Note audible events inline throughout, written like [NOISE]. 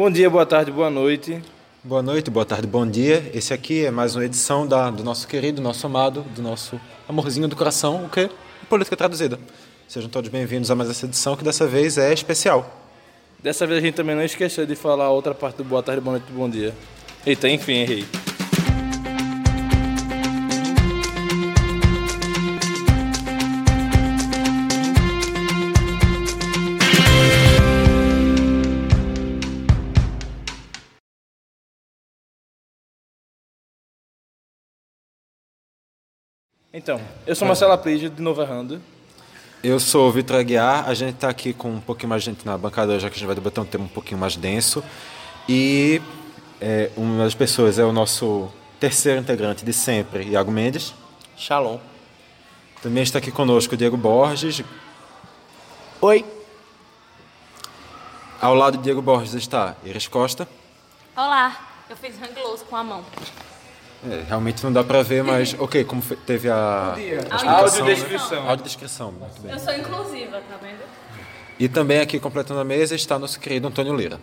Bom dia, boa tarde, boa noite. Boa noite, boa tarde, bom dia. Esse aqui é mais uma edição da, do nosso querido, nosso amado, do nosso amorzinho do coração, o que? Política Traduzida. Sejam todos bem-vindos a mais essa edição, que dessa vez é especial. Dessa vez a gente também não esqueceu de falar a outra parte do boa tarde, boa noite, bom dia. Eita, enfim, errei. Então, eu sou Marcelo Aprígio, de Novo Errando. Eu sou o Vitor Aguiar, a gente está aqui com um pouquinho mais de gente na bancada, já que a gente vai debater um tema um pouquinho mais denso. E é, uma das pessoas é o nosso terceiro integrante de sempre, Iago Mendes. Shalom. Também está aqui conosco o Diego Borges. Oi. Ao lado de Diego Borges está Iris Costa. Olá, eu fiz hang com a mão. É, realmente não dá para ver, mas ok, como foi- teve a, Audiodescrição. Né? Audiodescrição, muito bem. Eu sou inclusiva, tá vendo? E também aqui completando a mesa está nosso querido Antônio Lira.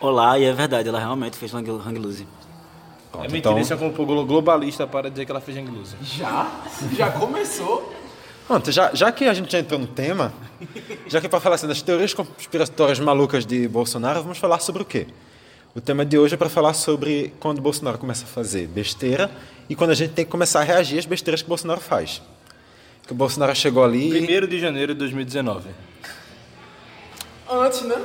Olá, e é verdade, ela realmente fez hang, hang loose. Pronto, É mentira, isso é um globalista para dizer que ela fez hang loose. Já? Já começou? Pronto, já, já que a gente já entrou no tema, já que é para falar assim, das teorias conspiratórias malucas de Bolsonaro, vamos falar sobre o quê? O tema de hoje é para falar sobre quando Bolsonaro começa a fazer besteira e quando a gente tem que começar a reagir às besteiras que o Bolsonaro faz. Que o Bolsonaro chegou ali e 1 de janeiro de 2019. Antes, né?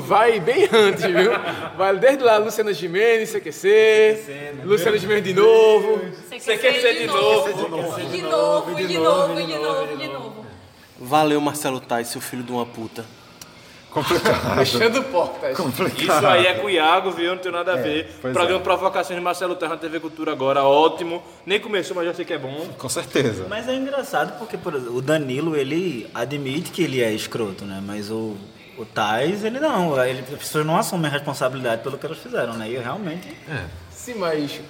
Vai bem antes, viu? Vai desde lá, Luciana Gimenez, CQC, Luciana Gimenez de novo. De novo? De novo, de novo, de novo, de novo, de novo. Valeu, Marcelo Tais, seu filho de uma puta. [LAUGHS] Fechando portas. Isso aí é com o Iago, viu? Não tem nada a ver. pois Programa Provocações de Marcelo Terra na TV Cultura agora, ótimo. Nem começou, mas já sei que é bom. com certeza. Mas é engraçado porque, por exemplo, o Danilo, ele admite que ele é escroto, né? Mas o, o Tais, ele não. Ele, as pessoas não assumem a responsabilidade pelo que elas fizeram, né? E eu realmente... Sim, mas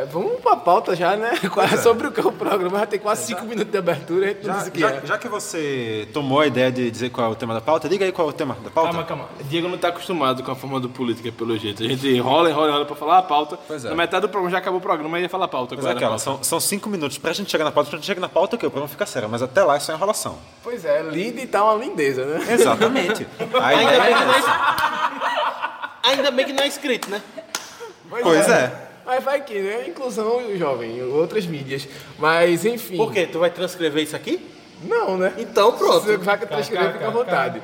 é, vamos pra pauta já, né? Quase Sobre o que é o programa, já tem quase cinco minutos de abertura, a gente não Já, disse que já- é. já que você tomou a ideia de dizer qual é o tema da pauta, diga aí qual é o tema da pauta. Calma, calma. Diego não tá acostumado com a forma do política, pelo jeito. A gente enrola, enrola, enrola pra falar a pauta. Pois é. Na metade do programa já acabou o programa e ia falar a pauta. Mas Qual é era a aquela, pauta? são, são cinco minutos pra gente chegar na pauta, pra gente chegar na pauta, que o programa fica sério, mas até lá é só enrolação. Pois é, lindo e tá uma lindeza, né? Exatamente. [LAUGHS] A ideia é essa. Ainda bem que não é escrito, né? Pois é. Mas vai que, né? Inclusão jovem, outras mídias. Mas, enfim. Por quê? Tu vai transcrever isso aqui? Não, né? Então, pronto. Se você vai transcrever, fica à vontade.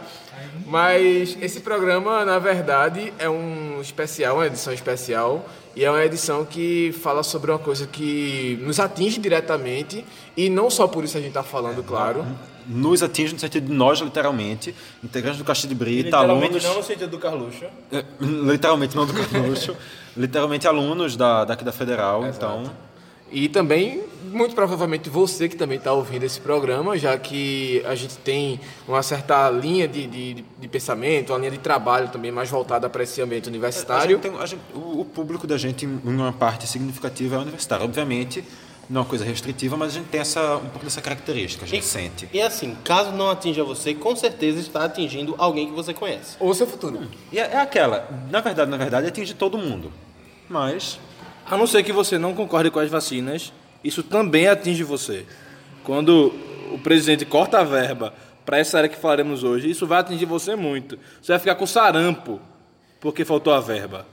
Mas esse programa, na verdade, é um especial, uma edição especial. E é uma edição que fala sobre uma coisa que nos atinge diretamente. E não só por isso a gente está falando, claro. Nos atinge no sentido de nós, literalmente, integrantes do Caixa de Brita, Literalmente alunos. não no sentido do Carluxo. É, [LAUGHS] literalmente não do Carluxo. [LAUGHS] literalmente alunos da, daqui da Federal, então. E também, muito provavelmente, você que também está ouvindo esse programa, já que a gente tem uma certa linha de, de, de pensamento, uma linha de trabalho também mais voltada para esse ambiente A universitário. gente tem- a gente- o, o público da gente, em uma parte significativa, é universitário. Obviamente, não é uma coisa restritiva, mas a gente tem essa, um pouco dessa característica, a gente sente. E assim, caso não atinja você, com certeza está atingindo alguém que você conhece. Ou seu futuro. E é, é aquela, na verdade, na verdade, atinge todo mundo. Mas A não ser que você não concorde com as vacinas, isso também atinge você. Quando o presidente corta a verba para essa área que falaremos hoje, isso vai atingir você muito. Você vai ficar com sarampo porque faltou a verba.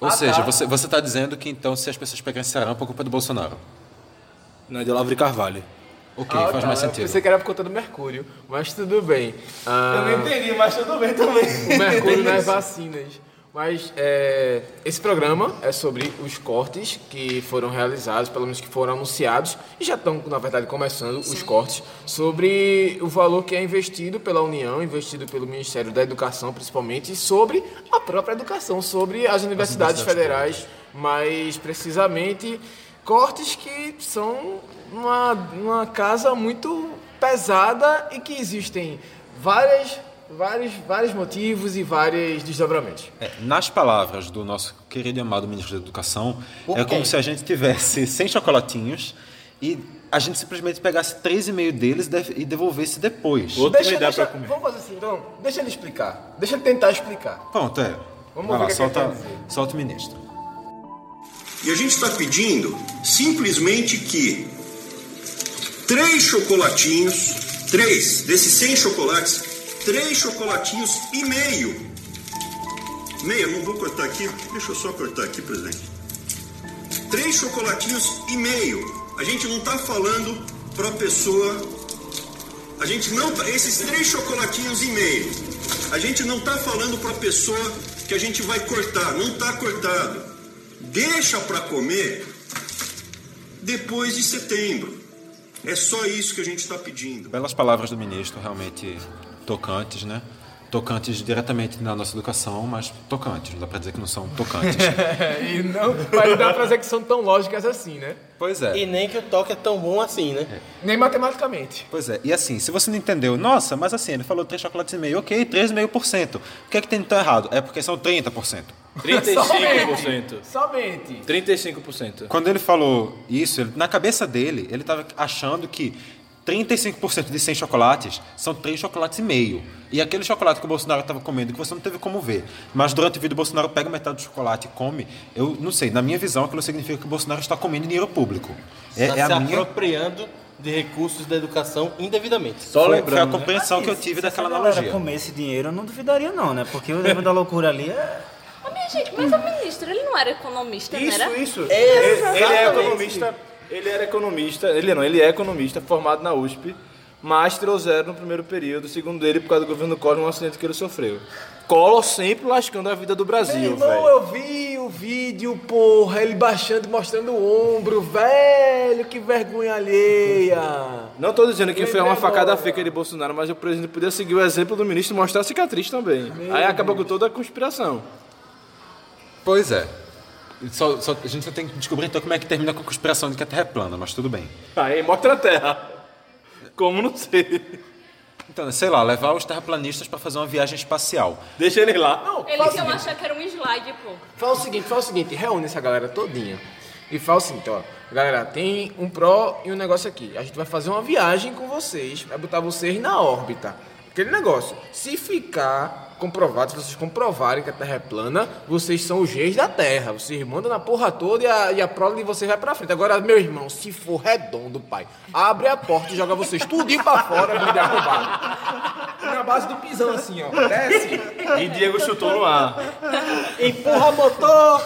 Ou seja, você você está dizendo que então se as pessoas pegarem sarampo, a culpa é do Bolsonaro. Não é de Olavo de Carvalho. Ok, Ah, faz tá, mais Eu sentido. pensei que era por conta do Mercúrio, mas tudo bem. Ah, entendi, mas tudo bem também. o Mercúrio nas vacinas. Mas é, esse programa é sobre os cortes que foram realizados, pelo menos que foram anunciados, e já estão, na verdade, começando os cortes, sobre o valor que é investido pela União, investido pelo Ministério da Educação, principalmente, e sobre a própria educação, sobre as universidades federais, mais precisamente, cortes que são uma, uma casa muito pesada e que existem várias, vários, vários motivos e vários desdobramentos. É, nas palavras do nosso querido e amado ministro da Educação, Por é como se a gente tivesse [LAUGHS] 100 chocolatinhos e a gente simplesmente pegasse 3,5 deles e e devolvesse depois. Outra Deixa, pra comer. vamos fazer assim, então, deixa ele explicar. Deixa ele tentar explicar. Pronto, é. Vamos Vai ver lá, o que, é solta, quer dizer. solta o ministro. E a gente está pedindo simplesmente que três chocolatinhos, três desses 100 chocolates, três chocolatinhos e meio. Meia, não vou cortar aqui, deixa eu só cortar aqui, presidente. Três chocolatinhos e meio. A gente não está falando para a pessoa. A gente não tá, esses três chocolatinhos e meio. A gente não está falando para a pessoa que a gente vai cortar, não está cortado deixa para comer depois de setembro. É só isso que a gente está pedindo. Belas palavras do ministro, realmente tocantes, né? Tocantes diretamente na nossa educação, mas tocantes. Não dá pra dizer que não são tocantes. [LAUGHS] e não, mas não dá pra dizer que são tão lógicas assim, né? pois é. E nem que o toque é tão bom assim, né? Nem matematicamente. Pois é, e assim, se você não entendeu, nossa, mas assim, ele falou 3 chocolates e meio, ok, 3,5%. O que é que tem de tão errado? É porque são 30%. 35%. Somente. 35%. Quando ele falou isso, ele- na cabeça dele, ele estava achando que 35% de 100 chocolates são 3 chocolates e meio. E aquele chocolate que o Bolsonaro estava comendo, que você não teve como ver, mas durante o vídeo o Bolsonaro pega metade do chocolate e come, eu não sei, na minha visão aquilo significa que o Bolsonaro está comendo dinheiro público. É, Está é se minha apropriando de recursos da educação indevidamente. Só foi, foi a lembrando, né? compreensão que eu tive Se daquela analogia. comer esse dinheiro, eu não duvidaria não, né? Porque o nível da loucura ali é... Gente, mas o ministro, ele não era economista, não Isso, era? isso. Ele, ele é Exatamente. economista. Ele era economista. Ele não, ele é economista, formado na USP, mas tirou zero no primeiro período, segundo ele, por causa do governo Collor, um acidente que ele sofreu. Collor sempre lascando a vida do Brasil, Meu irmão, velho. eu vi o vídeo, porra, ele baixando e mostrando o ombro, velho, que vergonha alheia. Não tô dizendo que foi uma facada feca de Bolsonaro, mas o presidente podia seguir o exemplo do ministro e mostrar a cicatriz também. Aí acaba com toda a conspiração. Pois é. Só- só- a gente só tem que descobrir então como é que termina com a conspiração de que a Terra é plana, mas tudo bem. Aí mostra a terra. Como não sei. Então, sei lá, levar os terraplanistas para fazer uma viagem espacial. Deixa ele lá. Não, Eles iam achar que era um slide, pô. faz o seguinte, faz o seguinte, reúne essa galera todinha. E fala o seguinte, ó, galera, tem um pró e um negócio aqui. A gente vai fazer uma viagem com vocês, vai botar vocês na órbita. Aquele negócio, se ficar comprovado, se vocês comprovarem que a Terra é plana, vocês são os reis da Terra. Vocês mandam na porra toda e a, e a prole de vocês vai pra frente. Agora, meu irmão, se for redondo, pai, abre a porta e joga vocês tudinho pra fora, bando de arrombado. Na base do pisão, assim, ó. Desce, E Diego chutou no ar. empurra motor.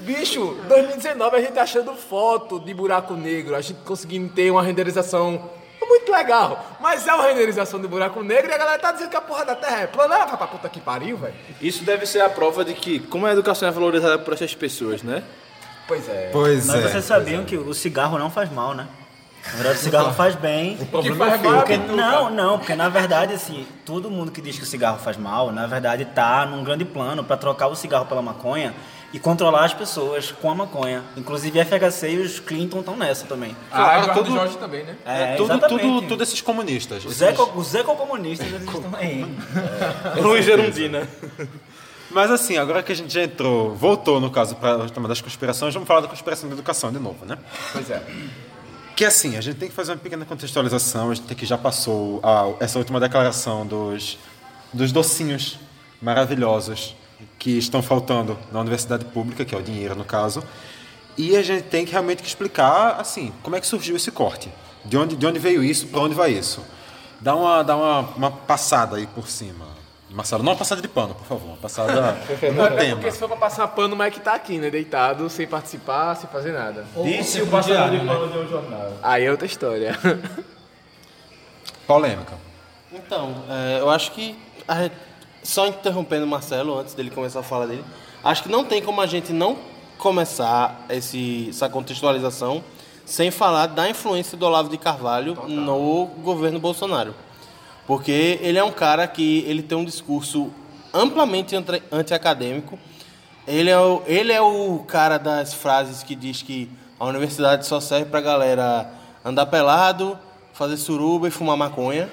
Bicho, 2019 a gente achando foto de buraco negro, a gente conseguindo ter uma renderização muito legal. Mas é uma renderização de buraco negro e a galera tá dizendo que a porra da Terra é plana. Ah, vai pra puta que pariu, velho. Isso deve ser a prova de que, como a educação é valorizada por essas pessoas, né? Pois é. Pois Mas vocês sabiam que o cigarro não faz mal, né? Na verdade, o cigarro faz bem. O que faz mal é Porque, bituca. não, não, porque na verdade, assim, todo mundo que diz que o cigarro faz mal, na verdade tá num grande plano para trocar o cigarro pela maconha e controlar as pessoas com a maconha. Inclusive FHC e os Clinton estão nessa também. Ah, Claro, tudo- Jorge também, né? É, tudo, exatamente. tudo, tudo esses comunistas. Os, esses- eco, os ecocomunistas eles estão aí. Luiz Gerundina. Mas assim, agora que a gente já entrou, voltou no caso para o tema das conspirações, vamos falar da conspiração da educação de novo, né? Pois é. Que assim, a gente tem que fazer uma pequena contextualização, a gente tem que já passou a- essa última declaração dos, dos docinhos maravilhosos que estão faltando na universidade pública, que é o dinheiro no caso, e a gente tem que realmente que explicar, assim, como é que surgiu esse corte, de onde, de onde veio isso, para onde vai isso. Dá uma, dá uma, uma passada aí por cima. Marcelo, não uma passada de pano, por favor, uma passada [LAUGHS] no Até tema. porque se for pra passar pano, o Mike tá aqui, né? Deitado, sem participar, sem fazer nada. Disse o passador de pano de um jornal. Aí é outra história. [LAUGHS] Polêmica. Então, é, eu acho que. a gente- só interrompendo o Marcelo antes dele começar a fala dele, acho que não tem como a gente não começar esse, essa contextualização sem falar da influência do Olavo de Carvalho no governo Bolsonaro. Porque ele é um cara que ele tem um discurso amplamente anti- anti-acadêmico. Ele é, o, ele é o cara das frases que diz que a universidade só serve pra galera andar pelado, fazer suruba e fumar maconha.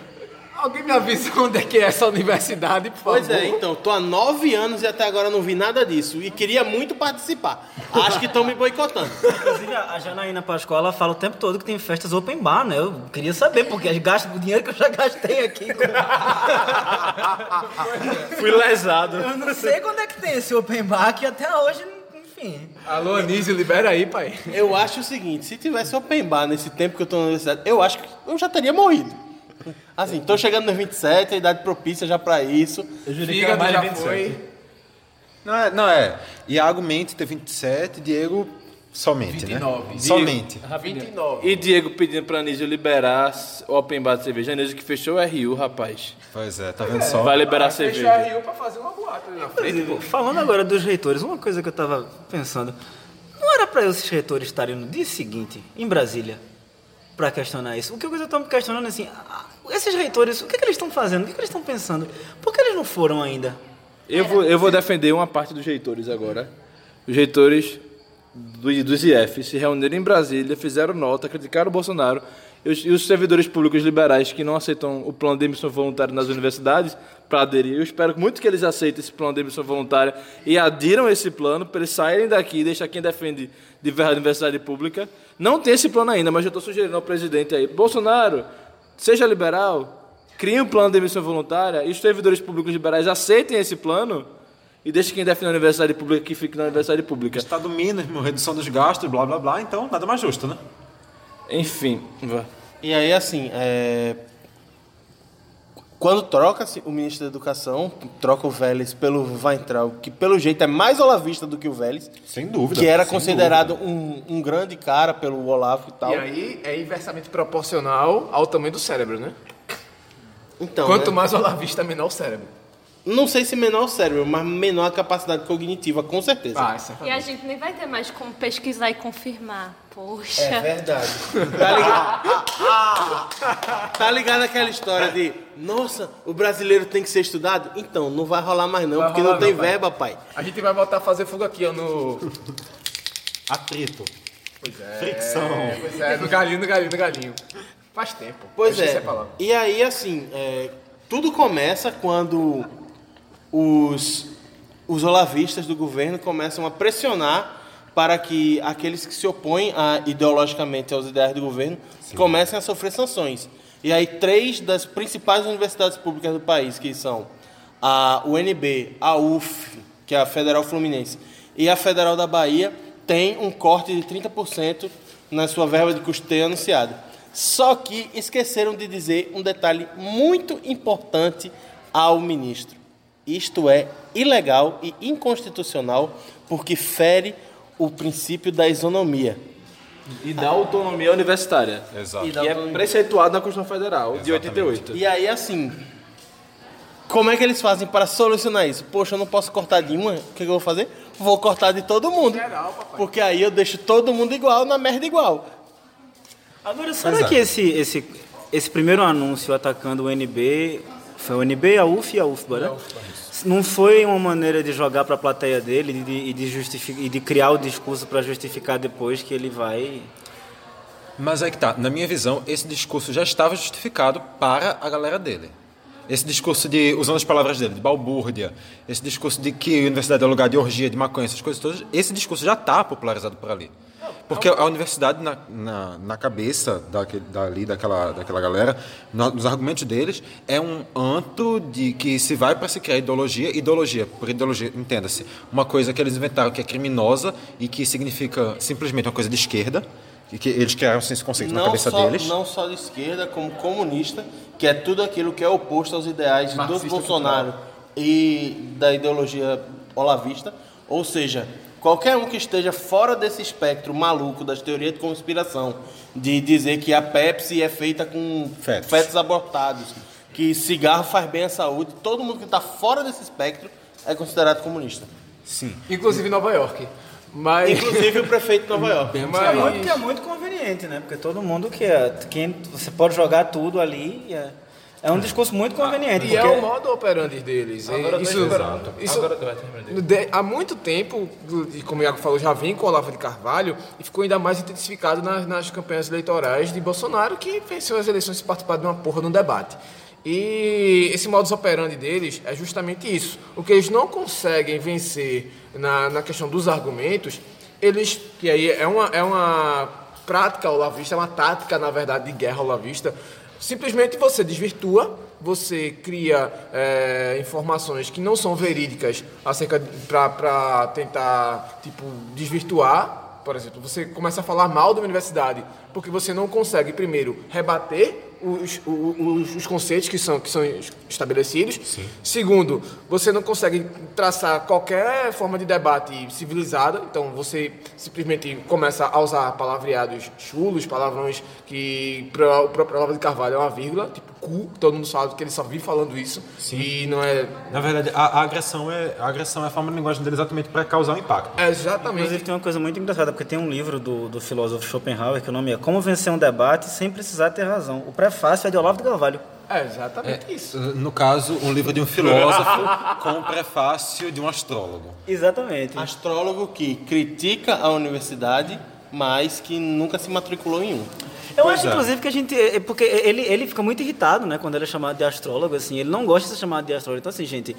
Alguém me avisa [LAUGHS] onde é que é essa universidade, por Pois favor? é, então, tô há nove anos e até agora não vi nada disso. E queria muito participar. Acho que estão me boicotando. [LAUGHS] Inclusive, a Janaína Pascoal, ela fala o tempo todo que tem festas open bar, né? Eu queria saber, porque as gastos, o dinheiro que eu já gastei aqui. com- [LAUGHS] Fui lesado. Eu não sei quando é que tem esse open bar, que até hoje, enfim. Alô, Anísio, libera aí, pai. Eu acho o seguinte, se tivesse open bar nesse tempo que eu tô na universidade, eu acho que eu já teria morrido. [LAUGHS] Assim, tô chegando nos 27, a idade propícia já pra isso. Eu jurei que era mais já de 27. foi. Não é, não é. Iago mente ter 27, Diego somente, 29. né? Somente. 29. E Diego pedindo pra Anísio liberar o Open Bar de cerveja. Anísio que fechou o RU, rapaz. Pois é, tá vendo só? Vai liberar Fechou a cerveja. Rio pra fazer uma boate ali na frente, pô. Falando agora dos reitores, uma coisa que eu tava pensando. Não era pra esses reitores estarem no dia seguinte, em Brasília, pra questionar isso? O que eu tô me questionando é assim, ah, esses reitores, o que, que eles estão fazendo? O que, que eles estão pensando? Por que eles não foram ainda? Eu vou, eu vou defender uma parte dos reitores agora. Os reitores do, dos IF se reuniram em Brasília, fizeram nota, criticaram o Bolsonaro. E os, e os servidores públicos liberais que não aceitam o plano de emissão voluntária nas universidades para aderir, eu espero muito que eles aceitem esse plano de emissão voluntária e adiram esse plano para eles saírem daqui e deixar quem defende de verdade a universidade pública. Não tem esse plano ainda, mas eu estou sugerindo ao presidente aí, Bolsonaro, seja liberal, crie um plano de emissão voluntária e os servidores públicos liberais aceitem esse plano e deixe quem defende a universidade pública que fique na universidade pública. Estado mínimo, redução dos gastos, blá blá blá, então nada mais justo, né? Enfim. E aí, assim, é... quando troca-se o ministro da Educação, troca o Vélez pelo Weintraub, que pelo jeito é mais olavista do que o Vélez, Sem dúvida. que era considerado um, um grande cara pelo Olavo e tal. E aí é inversamente proporcional ao tamanho do cérebro, né? Então, Quanto né? mais olavista, menor o cérebro. Não sei se menor o cérebro, mas menor a capacidade cognitiva, com certeza. Ah, isso E a gente nem vai ter mais como pesquisar e confirmar. Poxa. É verdade. Tá ligado? tá ligado aquela história de, nossa, o brasileiro tem que ser estudado? Então, não vai rolar mais não, Vai porque não tem não, pai. verba, pai. A gente vai voltar a fazer fogo aqui, ó, no... Atrito. Pois é. Fricção. Pois é, no galinho, no galinho, no galinho. Faz tempo. Pois é. E aí, assim, é, tudo começa quando os, os olavistas do governo começam a pressionar para que aqueles que se opõem a, ideologicamente aos ideais do governo comecem a sofrer sanções. E aí, três das principais universidades públicas do país, que são a UNB, a UF, que é a Federal Fluminense, e a Federal da Bahia, têm um corte de 30% na sua verba de custeio anunciada. Só que esqueceram de dizer um detalhe muito importante ao ministro. Isto é ilegal e inconstitucional porque fere o princípio da isonomia. E dá autonomia universitária. Exato. E Que dá é preceituado na Constituição Federal, de Exatamente. 88. E aí, assim, como é que eles fazem para solucionar isso? Poxa, eu não posso cortar de uma, o que, que eu vou fazer? Vou cortar de todo mundo. Porque aí eu deixo todo mundo igual, na merda igual. Agora, será é. que esse, esse, esse primeiro anúncio atacando o NB, foi o NB, a UF e a UFBA, né? Não foi uma maneira de jogar para a plateia dele e de, de, de criar o discurso para justificar depois que ele vai. Mas aí que tá, na minha visão, esse discurso já estava justificado para a galera dele. Esse discurso de, usando as palavras dele, de balbúrdia, esse discurso de que a universidade é lugar de orgia, de maconha, essas coisas todas, esse discurso já está popularizado por ali. Porque a universidade, na, na, na cabeça daquele, dali, daquela, daquela galera, no- nos argumentos deles, é um antro de que se vai para se criar ideologia. Ideologia, por ideologia, entenda-se, uma coisa que eles inventaram que é criminosa e que significa simplesmente uma coisa de esquerda, e que eles criaram assim, esse conceito na Não cabeça só, deles. não só de esquerda, como comunista, que é tudo aquilo que é oposto aos ideais do Marxista Bolsonaro e da ideologia olavista. Ou seja, qualquer um que esteja fora desse espectro maluco das teorias de conspiração, de dizer que a Pepsi é feita com Fetos. fetos abortados, que cigarro faz bem à saúde, todo mundo que está fora desse espectro é considerado comunista. Sim. Inclusive Nova York. Mas... Inclusive o prefeito de Nova York. Que é, mas... muito, que é muito conveniente, né? Porque todo mundo que é. Quem, você pode jogar tudo ali. e É, é um discurso muito conveniente. E é porque- o modo operandi deles. Agora isso, tá esperando. isso Agora de- há muito tempo, e como o Iago falou, já vem com o Olavo de Carvalho e ficou ainda mais intensificado nas, nas campanhas eleitorais de Bolsonaro, que venceu as eleições e participar de uma porra de um debate. E esse modus operandi deles é justamente isso. O que eles não conseguem vencer na, na questão dos argumentos, eles, que aí é uma, é uma prática olavista, é uma tática, na verdade, de guerra olavista, simplesmente você desvirtua, você cria é, informações que não são verídicas acerca para tentar tipo desvirtuar, por exemplo, você começa a falar mal da universidade porque você não consegue primeiro rebater os, os, os conceitos que são, que são estabelecidos. Segundo, você não consegue traçar qualquer forma de debate civilizada, então você simplesmente começa a usar palavreados chulos, palavrões que para o próprio Olavo de Carvalho é uma vírgula, tipo cu, todo mundo sabe que ele só vive falando isso. E não é. Na verdade, a, a agressão é a agressão é a forma de linguagem dele exatamente para causar um impacto. é Exatamente. Inclusive tem uma coisa muito engraçada, porque tem um livro do, do filósofo Schopenhauer que o nome é Como Vencer um Debate Sem Precisar Ter Razão. O prefácio é de Olavo de Carvalho. É exatamente isso. No caso, um livro de um filósofo [LAUGHS] com um prefácio de um astrólogo. Exatamente. Astrólogo que critica a universidade, mas que nunca se matriculou em um. Eu Pois acho, é. inclusive, que a gente. é Porque ele, ele fica muito irritado, né? Quando ele é chamado de astrólogo, assim. Ele não gosta de ser chamado de astrólogo. Então, assim, gente,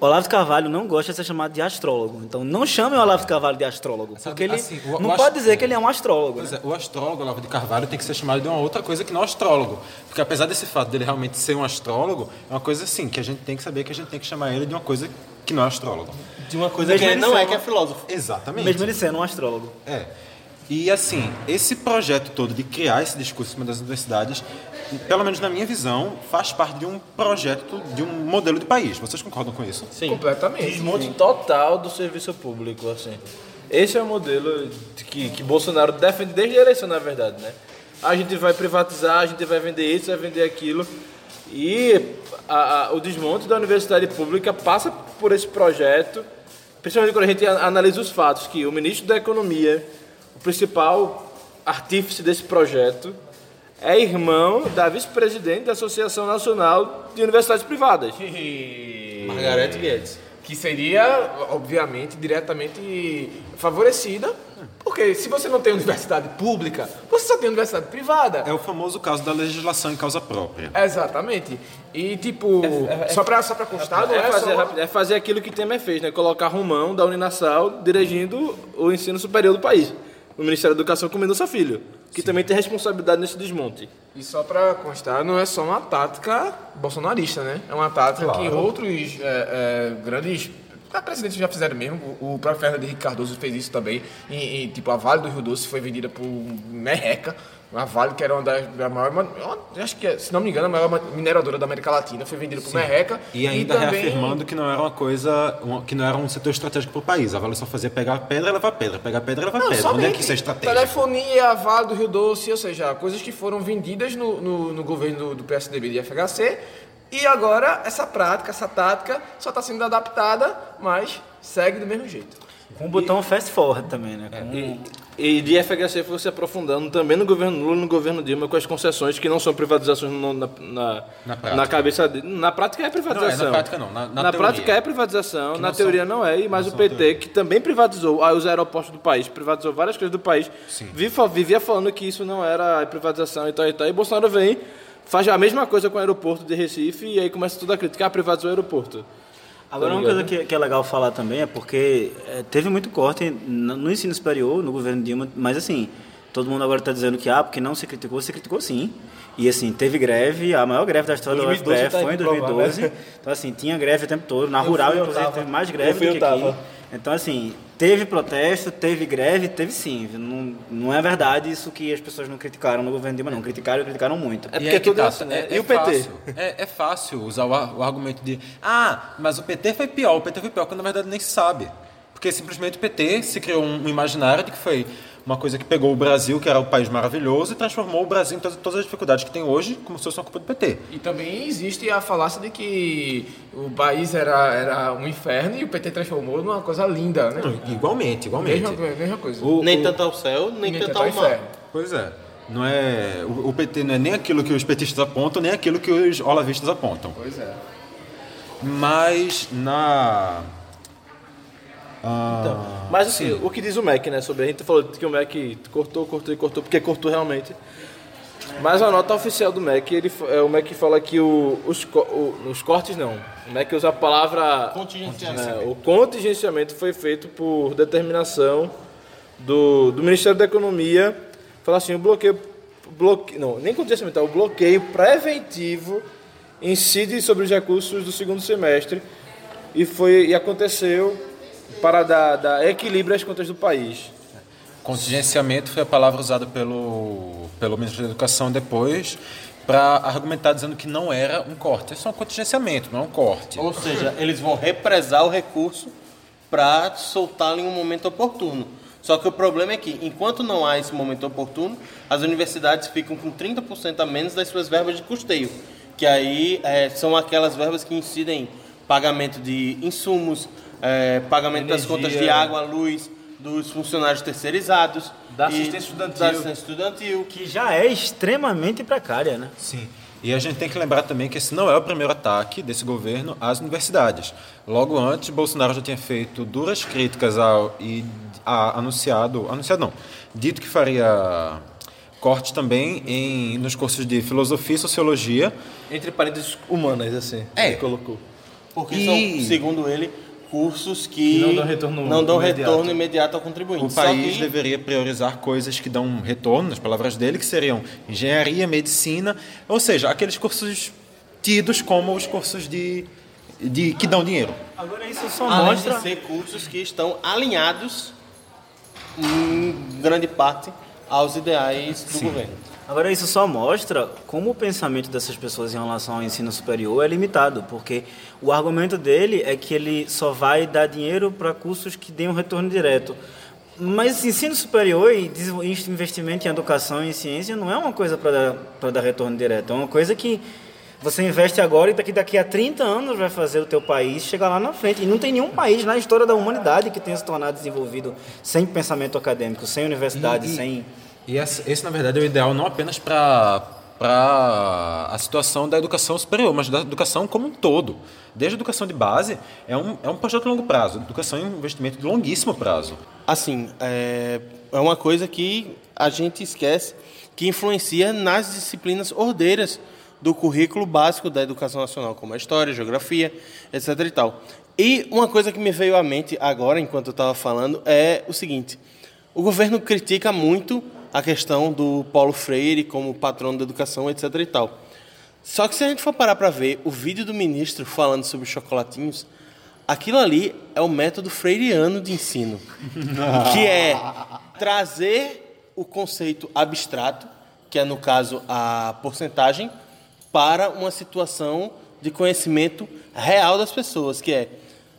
Olavo de Carvalho não gosta de ser chamado de astrólogo. Então, não chamem o Olavo de Carvalho de astrólogo. Porque ele assim, o- não o pode dizer que ele é um astrólogo. Pois né? é, o astrólogo Olavo de Carvalho tem que ser chamado de uma outra coisa que não astrólogo. Porque apesar desse fato dele realmente ser um astrólogo, é uma coisa assim, que a gente tem que saber que a gente tem que chamar ele de uma coisa que não é astrólogo. De uma coisa Mesmo que ele não é, sendo- que é filósofo. Exatamente. Mesmo ele sendo um astrólogo. É. E assim, esse projeto todo de criar esse discurso em cima das universidades, pelo menos na minha visão, faz parte de um projeto, de um modelo de país. Vocês concordam com isso? Sim. Completamente. Desmonte total do serviço público, assim. Esse é o modelo de que, que Bolsonaro defende desde a eleição, na verdade, né? A gente vai privatizar, a gente vai vender isso, vai vender aquilo. E a- a- o desmonte da universidade pública passa por esse projeto, principalmente quando a gente analisa os fatos, que o ministro da Economia, principal artífice desse projeto, é irmão da vice-presidente da Associação Nacional de Universidades Privadas. Margarete Guedes. que seria, obviamente, diretamente favorecida, porque se você não tem universidade pública, você só tem universidade privada. É o famoso caso da legislação em causa própria. Exatamente. E, tipo, só pra, só pra constar, não É é, fazer, só... é fazer aquilo que Temer fez, né? Colocar Romão da Uninasal dirigindo o ensino superior do país. O Ministério da Educação com Mendonça Filho, que também tem responsabilidade nesse desmonte. E só pra constar, não é só uma tática bolsonarista, né? É uma tática que outros é, é, grandes ah, presidentes já fizeram mesmo. O, o próprio Fernando Henrique Cardoso fez isso também. E, e, tipo, a Vale do Rio Doce foi vendida por Merreca. Uma Vale que era uma das da maior, eu acho que, é, se não me engano, a maior mineradora da América Latina, foi vendida por Merreca. E ainda também- reafirmando que não era uma coisa, que não era um setor estratégico para o país. A Vale só fazia pegar pedra e levar pedra, pegar pedra e levar Não, pedra. Onde é que isso é estratégico? Telefonia, Vale do Rio Doce, ou seja, coisas que foram vendidas no, no, no governo do, do PSDB e FHC. E agora essa prática, essa tática, só está sendo adaptada, mas segue do mesmo jeito. Com o botão fast forward também, né? Com- E, e de FHC foi se aprofundando também no governo Lula e no governo Dilma com as concessões que não são privatizações no- na, na, Na na cabeça dele. Na prática é privatização. Não, é na prática não, na- na teoria. prática é privatização, na não teoria são- não é. E mais o PT, teoria. que também privatizou ah, os aeroportos do país, privatizou várias coisas do país, vive- vivia falando que isso não era privatização e tal e tal. E Bolsonaro vem, faz a mesma coisa com o aeroporto de Recife e aí começa toda a crítica. Ah, privatizou o aeroporto. Agora, Tá uma coisa ligado? que, que é legal falar também é porque é, teve muito corte no no ensino superior, no governo Dilma, mas assim, todo mundo agora está dizendo que, ah, porque não se criticou, se criticou sim. E assim, teve greve, a maior greve da história 2012 da UFPE tá foi em aí pra provar, 2012. né? Então, assim, tinha greve o tempo todo. Na rural, eu inclusive, tava. teve mais greve do que eu aqui. Então, assim, teve protesto, teve greve, teve sim. Não, não é verdade isso que as pessoas não criticaram no governo Dilma, não. Criticaram e criticaram muito. É E porque aí que tudo é tá, assim, né? é- E é o PT? fácil, é, é fácil usar o, o argumento de ah, mas o PT foi pior, o PT foi pior, quando na verdade nem se sabe. Porque simplesmente o PT se criou um, um imaginário de que foi uma coisa que pegou o Brasil, que era o país maravilhoso, e transformou o Brasil em todas, todas as dificuldades que tem hoje, como se fosse uma culpa do PT. E também existe a falácia de que o país era, era um inferno e o PT transformou numa coisa linda, né? Igualmente, igualmente. Mesma, mesma coisa. O- Nem o- tanto ao céu, nem, Nem tanto tanto ao mar. inferno. Pois é. Não é, o, o PT não é nem aquilo que os petistas apontam, nem aquilo que os olavistas apontam. Pois é. Mas na. Mas assim, o que diz o Mac, né, sobre a gente falou que o Mac cortou, cortou e cortou, porque cortou realmente. Mas a nota oficial do MEC, ele, é, o MEC fala que o, os, o- os cortes não. O MEC usa a palavra. Contingenciamento. É, o contingenciamento foi feito por determinação do, do Ministério da Economia. Fala assim, o bloqueio. bloque, não, nem contingenciamento, é o bloqueio preventivo incide sobre os recursos do segundo semestre e, foi, e aconteceu para dar, dar equilíbrio às contas do país. Contingenciamento foi a palavra usada pelo, pelo ministro da Educação depois para argumentar dizendo que não era um corte. É só um contingenciamento, não é um corte. Ou seja, eles vão represar o recurso para soltá-lo em um momento oportuno. Só que o problema é que, enquanto não há esse momento oportuno, as universidades ficam com 30% a menos das suas verbas de custeio, que aí eh, são aquelas verbas que incidem em pagamento de insumos, eh, pagamento das Energia. contas de água, luz, dos funcionários terceirizados, Da assistência estudantil. da assistência estudantil. Que já é extremamente precária, né? Sim. E a gente tem que lembrar também que esse não é o primeiro ataque desse governo às universidades. Logo antes, Bolsonaro já tinha feito duras críticas ao, e a, anunciado, anunciado não, dito que faria cortes também em, nos cursos de filosofia e sociologia. Entre parênteses humanas, assim. É. Ele colocou. Porque E- são, segundo ele, cursos que Não dão retorno não dão imediato. retorno imediato ao contribuinte. O Só país que- deveria priorizar coisas que dão retorno, nas palavras dele, que seriam engenharia, medicina, ou seja, aqueles cursos tidos como os cursos de, de que dão dinheiro. Agora isso só além mostra. de ser cursos que estão alinhados em grande parte aos ideais do governo. Agora isso só mostra como o pensamento dessas pessoas em relação ao ensino superior é limitado, porque o argumento dele é que ele só vai dar dinheiro para cursos que deem um retorno direto. Mas ensino superior e investimento em educação e em ciência não é uma coisa para dar, dar retorno direto, é uma coisa que você investe agora e daqui, daqui a 30 anos vai fazer o teu país chegar lá na frente. E não tem nenhum país na história da humanidade que tenha se tornado desenvolvido sem pensamento acadêmico, sem universidade, E- e- sem... E esse, na verdade, é o ideal não apenas para para a situação da educação superior, mas da educação como um todo. Desde a educação de base, é um, é um projeto de longo prazo. Educação é um investimento de longuíssimo prazo. Assim, é, é uma coisa que a gente esquece que influencia nas disciplinas ordeiras do currículo básico da educação nacional, como a história, geografia, etc. e tal. E uma coisa que me veio à mente agora, enquanto eu estava falando, é o seguinte: o governo critica muito a questão do Paulo Freire como patrono da educação, etc. e tal. Só que se a gente for parar para ver o vídeo do ministro falando sobre chocolatinhos, aquilo ali é o método freiriano de ensino, [LAUGHS] que é trazer o conceito abstrato, que é no caso a porcentagem, para uma situação de conhecimento real das pessoas, que é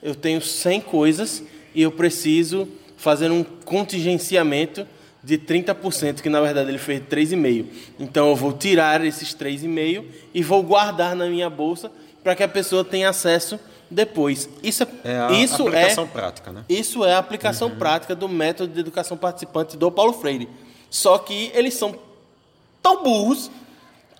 eu tenho 100 coisas e eu preciso fazer um contingenciamento de 30%, que na verdade ele fez 3,5%. Então eu vou tirar esses 3,5% e vou guardar na minha bolsa para que a pessoa tenha acesso depois. Isso é, É a isso aplicação é, prática, né? Isso é a aplicação prática do método de educação participante do Paulo Freire. Só que eles são tão burros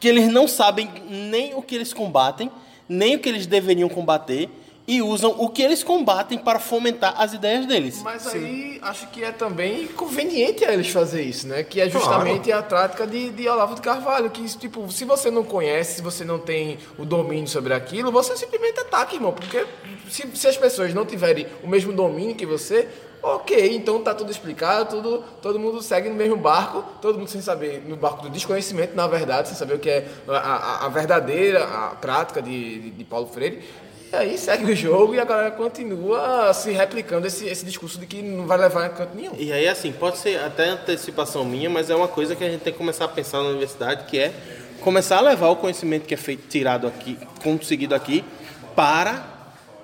que eles não sabem nem o que eles combatem, nem o que eles deveriam combater, e usam o que eles combatem para fomentar as ideias deles. Mas aí acho que é também conveniente a eles fazer isso, né? Que é justamente a prática de, de Olavo de Carvalho. Que, tipo, se você não conhece, se você não tem o domínio sobre aquilo, você simplesmente ataca, irmão. Porque se, se as pessoas não tiverem o mesmo domínio que você, ok, então tá tudo explicado, tudo, todo mundo segue no mesmo barco, todo mundo sem saber, no barco do desconhecimento, na verdade, sem saber o que é a, a- a verdadeira a prática de, de, de Paulo Freire. E aí segue o jogo e a galera continua se replicando esse, esse discurso de que não vai levar a canto nenhum. E aí, assim, pode ser até antecipação minha, mas é uma coisa que a gente tem que começar a pensar na universidade, que é começar a levar o conhecimento que é feito, tirado aqui, conseguido aqui, para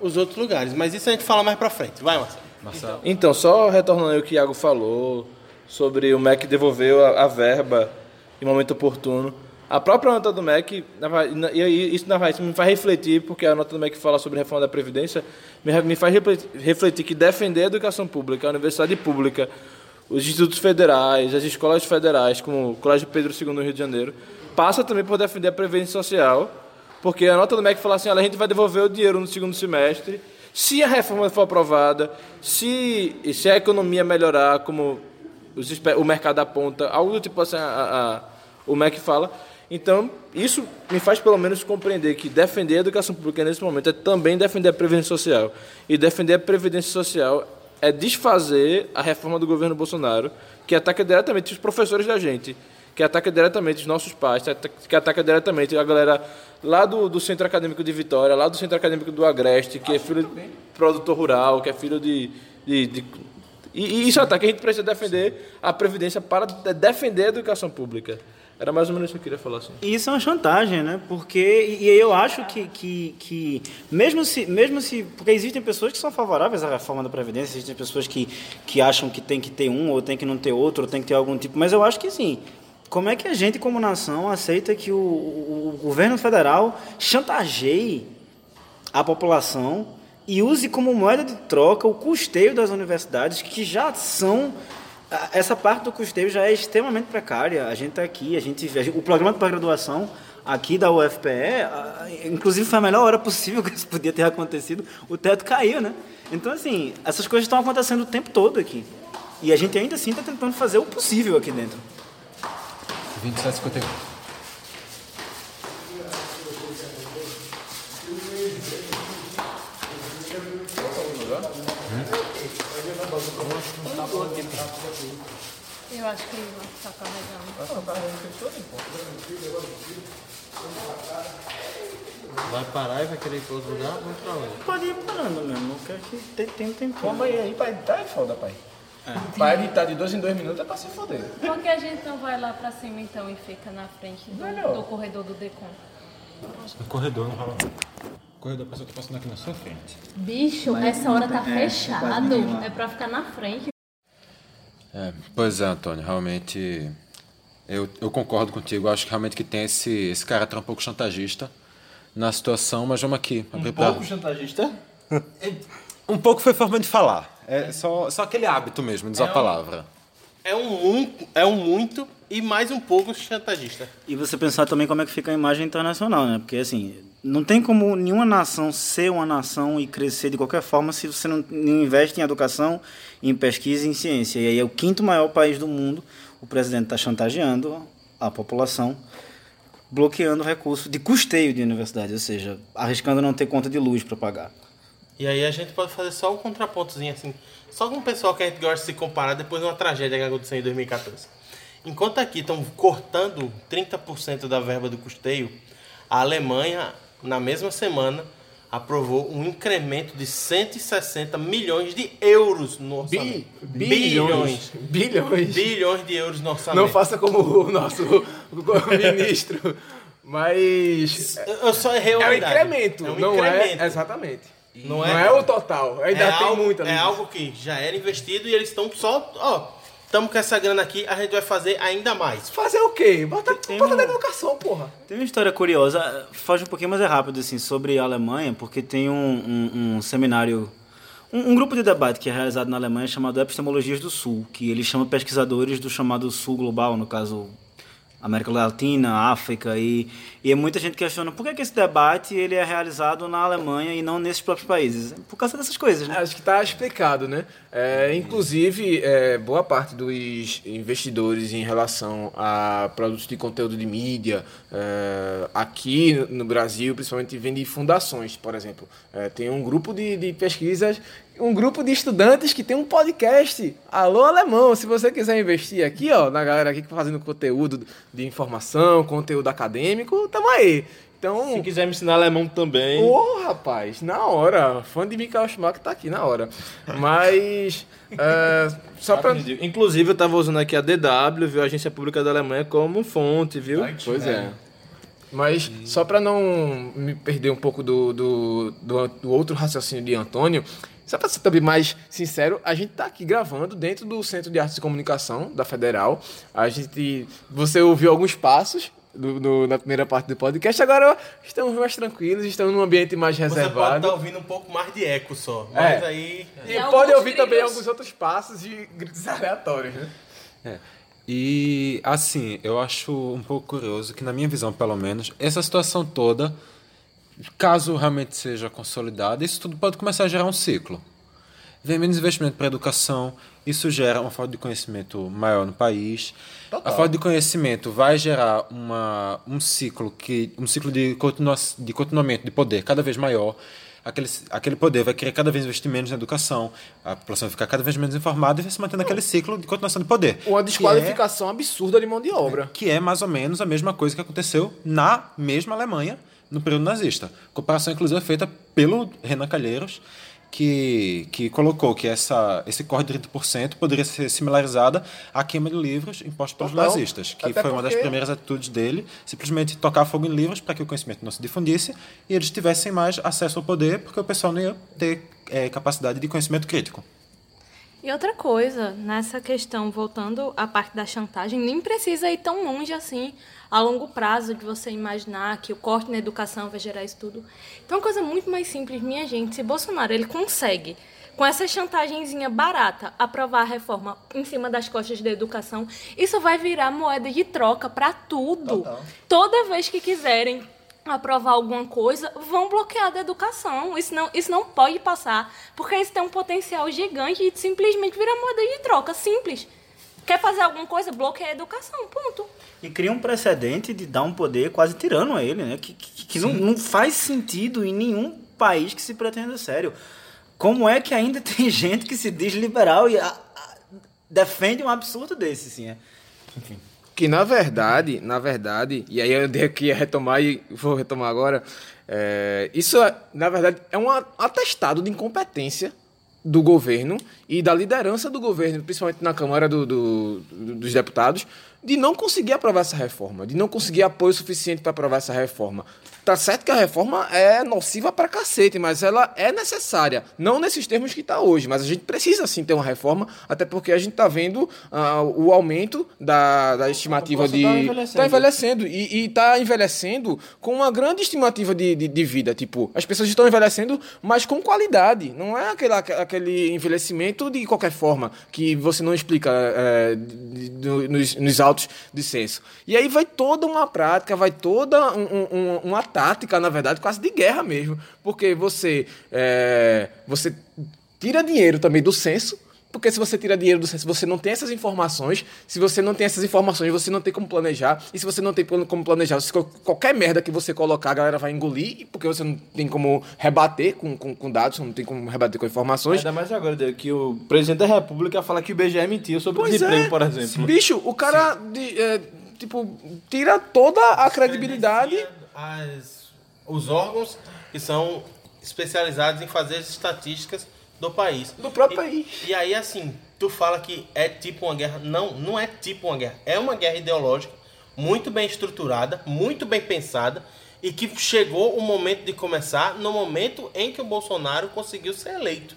os outros lugares. Mas isso a gente fala mais pra frente. Vai, Marcelo. Então, só retornando aí o que o Iago falou sobre o MEC devolveu a, a verba em momento oportuno. A própria nota do MEC, e isso na verdade me faz refletir, porque a nota do MEC fala sobre reforma da Previdência, me, faz refletir, que defender a educação pública, a universidade pública, os institutos federais, as escolas federais, como o Colégio Pedro II no Rio de Janeiro, passa também por defender a Previdência Social, porque a nota do MEC fala assim, olha, a gente vai devolver o dinheiro no segundo semestre, se a reforma for aprovada, se, se a economia melhorar, como os o mercado aponta, algo do tipo assim, a- a- o MEC fala. Então, isso me faz pelo menos compreender que defender a educação pública nesse momento é também defender a previdência social. E defender a previdência social é desfazer a reforma do governo Bolsonaro, que ataca diretamente os professores da gente, que ataca diretamente os nossos pais, que ataca diretamente a galera lá do, do Centro Acadêmico de Vitória, lá do Centro Acadêmico do Agreste, que é filho de produtor rural, que é filho de. de, de e, e isso ataca. A gente precisa defender a Previdência para de- defender a educação pública. Era mais ou menos isso que eu queria falar assim. Isso é uma chantagem, né? Porque e eu acho que, que, que mesmo se mesmo se porque existem pessoas que são favoráveis à reforma da previdência, existem pessoas que, que acham que tem que ter um ou tem que não ter outro, ou tem que ter algum tipo, mas eu acho que sim. Como é que a gente como nação aceita que o, o, o governo federal chantageie a população e use como moeda de troca o custeio das universidades que já são essa parte do custeio já é extremamente precária. A gente está aqui, a gente vê- o programa de pós-graduação aqui da UFPE, a- inclusive foi a melhor hora possível [LAUGHS] que isso podia ter acontecido. O teto caiu, né? Então assim, essas coisas estão acontecendo o tempo todo aqui. E a gente ainda assim está tentando fazer o possível aqui dentro. 27,51. Eu acho que ele vai estar carregando. Vai parar e vai querer ir para outro lugar? Vamos para onde? Pode ir parando mesmo, porque aqui tem, tem um tempo. Vamos aí, pra editar é foda, pai. Pra editar de dois em dois minutos é pra se foder. Por que a gente não vai lá pra cima então e fica na frente do, do corredor do Decon? No corredor não rola. Corredor, a pessoa tá passando aqui na sua frente. Bicho, essa hora tá é, fechado. É pra ficar na frente. É, pois é, Antônio, realmente eu, eu concordo contigo. Acho que realmente que tem esse, esse caráter um pouco chantagista na situação, mas vamos aqui. abrir pra- Pouco chantagista? [LAUGHS] Um pouco foi forma de falar. É só, só aquele hábito mesmo, de usar a palavra. É um muito, é um muito e mais um pouco chantagista. E você pensar também como é que fica a imagem internacional, né? Porque, assim, não tem como nenhuma nação ser uma nação e crescer de qualquer forma se você não não investe em educação, em pesquisa e em ciência. E aí é o quinto maior país do mundo, o presidente está chantageando a população, bloqueando o recurso de custeio de universidade, ou seja, arriscando não ter conta de luz para pagar. E aí a gente pode fazer só um contrapontozinho assim, só com o pessoal que a gente gosta de se comparar depois de uma tragédia que aconteceu em 2014. Enquanto aqui estão cortando 30% da verba do custeio, a Alemanha, na mesma semana, aprovou um incremento de 160 milhões de euros no orçamento. Bi- bilhões. Bilhões. Bilhões de euros no orçamento. Não faça como o nosso [LAUGHS] ministro. Mas. Eu- só errei a É um incremento, É um não incremento. é? Exatamente. Não Não é- é, o total. Ainda é tem algo, muita. É algo que já era investido e eles estão só, ó, estamos com essa grana aqui, a gente vai fazer ainda mais. Fazer o quê? Bota, Tem bota na educação, porra. Tem uma história curiosa, foge um pouquinho, mas é rápido, assim, sobre a Alemanha, porque tem um, um- um seminário, um, um grupo de debate que é realizado na Alemanha chamado Epistemologias do Sul, que ele chama pesquisadores do chamado Sul Global, no caso América Latina, África, e, e muita gente questiona por que, que esse debate ele é realizado na Alemanha e não nesses próprios países. Por causa dessas coisas, né? Acho que está explicado, né? É, inclusive, é, boa parte dos investidores em relação a produtos de conteúdo de mídia, é, aqui no Brasil, principalmente, vem de fundações, por exemplo. É, tem um grupo de, de pesquisas, um grupo de estudantes que tem um podcast. Alô, alemão, se você quiser investir aqui, ó, na galera aqui que tá fazendo conteúdo de informação, conteúdo acadêmico, tamo aí. Então, Se quiser me ensinar alemão também. Ô, rapaz, na hora. Fã de Michael Schumacher tá aqui na hora. Mas. [LAUGHS] é, só pra. Inclusive, eu tava usando aqui a DW, viu? A Agência Pública da Alemanha, como fonte, viu? Pois é. Mas só pra não me perder um pouco do, do, do, do outro raciocínio de Antônio, só pra ser também mais sincero, a gente tá aqui gravando dentro do Centro de Artes e Comunicação da Federal. A gente. Você ouviu alguns passos. do- do- na primeira parte do podcast, agora estamos mais tranquilos, estamos num ambiente mais Você pode reservado. estar ouvindo um pouco mais de eco só, mas É. aí... E E pode ouvir também gritos. alguns outros passos e gritos aleatórios, né? É. E, assim, eu acho um pouco curioso que, na minha visão, pelo menos, essa situação toda, caso realmente seja consolidada, isso tudo pode começar a gerar um ciclo. vem menos investimento para a educação, isso gera uma falta de conhecimento maior no país. A falta de conhecimento vai gerar uma, um ciclo que um ciclo de, continua, de continuamento de poder cada vez maior. Aquele, aquele poder vai querer cada vez investir menos na educação, a população vai ficar cada vez menos informada e vai se mantendo aquele ciclo de continuação de poder. Uma é- desqualificação absurda de mão de obra. que é mais ou menos a mesma coisa que aconteceu na mesma Alemanha no período nazista. Comparação, inclusive, é feita pelo Renan Calheiros, que, que colocou que essa, esse corte de 30% poderia ser similarizada à queima de livros imposta pelos Total. nazistas, que Até foi uma das primeiras atitudes dele, simplesmente tocar fogo em livros para que o conhecimento não se difundisse e eles tivessem mais acesso ao poder, porque o pessoal não ia ter eh, capacidade de conhecimento crítico. E outra coisa, nessa questão, voltando à parte da chantagem, nem precisa ir tão longe assim, a longo prazo, de você imaginar que o corte na educação vai gerar isso tudo. Então, é uma coisa muito mais simples, minha gente. Se Bolsonaro ele consegue, com essa chantagemzinha barata, aprovar a reforma em cima das costas da educação, isso vai virar moeda de troca para tudo. Toda vez que quiserem aprovar alguma coisa, vão bloquear da educação. Isso não, isso não pode passar, porque isso tem um potencial gigante de simplesmente virar moeda de troca, simples. Quer fazer alguma coisa, bloqueia a educação, ponto. E cria um precedente de dar um poder quase tirano a ele, né? Que, que, que não, não faz sentido em nenhum país que se pretenda sério. Como é que ainda [LAUGHS] tem gente que se diz liberal e a- a- defende um absurdo desse, assim, é? Enfim. Que na verdade, na verdade, e aí eu dei aqui a retomar e vou retomar agora, é, isso é, na verdade é um atestado de incompetência do governo e da liderança do governo, principalmente na Câmara do- do- do- dos Deputados, de não conseguir aprovar essa reforma, de não conseguir apoio suficiente para aprovar essa reforma. Tá certo que a reforma é nociva pra cacete, mas ela é necessária. Não nesses termos que está hoje, mas a gente precisa sim ter uma reforma, até porque a gente tá vendo ah, o aumento da, da estimativa de. população tá envelhecendo. tá envelhecendo. E, e tá envelhecendo com uma grande estimativa de, de, de vida. Tipo, as pessoas estão envelhecendo, mas com qualidade. Não é aquele, aquele envelhecimento de qualquer forma, que você não explica é, nos, nos autos de censo. E aí vai toda uma prática, vai toda um- um- uma tática, na verdade, quase de guerra mesmo. Porque você, é, você tira dinheiro também do censo. Porque se você tira dinheiro do censo, você não tem essas informações. Se você não tem essas informações, você não tem como planejar. E se você não tem como planejar, você- qualquer merda que você colocar, a galera vai engolir, porque você não tem como rebater com, com, com dados, não tem como rebater com informações. Ainda mais agora, Diego, que o presidente da República fala que o IBGE mentiu sobre o Pois desemprego, é. por exemplo. Bicho, o cara, de- é, tipo, tira toda a credibilidade. As- os órgãos que são especializados em fazer as estatísticas do país. Do próprio E- país. E aí, assim, tu fala que é tipo uma guerra. Não, não é tipo uma guerra. É uma guerra ideológica, muito bem estruturada, muito bem pensada, e que chegou o momento de começar no momento em que o Bolsonaro conseguiu ser eleito.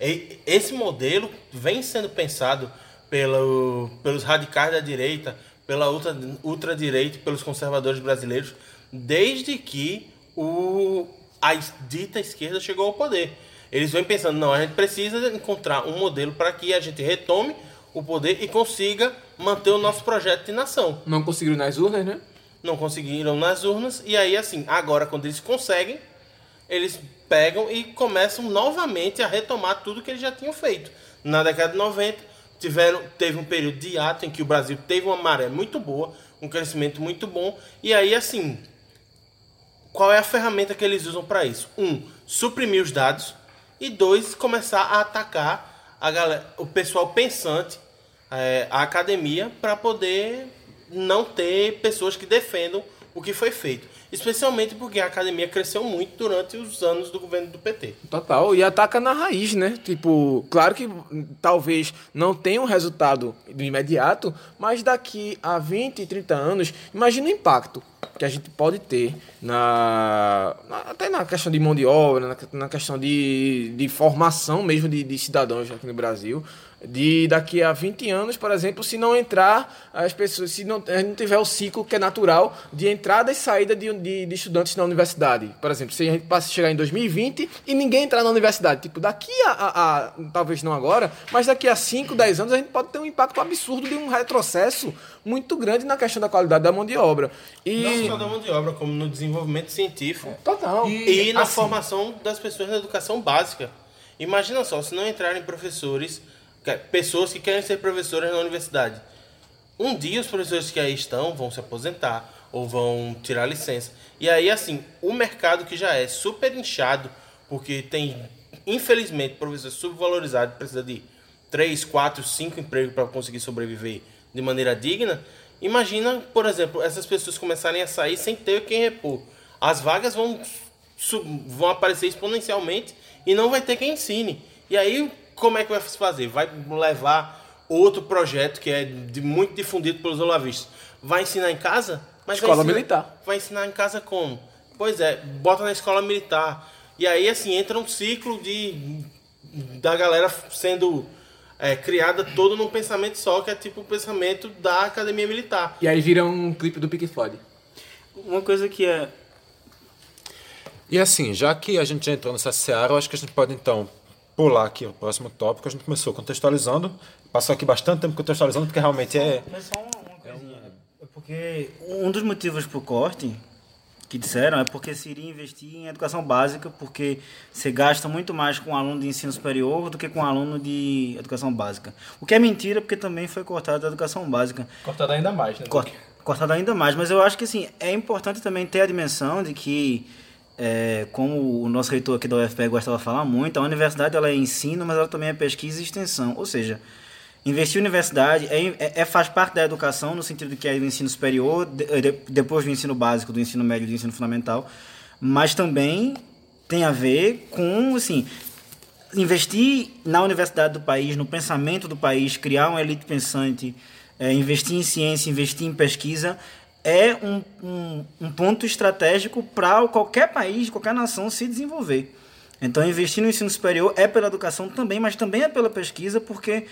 E- Esse modelo vem sendo pensado pelo, pelos radicais da direita, pela ultra, ultradireita e pelos conservadores brasileiros, desde que o, a dita esquerda chegou ao poder. Eles vêm pensando, não, a gente precisa encontrar um modelo para que a gente retome o poder e consiga manter o nosso projeto de nação. Não conseguiram nas urnas, né? Não conseguiram nas urnas, e aí assim, agora quando eles conseguem, eles pegam e começam novamente a retomar tudo que eles já tinham feito. Na década de 90, tiveram, teve um período de ato em que o Brasil teve uma maré muito boa, um crescimento muito bom, e aí assim, qual é a ferramenta que eles usam para isso? Um, suprimir os dados, e dois, começar a atacar a galera, o pessoal pensante, é, a academia, para poder não ter pessoas que defendam o que foi feito. Especialmente porque a academia cresceu muito durante os anos do governo do PT. Total, e ataca na raiz, né? Tipo, claro que talvez não tenha um resultado do imediato, mas daqui a 20, 30 anos, imagina o impacto que a gente pode ter na, na- até na questão de mão de obra, na, na questão de, de formação mesmo de, de cidadãos aqui no Brasil. De daqui a 20 anos, por exemplo, se não entrar as pessoas, se não, gente não tiver o ciclo que é natural de entrada e saída de, de, de estudantes na universidade. Por exemplo, se a gente passa a chegar em 2020 e ninguém entrar na universidade. Tipo, daqui a, a- a- talvez não agora, mas daqui a 5, 10 anos a gente pode ter um impacto absurdo de um retrocesso muito grande na questão da qualidade da mão de obra. E Não só da mão de obra, como no desenvolvimento científico total. e na formação das pessoas na educação básica. Imagina só, se não entrarem professores, pessoas que querem ser professores na universidade. Um dia os professores que aí estão vão se aposentar ou vão tirar licença. E aí, assim, o mercado que já é super inchado, porque tem, infelizmente, professor subvalorizado, precisa de 3, 4, 5 empregos para conseguir sobreviver de maneira digna. Imagina, por exemplo, essas pessoas começarem a sair sem ter quem repor. As vagas vão, vão aparecer exponencialmente e não vai ter quem ensine. E aí, como é que vai se fazer? Vai levar outro projeto que é de- muito difundido pelos olavistas. Vai ensinar em casa? Mas vai Escola ensinar- militar. Vai ensinar em casa como? Pois é, bota na escola militar. E aí, assim, entra um ciclo de da galera sendo é, criada todo num pensamento só, que é tipo o pensamento da academia militar. E aí vira um clipe do Pink Floyd. Uma coisa que é. E assim, já que a gente já entrou nessa seara, eu acho que a gente pode então pular aqui o próximo tópico. A gente começou contextualizando, passou aqui bastante tempo contextualizando, porque realmente é. Mas só uma, coisinha. É porque um dos motivos pro corte que disseram é porque se iria investir em educação básica, porque você gasta muito mais com aluno de ensino superior do que com aluno de educação básica. O que é mentira, porque também foi cortado a educação básica. Cortado ainda mais, né? Cor- cortado ainda mais. Mas eu acho que assim, é importante também ter a dimensão de que, é, como o nosso reitor aqui da UFPE gostava de falar muito, a universidade ela é ensino, mas ela também é pesquisa e extensão. Ou seja, investir em universidade é, é- é- faz parte da educação, no sentido de que é o ensino superior, de- de- depois do ensino básico, do ensino médio do ensino fundamental, mas também tem a ver com, assim, investir na universidade do país, no pensamento do país, criar uma elite pensante, é, investir em ciência, investir em pesquisa, é um, um, um ponto estratégico para qualquer país, qualquer nação se desenvolver. Então, investir no ensino superior é pela educação também, mas também é pela pesquisa, porque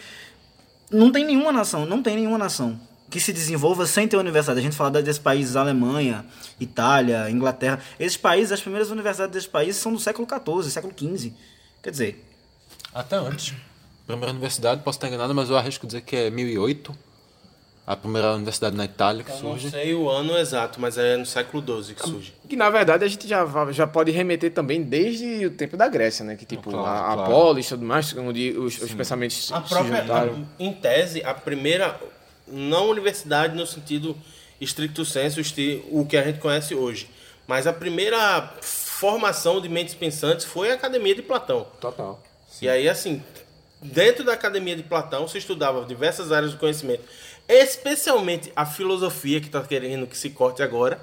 não tem nenhuma nação, não tem nenhuma nação que se desenvolva sem ter universidade. A gente fala desses países, Alemanha, Itália, Inglaterra. Esses países, as primeiras universidades desses países são do século XIV, século XV. Quer dizer, Até antes. Primeira universidade, posso estar enganado, mas eu arrisco dizer que é 1008. A primeira universidade na Itália que Eu não surge. sei o ano exato, mas é no século XII que surge. Que na verdade a gente já, já pode remeter também desde o tempo da Grécia, né? Que tipo, Claro, a, a claro. Polis e tudo mais, onde os, os pensamentos se, A se própria, juntaram. a- em tese, a primeira, não universidade no sentido estricto senso, o que a gente conhece hoje, mas a primeira formação de mentes pensantes foi a Academia de Platão. Total. E aí, assim, dentro da Academia de Platão se estudava diversas áreas do conhecimento, especialmente a filosofia, que está querendo que se corte agora,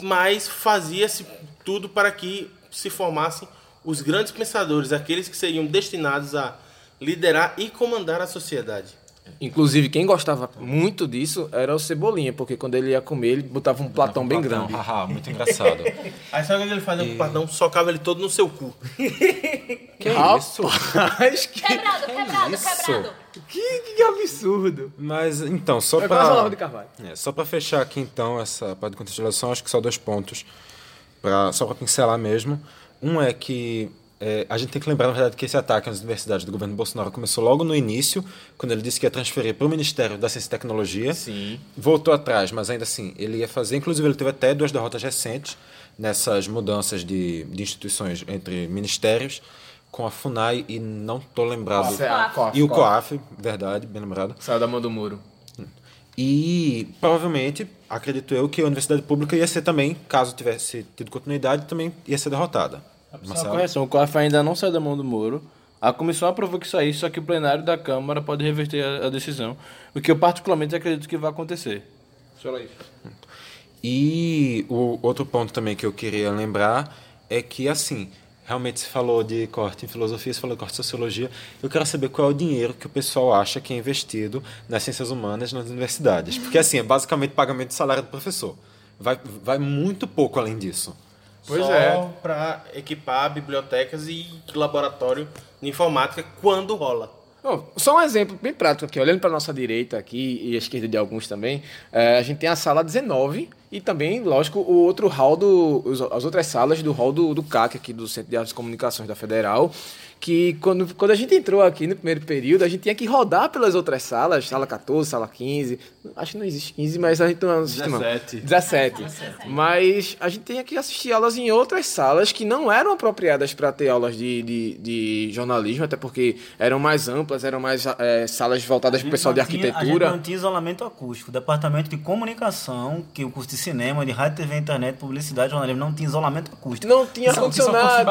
mas fazia-se tudo para que se formassem os grandes pensadores, aqueles que seriam destinados a liderar e comandar a sociedade. Inclusive, quem gostava muito disso era o Cebolinha, porque quando ele ia comer, ele botava um platão bem Platão, grande. haha, muito engraçado. [LAUGHS] Aí sabe o que ele fazia com o Platão? Socava ele todo no seu cu. [LAUGHS] que isso? Rapaz, que, Quebrado, quebrado, isso? quebrado. Que, que absurdo. Mas então, só É para é, só para fechar aqui então essa parte de contextualização, acho que só dois pontos, pra, só para pincelar mesmo. Um é que é, a gente tem que lembrar, na verdade, que esse ataque às universidades do governo Bolsonaro começou logo no início, quando ele disse que ia transferir para o Ministério da Ciência e Tecnologia. Sim. Voltou atrás, mas ainda assim, ele ia fazer. Inclusive, ele teve até duas derrotas recentes nessas mudanças de, de instituições entre ministérios, com a FUNAI e não estou lembrado. Coaf. E o COAF, verdade, bem lembrado. Saiu da mão do muro. E provavelmente, acredito eu, que a universidade pública ia ser também, caso tivesse tido continuidade, também ia ser derrotada. Só uma correção, o COAF ainda não saiu da mão do Moro. A comissão aprovou que saísse, só que o plenário da Câmara pode reverter a, a decisão. O que eu particularmente acredito que vai acontecer. Só isso. E o outro ponto também que eu queria lembrar é que, assim, realmente se falou de corte em filosofia, se falou de corte em sociologia. Eu quero saber qual é o dinheiro que o pessoal acha que é investido nas ciências humanas nas universidades. Porque, assim, é basicamente pagamento de salário do professor. Vai, vai muito pouco além disso. Pois Só é. para equipar bibliotecas e laboratório de informática quando rola. Bom, só um exemplo bem prático aqui, olhando para nossa direita aqui e a esquerda de alguns também, é, a gente tem a sala 19, E também, lógico, o outro hall do. as outras salas do hall do, do CAC, aqui do Centro de Artes e Comunicações da Federal. Que quando, quando a gente entrou aqui no primeiro período, a gente tinha que rodar pelas outras salas, sala 14, sala 15. Acho que não existe 15, mas a gente não assiste, não. 17. 17. Mas a gente tinha que assistir aulas em outras salas que não eram apropriadas para ter aulas de, de, de jornalismo, até porque eram mais amplas, eram mais eh, salas voltadas para o pessoal de Não tinha- a gente arquitetura. não tinha isolamento acústico. O departamento de comunicação, que o curso de cinema, de rádio, TV, internet, publicidade, jornalismo, não tinha isolamento acústico. Não tinha cursos ar-condicionado.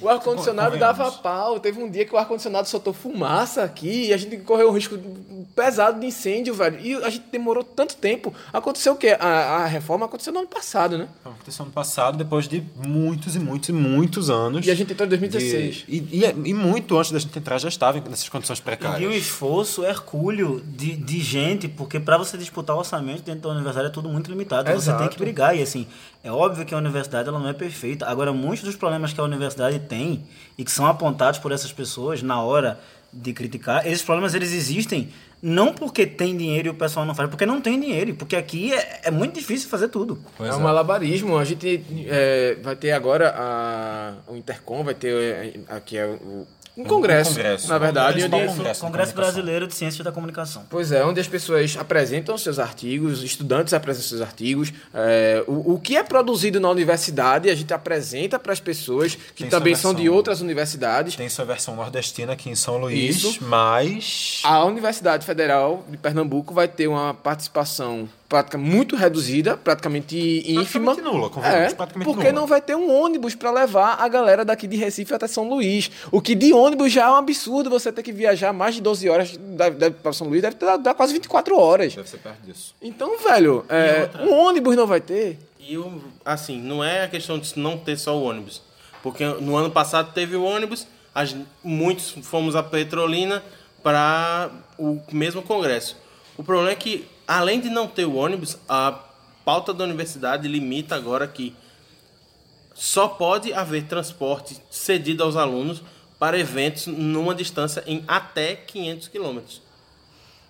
O ar-condicionado dava pau. Teve um dia que o ar-condicionado soltou fumaça aqui e a gente correu um risco pesado de incêndio, velho. E a gente demorou tanto tempo. Aconteceu o quê? A, a reforma aconteceu no ano passado, né? Aconteceu ano passado, depois de muitos e muitos e muitos anos. E a gente entrou em 2016. De- e, e- e muito antes da gente entrar já estava nessas condições E um precárias. esforço hercúleo de, de gente, porque para você disputar o orçamento dentro da universidade é tudo muito limitado. Você Exato. tem que brigar. E assim, é óbvio que a universidade ela não é perfeita. Agora, muitos dos problemas que a universidade tem e que são apontados por essas pessoas na hora de criticar, esses problemas eles existem não porque tem dinheiro e o pessoal não faz, porque não tem dinheiro. Porque aqui é, é muito difícil fazer tudo. é um malabarismo. A gente é, vai ter agora a, o Intercom, vai ter é, aqui é o, um congresso, congresso. na verdade. Onde- congresso. Congresso de comunicação. Brasileiro de Ciências da Comunicação. Pois é, onde as pessoas apresentam seus artigos, estudantes apresentam seus artigos. é, o, o que é produzido na universidade a gente apresenta para as pessoas que Tem também sua são de versão- outras universidades. Tem sua versão nordestina aqui em São Luís, Isso. mas A Universidade Federal de Pernambuco vai ter uma participação prática muito reduzida, praticamente ínfima. Praticamente nula, convenhamos, é, praticamente porque nula. não vai ter um ônibus para levar a galera daqui de Recife até São Luís. O que de ônibus já é um absurdo você ter que viajar mais de 12 horas para São Luís, deve dar, dar quase 24 horas. deve ser perto disso. Então, velho, é, um ônibus não vai ter. E o- assim, não é a questão de não ter só o ônibus. Porque no ano passado teve o ônibus, a gen- muitos fomos a Petrolina para o mesmo congresso. O problema é que, além de não ter o ônibus, a pauta da universidade limita agora que só pode haver transporte cedido aos alunos para eventos numa distância em até 500 quilômetros.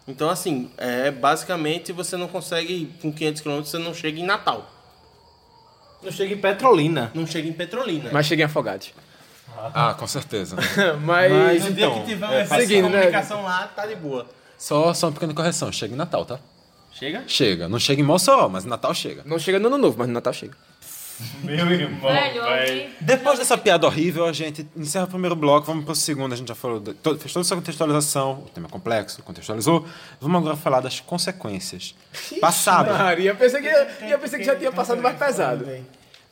Então, assim, é, basicamente você não consegue, com 500 quilômetros, você não chega em Natal. Não chega em Petrolina. Não chega em Petrolina. Mas cheguei afogados. Ah, com certeza. [LAUGHS] Mas, Mas no dia então, que tiver é, evento de seguindo, né? comunicação lá, tá de boa. Só, só uma pequena correção, chega em Natal, tá? Chega? Chega. Não chega em Mossoró, mas Natal chega. não chega no ano novo, mas no Natal chega. Meu irmão, Velho. Depois dessa piada horrível, a gente encerra o primeiro bloco, vamos pro segundo. A gente já falou, de, to- fez toda essa contextualização, o tema é complexo, contextualizou. Vamos agora falar das consequências. Passado. Maria, eu pensei que, eu pensei que já tinha passado mais pesado.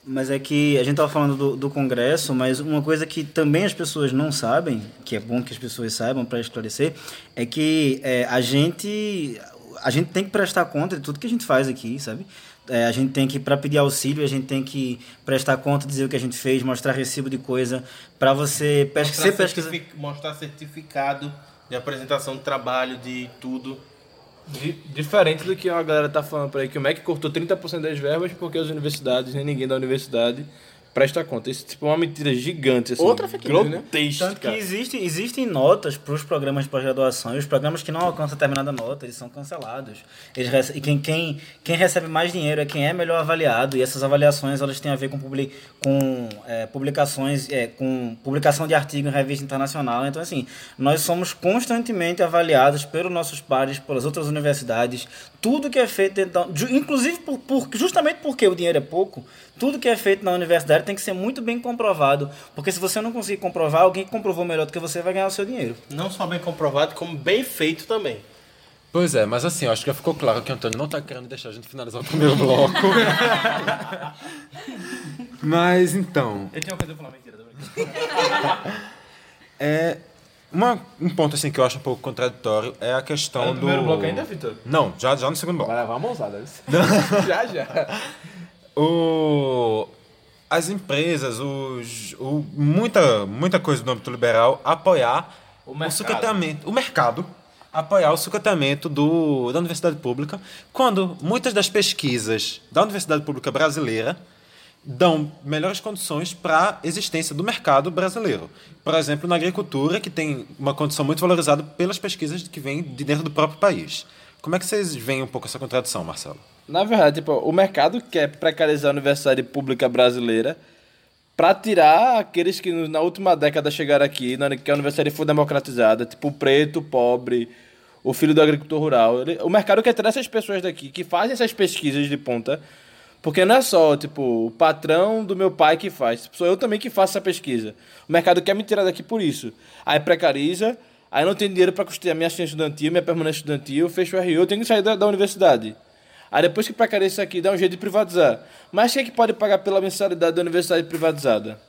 Mas é que a gente estava falando do, do Congresso, mas uma coisa que também as pessoas não sabem, que é bom que as pessoas saibam para esclarecer, é que é, a gente a gente tem que prestar conta de tudo que a gente faz aqui, sabe? É, a gente tem que, para pedir auxílio, a gente tem que prestar conta, dizer o que a gente fez, mostrar recibo de coisa, para você pesqui- Mostrar, ser pesquisa... certifi- mostrar certificado de apresentação de trabalho, de tudo. Di- Diferente do que a galera tá falando por aí, que o MEC cortou 30% das verbas porque as universidades, nem ninguém da universidade presta conta. Isso tipo, é uma mentira gigante, assim. Outra fake news, né? grotesca. Tanto que existe, existem notas para os programas de pós-graduação e os programas que não alcançam determinada nota, eles são cancelados. Eles rece- e quem, quem, quem recebe mais dinheiro é quem é melhor avaliado e essas avaliações elas têm a ver com, publi, com é, publicações, é, com publicação de artigo em revista internacional. Então, assim, nós somos constantemente avaliados pelos nossos pares, pelas outras universidades. Tudo que é feito, dentro da- inclusive por, por- justamente porque o dinheiro é pouco, tudo que é feito na universidade tem que ser muito bem comprovado. Porque se você não conseguir comprovar, alguém que comprovou melhor do que você vai ganhar o seu dinheiro. Não só bem comprovado, como bem feito também. Pois é, mas assim, eu acho que já ficou claro que o Antônio não tá querendo deixar a gente finalizar o primeiro bloco. [LAUGHS] mas então. Eu tinha uma coisa pra falar mentira, também. [LAUGHS] É, uma, um ponto assim que eu acho um pouco contraditório é a questão no do. primeiro bloco ainda, Vitor? Não, já, já no segundo bloco. Vai levar uma ousada. [LAUGHS] já, já. O, as empresas, os, o, muita, muita coisa do âmbito liberal apoiar o, mercado. sucateamento, o mercado, apoiar o sucateamento do, da universidade pública, quando muitas das pesquisas da universidade pública brasileira dão melhores condições para a existência do mercado brasileiro. Por exemplo, na agricultura, que tem uma condição muito valorizada pelas pesquisas que vêm de dentro do próprio país. Como é que vocês veem um pouco essa contradição, Marcelo? Na verdade, tipo, o mercado quer precarizar a universidade pública brasileira para tirar aqueles que na última década chegaram aqui, que a universidade foi democratizada, tipo o preto, o pobre, o filho do agricultor rural. O mercado quer tirar essas pessoas daqui que fazem essas pesquisas de ponta, porque não é só, tipo, o patrão do meu pai que faz, tipo, sou eu também que faço essa pesquisa. O mercado quer me tirar daqui por isso. Aí precariza, aí não tem dinheiro para custear minha assistência estudantil, minha permanência estudantil, fecho o RU, eu tenho que sair da, da universidade. Aí depois que precariza isso aqui, dá um jeito de privatizar. Mas quem é que pode pagar pela mensalidade da universidade privatizada?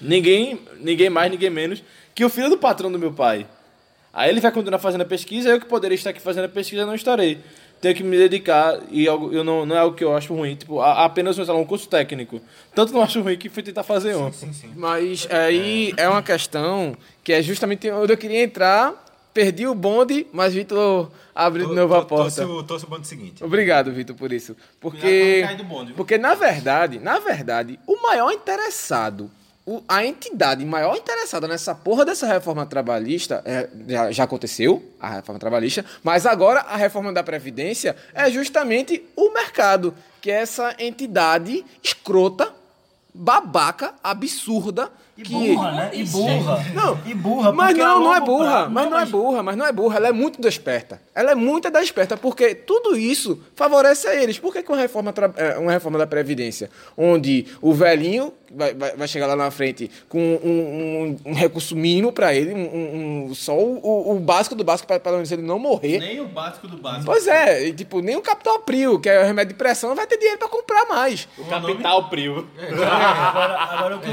Ninguém, ninguém mais, ninguém menos que o filho do patrão do meu pai. Aí ele vai continuar fazendo a pesquisa, eu que poderia estar aqui fazendo a pesquisa não estarei. Tenho que me dedicar e algo, eu não, não é algo que eu acho ruim, tipo, a- apenas um curso técnico. Tanto não acho ruim que fui tentar fazer um. Mas aí é uma questão que é justamente onde eu queria entrar, perdi o bonde, mas Vitor abriu de novo a porta. Trouxe o bonde seguinte. Obrigado, Vitor, por isso. Porque, bonde, porque na verdade, na verdade, o maior interessado, a entidade maior interessada nessa porra dessa reforma trabalhista, é, já, já aconteceu, a reforma trabalhista, mas agora a reforma da Previdência é justamente o mercado, que é essa entidade escrota, babaca, absurda, E que... burra, né? E burra. Não, E burra. mas não, não é burra, prazo- mas não é burra, mas não é burra, ela é muito desperta. Ela é muito desperta, porque tudo isso favorece a eles. Por que, que uma, reforma tra- é, uma reforma da Previdência, onde o velhinho vai, vai, vai chegar lá na frente com um, um- um recurso mínimo para ele, um, um- só o, o básico do básico para ele não morrer. Nem o básico do básico. Pois é, e, tipo, nem o capital prio, que é o remédio de pressão, vai ter dinheiro para comprar mais. Capital Prio. Agora, agora o que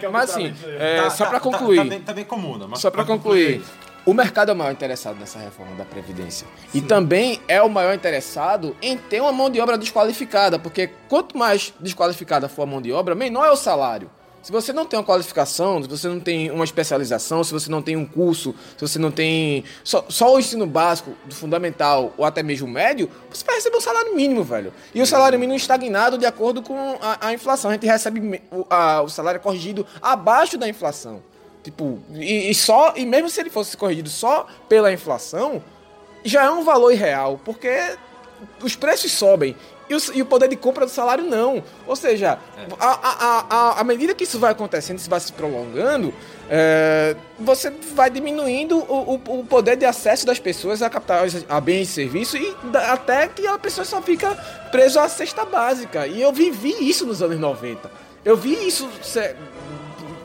eu falo Mas, deles- mas assim, é, Tá- só tá- para tá- concluir. Tá, bem, tá bem comum, né? Mas- Só para mas concluir, o mercado é o maior interessado nessa reforma da Previdência. E também é o maior interessado em ter uma mão de obra desqualificada, porque quanto mais desqualificada for a mão de obra, menor é o salário. Se você não tem uma qualificação, se você não tem uma especialização, se você não tem um curso, se você não tem só, só o ensino básico, do fundamental ou até mesmo médio, você vai receber um salário mínimo, velho. E o salário mínimo estagnado de acordo com a, a inflação. A gente recebe o, a- o salário corrigido abaixo da inflação. Tipo, e, e só, e mesmo se ele fosse corrigido só pela inflação, já é um valor irreal, porque os preços sobem e o, e o poder de compra do salário não. Ou seja, a, a, a, à medida que isso vai acontecendo, isso vai se prolongando, é, você vai diminuindo o, o, o poder de acesso das pessoas a capitais, a bens e serviços, e da- até que a pessoa só fica preso à cesta básica. E eu vivi isso nos anos 90. Eu vi isso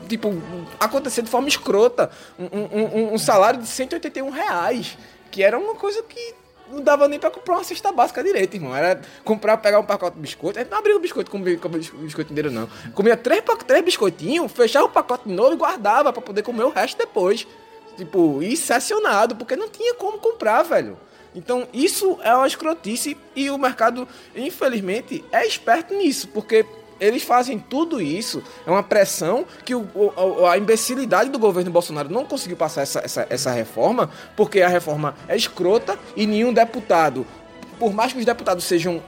tipo, acontecer de forma escrota. Um, um- um- um salário de 181 reais. Que era uma coisa que não dava nem pra comprar uma cesta básica direito, irmão. Era comprar, pegar um pacote de biscoito. A gente não abria o biscoito com, o biscoito inteiro, não. Comia três, três biscoitinhos, fechava o pacote de novo e guardava pra poder comer o resto depois. Tipo, e sessionado, porque não tinha como comprar, velho. Então, isso é uma escrotice e o mercado, infelizmente, é esperto nisso, porque eles fazem tudo isso, é uma pressão que o, o- a imbecilidade do governo Bolsonaro não conseguiu passar essa, essa, essa reforma, porque a reforma é escrota e nenhum deputado, por mais que os deputados sejam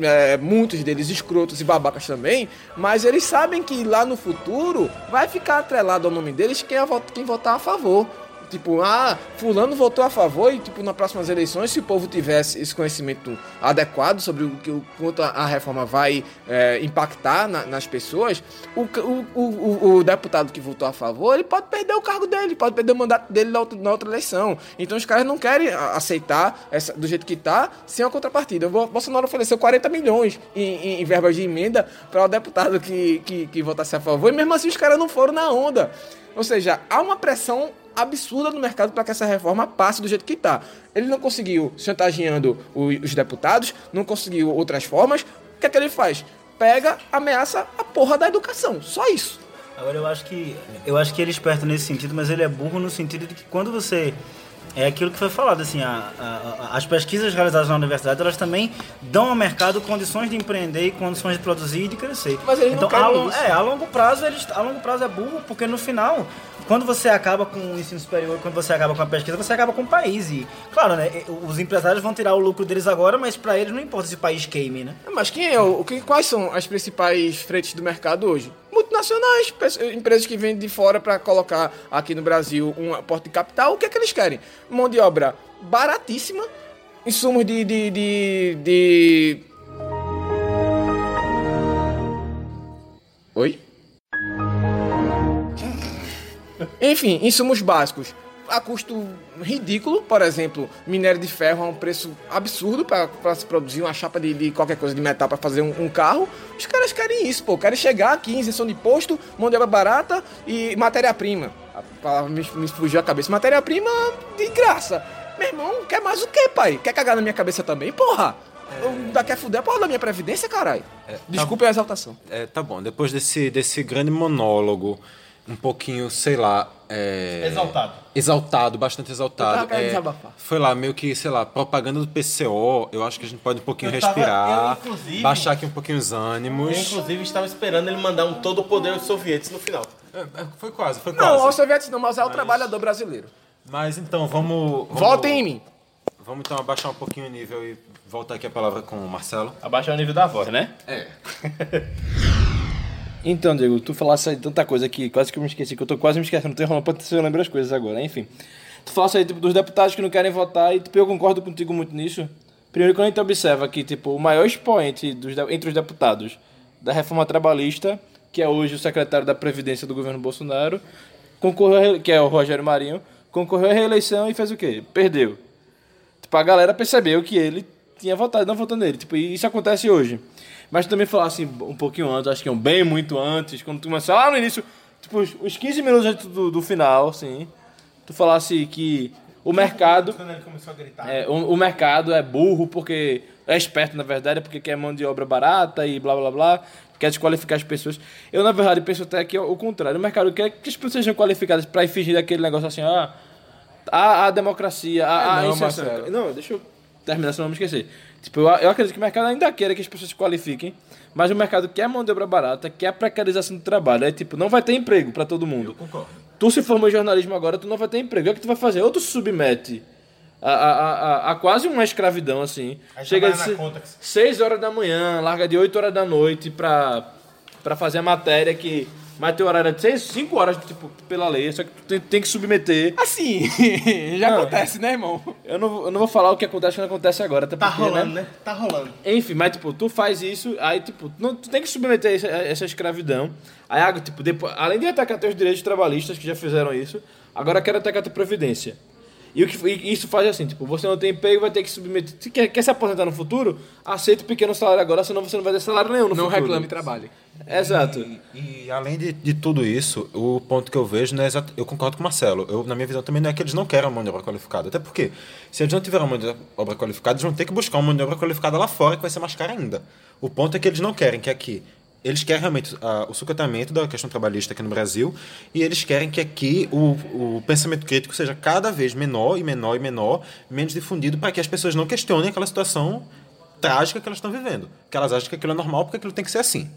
é, muitos deles escrotos e babacas também, mas eles sabem que lá no futuro vai ficar atrelado ao nome deles quem, vo- quem votar a favor. Tipo, ah, fulano votou a favor e, tipo, nas próximas eleições, se o povo tivesse esse conhecimento adequado sobre o que o quanto a, reforma vai é, impactar na- nas pessoas, o, o, o, o- deputado que votou a favor, ele pode perder o cargo dele, pode perder o mandato dele na outra, na outra eleição. Então os caras não querem aceitar essa, do jeito que tá, sem a contrapartida. O Bo- Bolsonaro ofereceu 40 milhões em, em, em verbas de emenda para o deputado que, que, que votasse a favor, e mesmo assim os caras não foram na onda. Ou seja, há uma pressão absurda no mercado para que essa reforma passe do jeito que está. Ele não conseguiu chantageando os deputados, não conseguiu outras formas. O que é que ele faz? Pega, ameaça a porra da educação. Só isso. Agora eu acho que eu acho que ele é esperto nesse sentido, mas ele é burro no sentido de que quando você é aquilo que foi falado assim, a- a- as pesquisas realizadas na universidade elas também dão ao mercado condições de empreender, e condições de produzir e de crescer. Mas eles não então, querem a, isso. é, a longo prazo eles, a longo prazo é burro porque no final quando você acaba com o ensino superior, quando você acaba com a pesquisa, você acaba com o país. E, claro, né? Os empresários vão tirar o lucro deles agora, mas pra eles não importa se o país queime, né? Mas quem é o, que, quais são as principais frentes do mercado hoje? Multinacionais, empresas que vêm de fora para colocar aqui no Brasil um aporte de capital. O que é que eles querem? Mão de obra baratíssima insumos de, de, de, de... Oi? Enfim, insumos básicos. A custo ridículo, por exemplo, minério de ferro a um preço absurdo para se produzir uma chapa de, de qualquer coisa de metal para fazer um, um carro. Os caras querem isso, pô. Querem chegar aqui, isenção de imposto, mão de obra barata e matéria-prima. A palavra me, me fugiu a cabeça. Matéria-prima de graça. Meu irmão, quer mais o quê, pai? Quer cagar na minha cabeça também, porra? É... Quer fuder a porra da minha previdência, caralho? Desculpe a exaltação. É, tá bom, depois desse, desse grande monólogo, um pouquinho, sei lá. É... Exaltado. Exaltado, bastante exaltado. Eu tava É, desabafar. foi lá, meio que, sei lá, propaganda do PCO. Eu acho que a gente pode um pouquinho Eu tava- respirar, eu, inclusive- baixar aqui um pouquinho os Eu, ânimos. inclusive, estava esperando ele mandar um todo o poder aos sovietes no final. É, é, foi quase, foi Não, quase. aos sovietes não, mas é o trabalhador brasileiro. Mas então, vamos. vamos Votem em mim. Vamos então abaixar um pouquinho o nível e voltar aqui a palavra com o Marcelo. Abaixar o nível da voz, né? [LAUGHS] Então, Diego, tu falasse aí tanta coisa que quase que eu me esqueci, que eu tô quase me esquecendo, tô enrolando pra se eu lembrar as coisas agora, enfim. Tu falasse aí tipo, dos deputados que não querem votar e tipo, eu concordo contigo muito nisso. Primeiro, quando a gente observa que tipo, o maior expoente dos, entre os deputados da reforma trabalhista, que é hoje o secretário da Previdência do governo Bolsonaro, concorreu, que é o Rogério Marinho, concorreu à reeleição e fez o quê? Perdeu. Tipo, a galera percebeu que ele tinha votado, não votou nele. Tipo, e isso acontece hoje. Mas também falar assim, um pouquinho antes, acho que é um bem muito antes, quando tu começou lá no início, tipo, uns- uns 15 minutos antes do, do final, assim, tu falasse que o mercado. Quando ele começou a gritar. É, o, o mercado é burro porque. É esperto, na verdade, porque quer mão de obra barata e blá blá blá, quer desqualificar as pessoas. Eu, na verdade, penso até que é o contrário. O mercado quer que as pessoas sejam qualificadas para fingir daquele negócio assim, ah, a, a democracia, a, a não, inserção. Marcelo. Não, deixa eu terminar, senão eu vou me esquecer. Tipo, eu, eu acredito que o mercado ainda queira que as pessoas se qualifiquem, mas o mercado quer mão de obra barata, quer a precarização do trabalho. É tipo, não vai ter emprego para todo mundo. Tu se formou em jornalismo agora, tu não vai ter emprego. O que tu vai fazer? Ou tu submete a, a, a, a- quase uma escravidão, assim. Aí Chega de trabalha na se- Contax. 6 horas da manhã, larga de 8 horas da noite pra, pra fazer a matéria que... Mas teu horário é de 5 horas, tipo, pela lei, só que tu tem, tem que submeter. Assim, [LAUGHS] já Não. acontece, né, irmão? Eu não, vou- eu não vou falar o que acontece quando acontece agora, até Tá porque, rolando, né? Tá rolando. enfim, mas tipo, tu faz isso, aí tipo, não, tu tem que submeter essa, essa escravidão. Aí, tipo, depois, além de atacar teus direitos trabalhistas que já fizeram isso, agora quero atacar tua previdência. E o que e isso faz assim, tipo, você não tem emprego, vai ter que submeter. Se quer, quer se aposentar no futuro, aceita o pequeno salário agora, senão você não vai ter salário nenhum no Não futuro. reclame e trabalhe. Exato. E além de, de tudo isso, o ponto que eu vejo não é exato. Eu concordo com o Marcelo. Eu, na minha visão também não é que eles não querem a mão de obra qualificada. Até porque, se eles não tiverem a mão de obra qualificada, eles vão ter que buscar uma mão de obra qualificada lá fora, que vai ser mais cara ainda. O ponto é que eles não querem que aqui. Eles querem realmente ah, o sucatamento da questão trabalhista aqui no Brasil e eles querem que aqui o, o pensamento crítico seja cada vez menor e menor e menor, menos difundido, para que as pessoas não questionem aquela situação trágica que elas estão vivendo. Que elas acham que aquilo é normal porque aquilo tem que ser assim.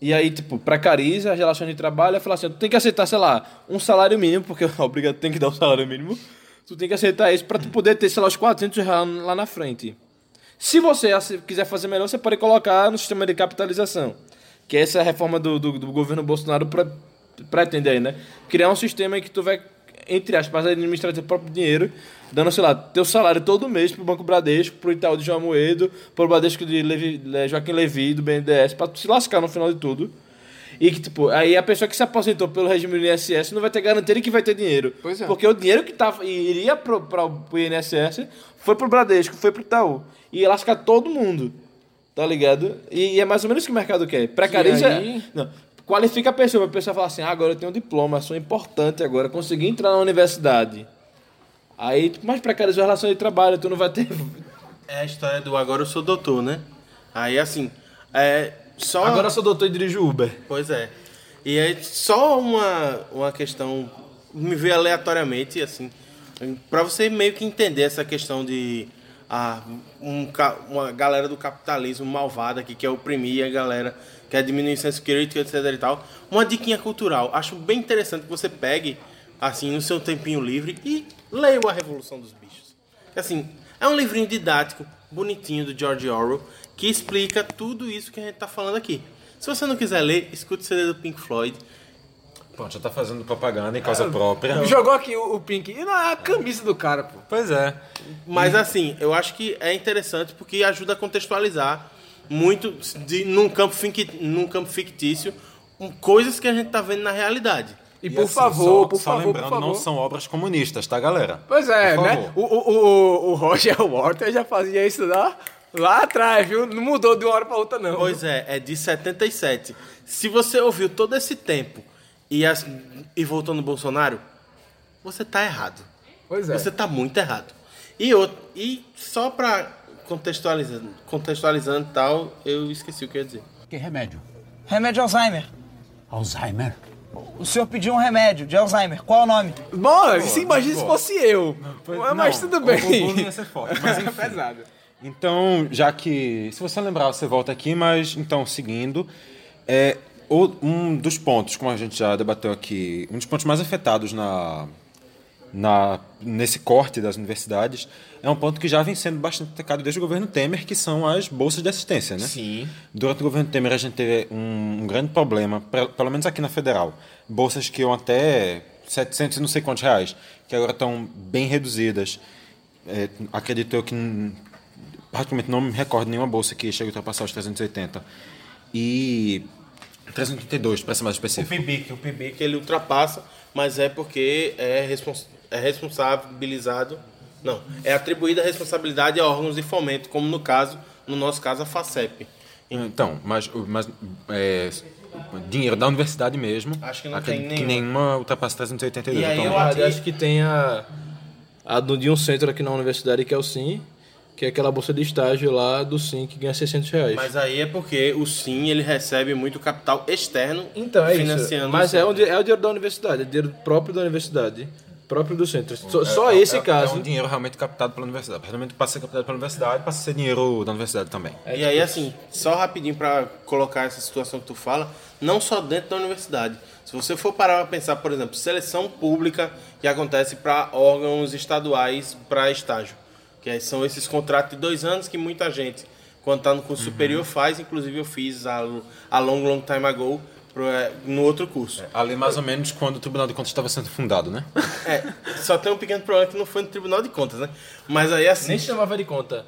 E aí, tipo, precariza as relações de trabalho, falar assim, tu tem que aceitar, sei lá, um salário mínimo, porque [LAUGHS] obrigado, tem que dar um salário mínimo. Tu tem que aceitar isso pra tu poder ter, sei lá, os 400 reais lá na frente. Se você quiser fazer melhor, você pode colocar no sistema de capitalização. Que essa é a reforma do, do, do governo Bolsonaro pre- pretende aí, né? Criar um sistema em que tu vai, entre aspas, administrar teu próprio dinheiro, dando, sei lá, teu salário todo mês pro Banco Bradesco, pro Itaú de João Moedo, pro Bradesco de Levi- Le- Joaquim Levi, do BNDES, pra tu se lascar no final de tudo. E que, tipo, aí a pessoa que se aposentou pelo regime do INSS não vai ter garantia de que vai ter dinheiro. Pois é. Porque o dinheiro que tava, iria pro, pro, pro INSS foi pro Bradesco, foi pro Itaú. E ia lascar todo mundo. Tá ligado? E, e é mais ou menos o que o mercado quer. Precariza. Aí- Não, qualifica a pessoa, a pessoa fala assim: ah, agora eu tenho um diploma, sou importante agora, consegui entrar na universidade. Aí, tipo, mas precarizou a relação de trabalho, tu não vai ter. [LAUGHS] É a história do agora eu sou doutor, né? Aí assim, é só Agora eu sou doutor e dirijo Uber. Pois é. E é só uma, uma questão, me veio aleatoriamente, assim, para você meio que entender essa questão de ah, um, uma galera do capitalismo malvada que quer oprimir a galera, quer diminuir senso crítico, etc e tal. Uma diquinha cultural. Acho bem interessante que você pegue, assim, no seu tempinho livre e leia A Revolução dos Bichos. Assim, é um livrinho didático, bonitinho, do George Orwell, que explica tudo isso que a gente tá falando aqui. Se você não quiser ler, escute o CD do Pink Floyd. Pronto, já tá fazendo propaganda em causa própria. Jogou aqui o, o Pink. E não é a camisa do cara, pô. Pois é. Mas assim, eu acho que é interessante porque ajuda a contextualizar muito de, num, campo num campo fictício um, coisas que a gente tá vendo na realidade. E, E por assim, favor, só, por só favor, lembrando, por favor. não são obras comunistas, tá, galera? Pois é, né? o, o, o Roger Walter já fazia isso lá, lá atrás, viu? Não mudou de uma hora pra outra, não. Pois é, é de 77. Se você ouviu todo esse tempo e, as, e voltou no Bolsonaro, você tá errado. Pois é. Você tá muito errado. E, outro, e só pra contextualizando, contextualizando e tal, eu esqueci o que eu ia dizer. Que remédio? Remédio Alzheimer. Alzheimer? O senhor pediu um remédio de Alzheimer. Qual é o nome? Bom, se imagina se fosse eu. mas, mas Não, tudo o- bem. O bullying ia ser forte, mas [LAUGHS] enfim. Pesado. Então, já que. Se você lembrar, você volta aqui, mas então, seguindo. É, o- um dos pontos, como a gente já debateu aqui, um dos pontos mais afetados na, na, nesse corte das universidades é um ponto que já vem sendo bastante atacado desde o governo Temer, que são as bolsas de assistência, né? Sim. Durante o governo Temer a gente teve um, um grande problema, pe- pelo menos aqui na Federal. Bolsas que iam até 700 e não sei quantos reais, que agora estão bem reduzidas. É, acredito eu que praticamente não me recordo nenhuma bolsa que chegue a ultrapassar os 380. E 382, para ser mais O específico. PIBIC, o PIBIC ele ultrapassa, mas é porque é, respons é responsabilizado, não, é atribuída a responsabilidade a órgãos de fomento, como no caso, no nosso caso, a FACEP. Então, mas, o- mas é, dinheiro da universidade mesmo. Acho que não acredito tem que nenhuma. nenhuma ultrapassa 382. E aí então, eu acho- acho que tem a, a do, de um centro aqui na universidade, que é o SIM, que é aquela bolsa de estágio lá do SIM que ganha 600 reais. Mas aí é porque o SIM ele recebe muito capital externo então, é isso. financiando Mas o é centro. o, di- é o dinheiro da universidade, é dinheiro próprio da universidade, próprio do centro. Só, só é- esse é- caso. É um dinheiro realmente captado pela universidade. Realmente passa a ser captado pela universidade, passa a ser dinheiro da universidade também. E aí, assim, só rapidinho para colocar essa situação que tu fala, não só dentro da universidade. Se você for parar para pensar, por exemplo, seleção pública que acontece para órgãos estaduais para estágio, que aí são esses contratos de dois anos que muita gente, quando está no curso superior, faz. Inclusive, eu fiz a, a long, long time ago pro- é, no outro curso. Ali mais ou menos quando o Tribunal de Contas estava sendo fundado, né? É, só tem um pequeno problema que não foi no Tribunal de Contas, né? Mas aí, assim... Nem chamava de conta.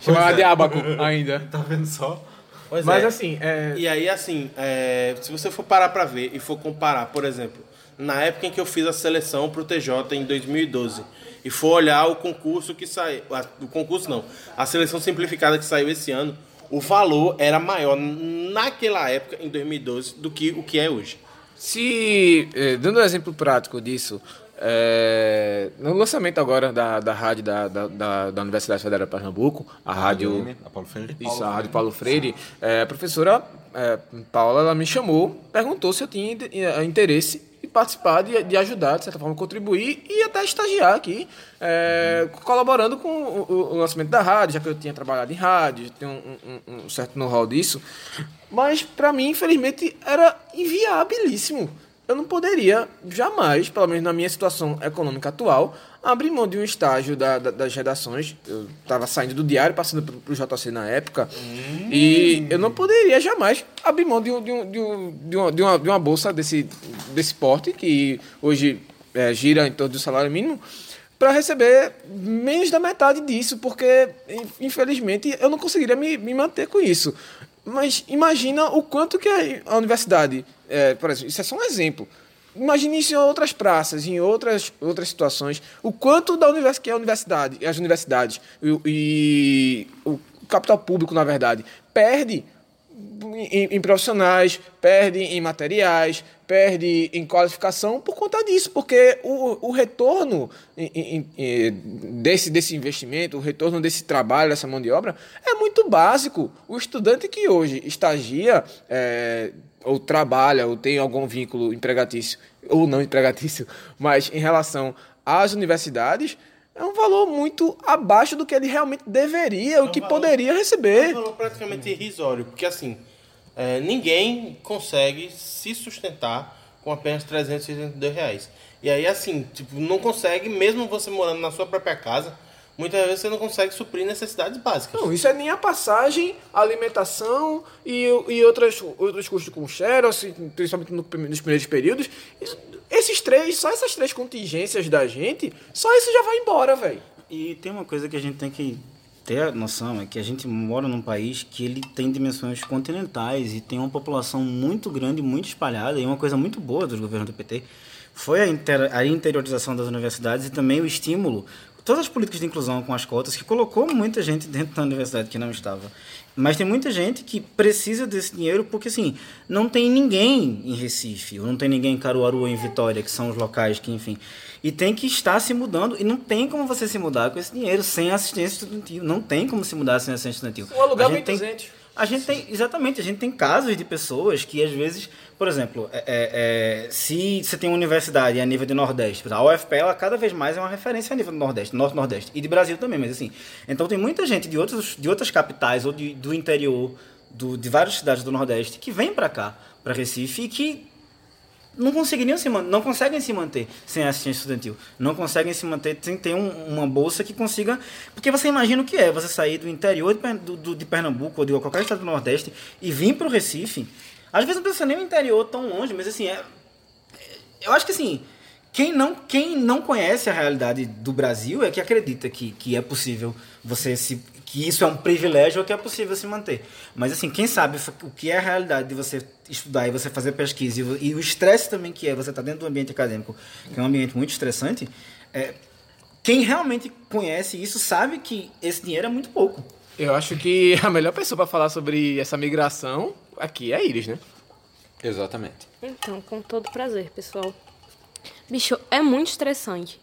Chamava é. de abaco ainda. Tá vendo só? Pois Mas é. assim, é, E aí, assim, é, se você for parar pra ver e for comparar, por exemplo, na época em que eu fiz a seleção pro TJ em 2012, e for olhar o concurso que saiu, o concurso não, a seleção simplificada que saiu esse ano, o valor era maior naquela época, em 2012, do que o que é hoje. Se, eh, dando um exemplo prático disso, eh, no lançamento agora da, da rádio da, da, da, da Universidade Federal de Pernambuco, a rádio... A Paulo Freire. Isso, a Rádio Paulo Freire, eh, a professora eh, Paula ela me chamou, perguntou se eu tinha eh, interesse em participar, de, de ajudar, de certa forma, contribuir e até estagiar aqui, eh, colaborando com o, o- o lançamento da rádio, já que eu tinha trabalhado em rádio, tenho um, um- um certo know-how disso. Mas, para mim, infelizmente, era inviabilíssimo. Eu não poderia jamais, pelo menos na minha situação econômica atual, abrir mão de um estágio da- da- das redações. Eu estava saindo do diário, passando para o JC na época. E eu não poderia jamais abrir mão de, um- de, um- de, um- de uma, de, uma, de uma bolsa desse, desse porte, que hoje é, gira em torno do salário mínimo, para receber menos da metade disso, porque, infelizmente, eu não conseguiria me, me manter com isso. Mas imagina o quanto que a universidade, é, por exemplo, isso é só um exemplo. Imagine isso em outras praças, em outras, outras situações. O quanto da univers, que é a universidade, as universidades e, e o capital público, na verdade, perde em, em profissionais, perde em materiais, perde em qualificação por conta disso, porque o, o retorno em- em- em- desse, desse investimento, o retorno desse trabalho, dessa mão de obra, é muito básico. O estudante que hoje estagia, é, ou trabalha, ou tem algum vínculo empregatício, ou não empregatício, [LAUGHS] mas em relação às universidades, é um valor muito abaixo do que ele realmente deveria, o que poderia É receber. um valor praticamente irrisório, porque assim, é, ninguém consegue se sustentar com apenas 382 reais. E aí, assim, tipo, não consegue, mesmo você morando na sua própria casa, muitas vezes você não consegue suprir necessidades básicas. Não, isso é nem a passagem, a alimentação e, e outras, outros custos com share, assim, principalmente no nos primeiros períodos. Isso- esses três, só essas três contingências da gente, só isso já vai embora, velho. E tem uma coisa que a gente tem que ter a noção, é que a gente mora num país que ele tem dimensões continentais e tem uma população muito grande, muito espalhada, e uma coisa muito boa dos governos do PT foi a, inter- a interiorização das universidades e também o estímulo, todas as políticas de inclusão com as cotas, que colocou muita gente dentro da universidade que não estava. Mas tem muita gente que precisa desse dinheiro porque, assim, não tem ninguém em Recife, ou não tem ninguém em Caruaru ou em Vitória, que são os locais que, enfim. E tem que estar se mudando, e não tem como você se mudar com esse dinheiro sem assistência estudantil. Não tem como se mudar sem assistência estudantil. O aluguel A gente tem- 1.200. a gente tem, exatamente, a gente tem casos de pessoas que às vezes, por exemplo, é- é- é, se você tem uma universidade a nível de Nordeste, a UFPE ela cada vez mais é uma referência a nível do Nordeste, Norte Nordeste, e de Brasil também, mas assim, então tem muita gente de, outros, de outras capitais ou de, do interior, do, de várias cidades do Nordeste, que vem para cá, para Recife, e que não conseguiriam se não conseguem se manter sem assistência estudantil. Não conseguem se manter sem ter um- uma bolsa que consiga. Porque você imagina o que é você sair do interior de, do- de Pernambuco ou de qualquer estado do Nordeste e vir para o Recife. Às vezes não precisa nem o interior tão longe, mas assim, é, eu acho que assim, quem não, quem não conhece a realidade do Brasil é que acredita que, que é possível você se. que isso é um privilégio ou que é possível se manter. Mas assim, quem sabe o que é a realidade de você estudar e você fazer pesquisa e, e o estresse também que é você estar dentro do ambiente acadêmico, que é um ambiente muito estressante, é, quem realmente conhece isso sabe que esse dinheiro é muito pouco. Eu acho que a melhor pessoa para falar sobre essa migração aqui é a Iris, né? Exatamente. Então, com todo prazer, pessoal. Bicho, é muito estressante.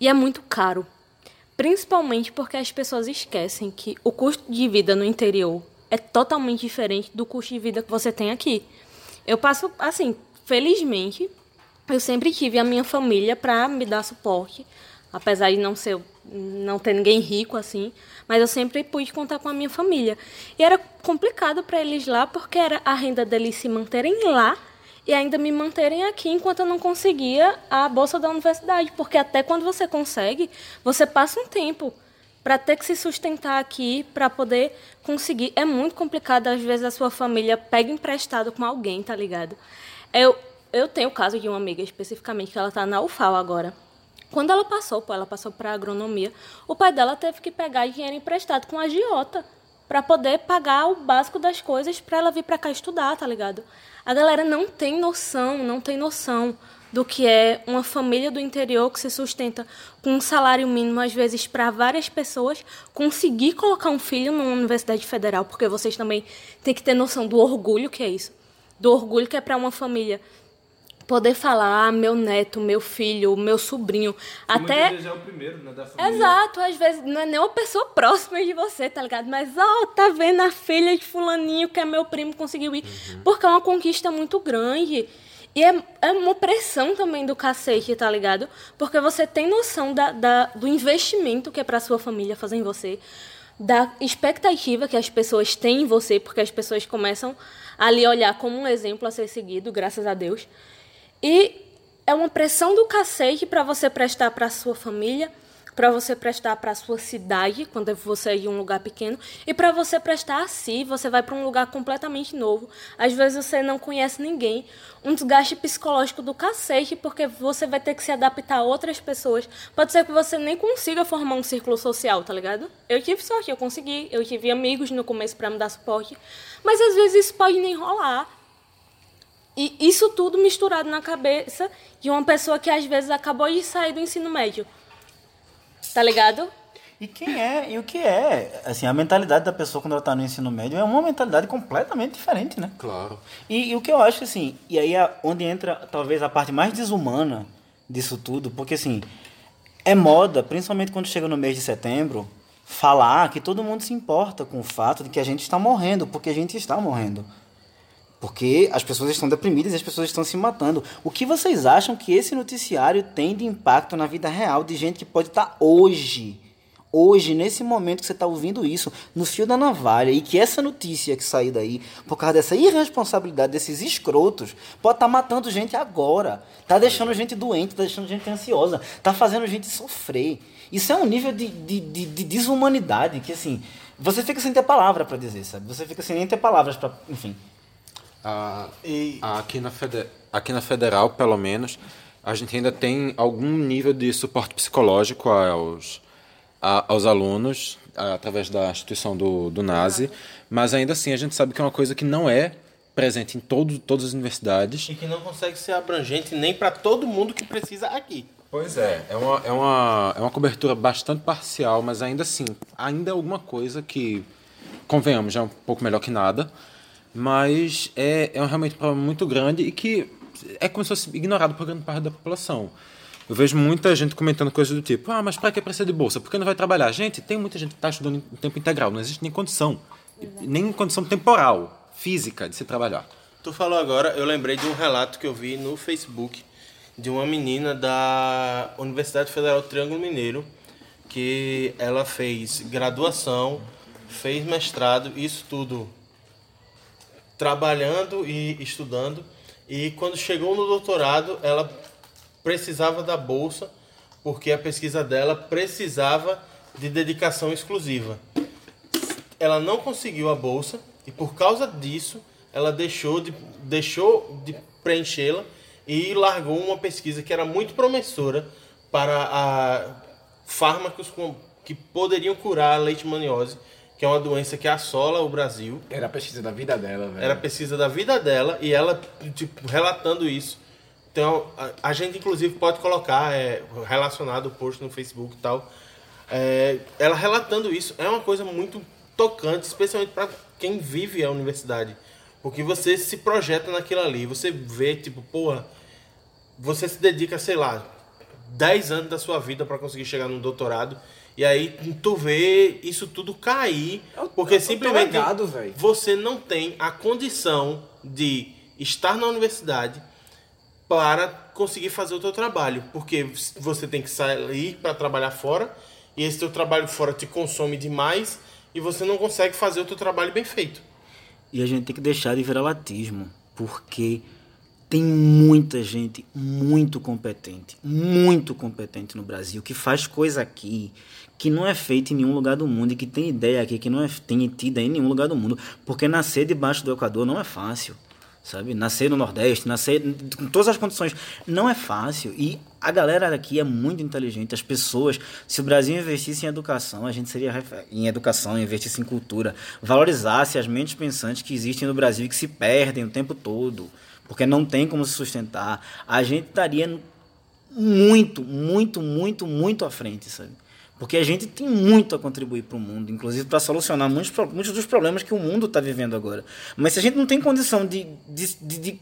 E é muito caro. Principalmente porque as pessoas esquecem que o custo de vida no interior é totalmente diferente do custo de vida que você tem aqui. Eu passo, assim, felizmente, eu sempre tive a minha família para me dar suporte, apesar de não ser não ter ninguém rico assim, mas eu sempre pude contar com a minha família. E era complicado para eles lá porque era a renda deles se manterem lá e ainda me manterem aqui enquanto eu não conseguia a bolsa da universidade, porque até quando você consegue, você passa um tempo para ter que se sustentar aqui, para poder conseguir. É muito complicado, às vezes a sua família pega emprestado com alguém, tá ligado? Eu, eu tenho o caso de uma amiga especificamente, que ela tá na UFAL agora. Quando ela passou, ela passou para agronomia, o pai dela teve que pegar dinheiro emprestado com a agiota para poder pagar o básico das coisas para ela vir para cá estudar, tá ligado? A galera não tem noção, não tem noção do que é uma família do interior que se sustenta com um salário mínimo, às vezes, para várias pessoas, conseguir colocar um filho numa universidade federal, porque vocês também têm que ter noção do orgulho que é isso. Do orgulho que é para uma família poder falar, ah, meu neto, meu filho, meu sobrinho, até... Muitas vezes é o primeiro, né, da família. Exato, às vezes não é nem uma pessoa próxima de você, tá ligado? Mas, ó, tá vendo a filha de fulaninho que é meu primo conseguiu ir. Porque é uma conquista muito grande. E é, é uma pressão também do cacete, tá ligado? Porque você tem noção da, da- do investimento que é pra sua família fazer em você, da expectativa que as pessoas têm em você, porque as pessoas começam a lhe olhar como um exemplo a ser seguido, graças a Deus. E é uma pressão do cacete para você prestar para sua família, para você prestar para sua cidade, quando você é de um lugar pequeno, e para você prestar a si, você vai para um lugar completamente novo. Às vezes você não conhece ninguém, um desgaste psicológico do cacete, porque você vai ter que se adaptar a outras pessoas. Pode ser que você nem consiga formar um círculo social, tá ligado? Eu tive sorte, eu consegui, eu tive amigos no começo para me dar suporte, mas às vezes isso pode nem rolar. E isso tudo misturado na cabeça de uma pessoa que às vezes acabou de sair do ensino médio. Tá ligado? E quem é, e o que é? Assim, a mentalidade da pessoa quando ela está no ensino médio é uma mentalidade completamente diferente, né? Claro. E, e o que eu acho, assim, e aí é onde entra talvez a parte mais desumana disso tudo, porque assim, é moda, principalmente quando chega no mês de setembro, falar que todo mundo se importa com o fato de que a gente está morrendo, porque a gente está morrendo. Porque as pessoas estão deprimidas e as pessoas estão se matando. O que vocês acham que esse noticiário tem de impacto na vida real de gente que pode estar hoje, Hoje, nesse momento que você está ouvindo isso, no fio da navalha, e que essa notícia que saiu daí, por causa dessa irresponsabilidade desses escrotos, pode estar matando gente agora. Tá deixando gente doente, tá deixando gente ansiosa, tá fazendo gente sofrer. Isso é um nível de, de, de, de desumanidade que, assim, você fica sem ter palavra para dizer, sabe? Você fica sem nem ter palavras para. Enfim. Ah, aqui, na fede- aqui na Federal, pelo menos, a gente ainda tem algum nível de suporte psicológico aos, a- aos alunos, ah, através da instituição do, do NASE, mas ainda assim a gente sabe que é uma coisa que não é presente em todo, todas as universidades. E que não consegue ser abrangente nem para todo mundo que precisa aqui. Pois é, é uma, é, uma, é uma cobertura bastante parcial, mas ainda assim, ainda é alguma coisa que, convenhamos, já é um pouco melhor que nada, mas é, é um realmente um problema muito grande e que é como se fosse ignorado por grande parte da população. Eu vejo muita gente comentando coisas do tipo, ah, mas para que precisa de bolsa? Por que não vai trabalhar? Gente, tem muita gente que está estudando em tempo integral, não existe nem condição, nem condição temporal, física de se trabalhar. Tu falou agora, eu lembrei de um relato que eu vi no Facebook de uma menina da Universidade Federal Triângulo Mineiro, que ela fez graduação, fez mestrado, isso tudo trabalhando e estudando. E quando chegou no doutorado, ela precisava da bolsa, porque a pesquisa dela precisava de dedicação exclusiva. Ela não conseguiu a bolsa e por causa disso, ela deixou de, deixou de preenchê-la e largou uma pesquisa que era muito promissora para a fármacos com- que poderiam curar a leishmaniose, que é uma doença que assola o Brasil. Era a pesquisa da vida dela, velho. Era a pesquisa da vida dela e ela, tipo, relatando isso. Então, a, a gente, inclusive, pode colocar é, relacionado o post no Facebook e tal. É, ela relatando isso é uma coisa muito tocante, especialmente para quem vive a universidade. Porque você se projeta naquilo ali, você vê, tipo, porra, você se dedica, sei lá, 10 anos da sua vida para conseguir chegar num doutorado. E aí tu vê isso tudo cair, porque o teu simplesmente legado, véi. você não tem a condição de estar na universidade para conseguir fazer o teu trabalho, porque você tem que sair para trabalhar fora e esse teu trabalho fora te consome demais e você não consegue fazer o teu trabalho bem feito. E a gente tem que deixar de viralatismo, porque tem muita gente muito competente, muito competente no Brasil, que faz coisa aqui que não é feita em nenhum lugar do mundo e que tem ideia aqui que não é tem tida em nenhum lugar do mundo, porque nascer debaixo do Equador não é fácil. Sabe? Nascer no Nordeste, nascer com todas as condições, não é fácil. E a galera daqui é muito inteligente. As pessoas, se o Brasil investisse em educação, a gente seria em educação, investisse em cultura, valorizasse as mentes pensantes que existem no Brasil e que se perdem o tempo todo, porque não tem como se sustentar, a gente estaria muito, muito, muito, muito à frente, sabe? Porque a gente tem muito a contribuir para o mundo, inclusive para solucionar muitos, muitos dos problemas que o mundo está vivendo agora. Mas se a gente não tem condição de, de, de- de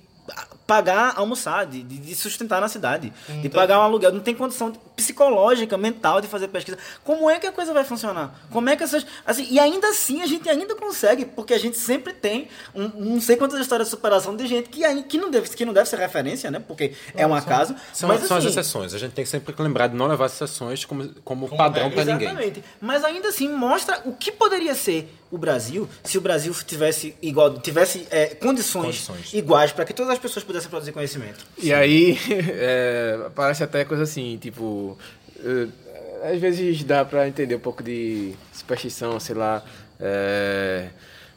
pagar, almoçar, de, de sustentar na cidade, de pagar um aluguel, não tem condição psicológica, mental de fazer pesquisa, como é que a coisa vai funcionar? Como é que essas. Assim, e ainda assim a gente ainda consegue, porque a gente sempre tem um, não sei quantas histórias de superação de gente que, que, não, deve, que não deve ser referência, né? Porque é um acaso. São, mas, são as assim, exceções. A gente tem que sempre lembrar de não levar as exceções como, como padrão para ninguém. Exatamente. Mas ainda assim mostra o que poderia ser o Brasil se o Brasil tivesse igual tivesse é, condições, Condições. iguais para que todas as pessoas pudessem produzir conhecimento. E aí, [LAUGHS] é, parece até coisa assim, tipo. é, às vezes dá pra entender um pouco de superstição, sei lá. é,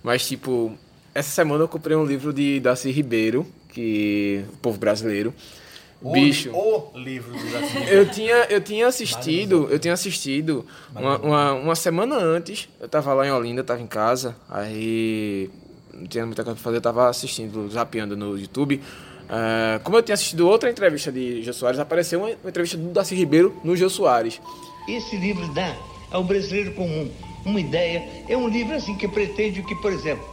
mas, tipo, essa semana eu comprei um livro de Darcy Ribeiro, que. O povo brasileiro. Bicho. O livro do Darcy Eu tinha, eu tinha assistido, eu tinha assistido uma, uma, uma semana antes, eu tava lá em Olinda, tava em casa, aí não tinha muita coisa pra fazer, eu tava assistindo, zapeando no YouTube. Ah, como eu tinha assistido outra entrevista de Jô Soares, apareceu uma, uma entrevista do Darcy Ribeiro no Jô Soares. Esse livro dá ao brasileiro comum uma ideia. É um livro assim que pretende que, por exemplo,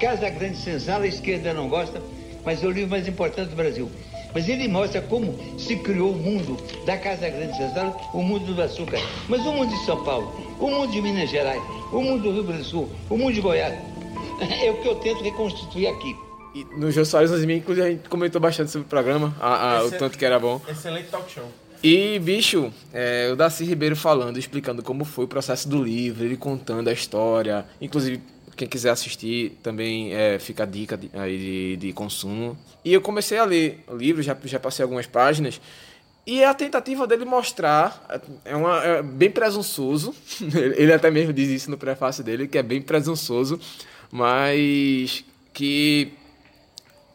Casa Grande Senzala, a esquerda não gosta, mas é o livro mais importante do Brasil. Mas ele mostra como se criou o mundo da Casa Grande Senzala, o mundo do açúcar. Mas o mundo de São Paulo, o mundo de Minas Gerais, o mundo do Rio Grande do Sul, o mundo de Goiás, [LAUGHS] é o que eu tento reconstituir aqui. E no Jô Soares 2000, inclusive, a gente comentou bastante sobre o programa, a- a- o é- tanto que era bom. Excelente talk show. E, bicho, é, o Darcy Ribeiro falando, explicando como foi o processo do livro, ele contando a história. Inclusive, quem quiser assistir também é, fica a dica de, aí de, de consumo. E eu comecei a ler o livro, já, já passei algumas páginas. E a tentativa dele mostrar é, uma, é bem presunçoso. [LAUGHS] Ele até mesmo diz isso no prefácio dele, que é bem presunçoso, mas que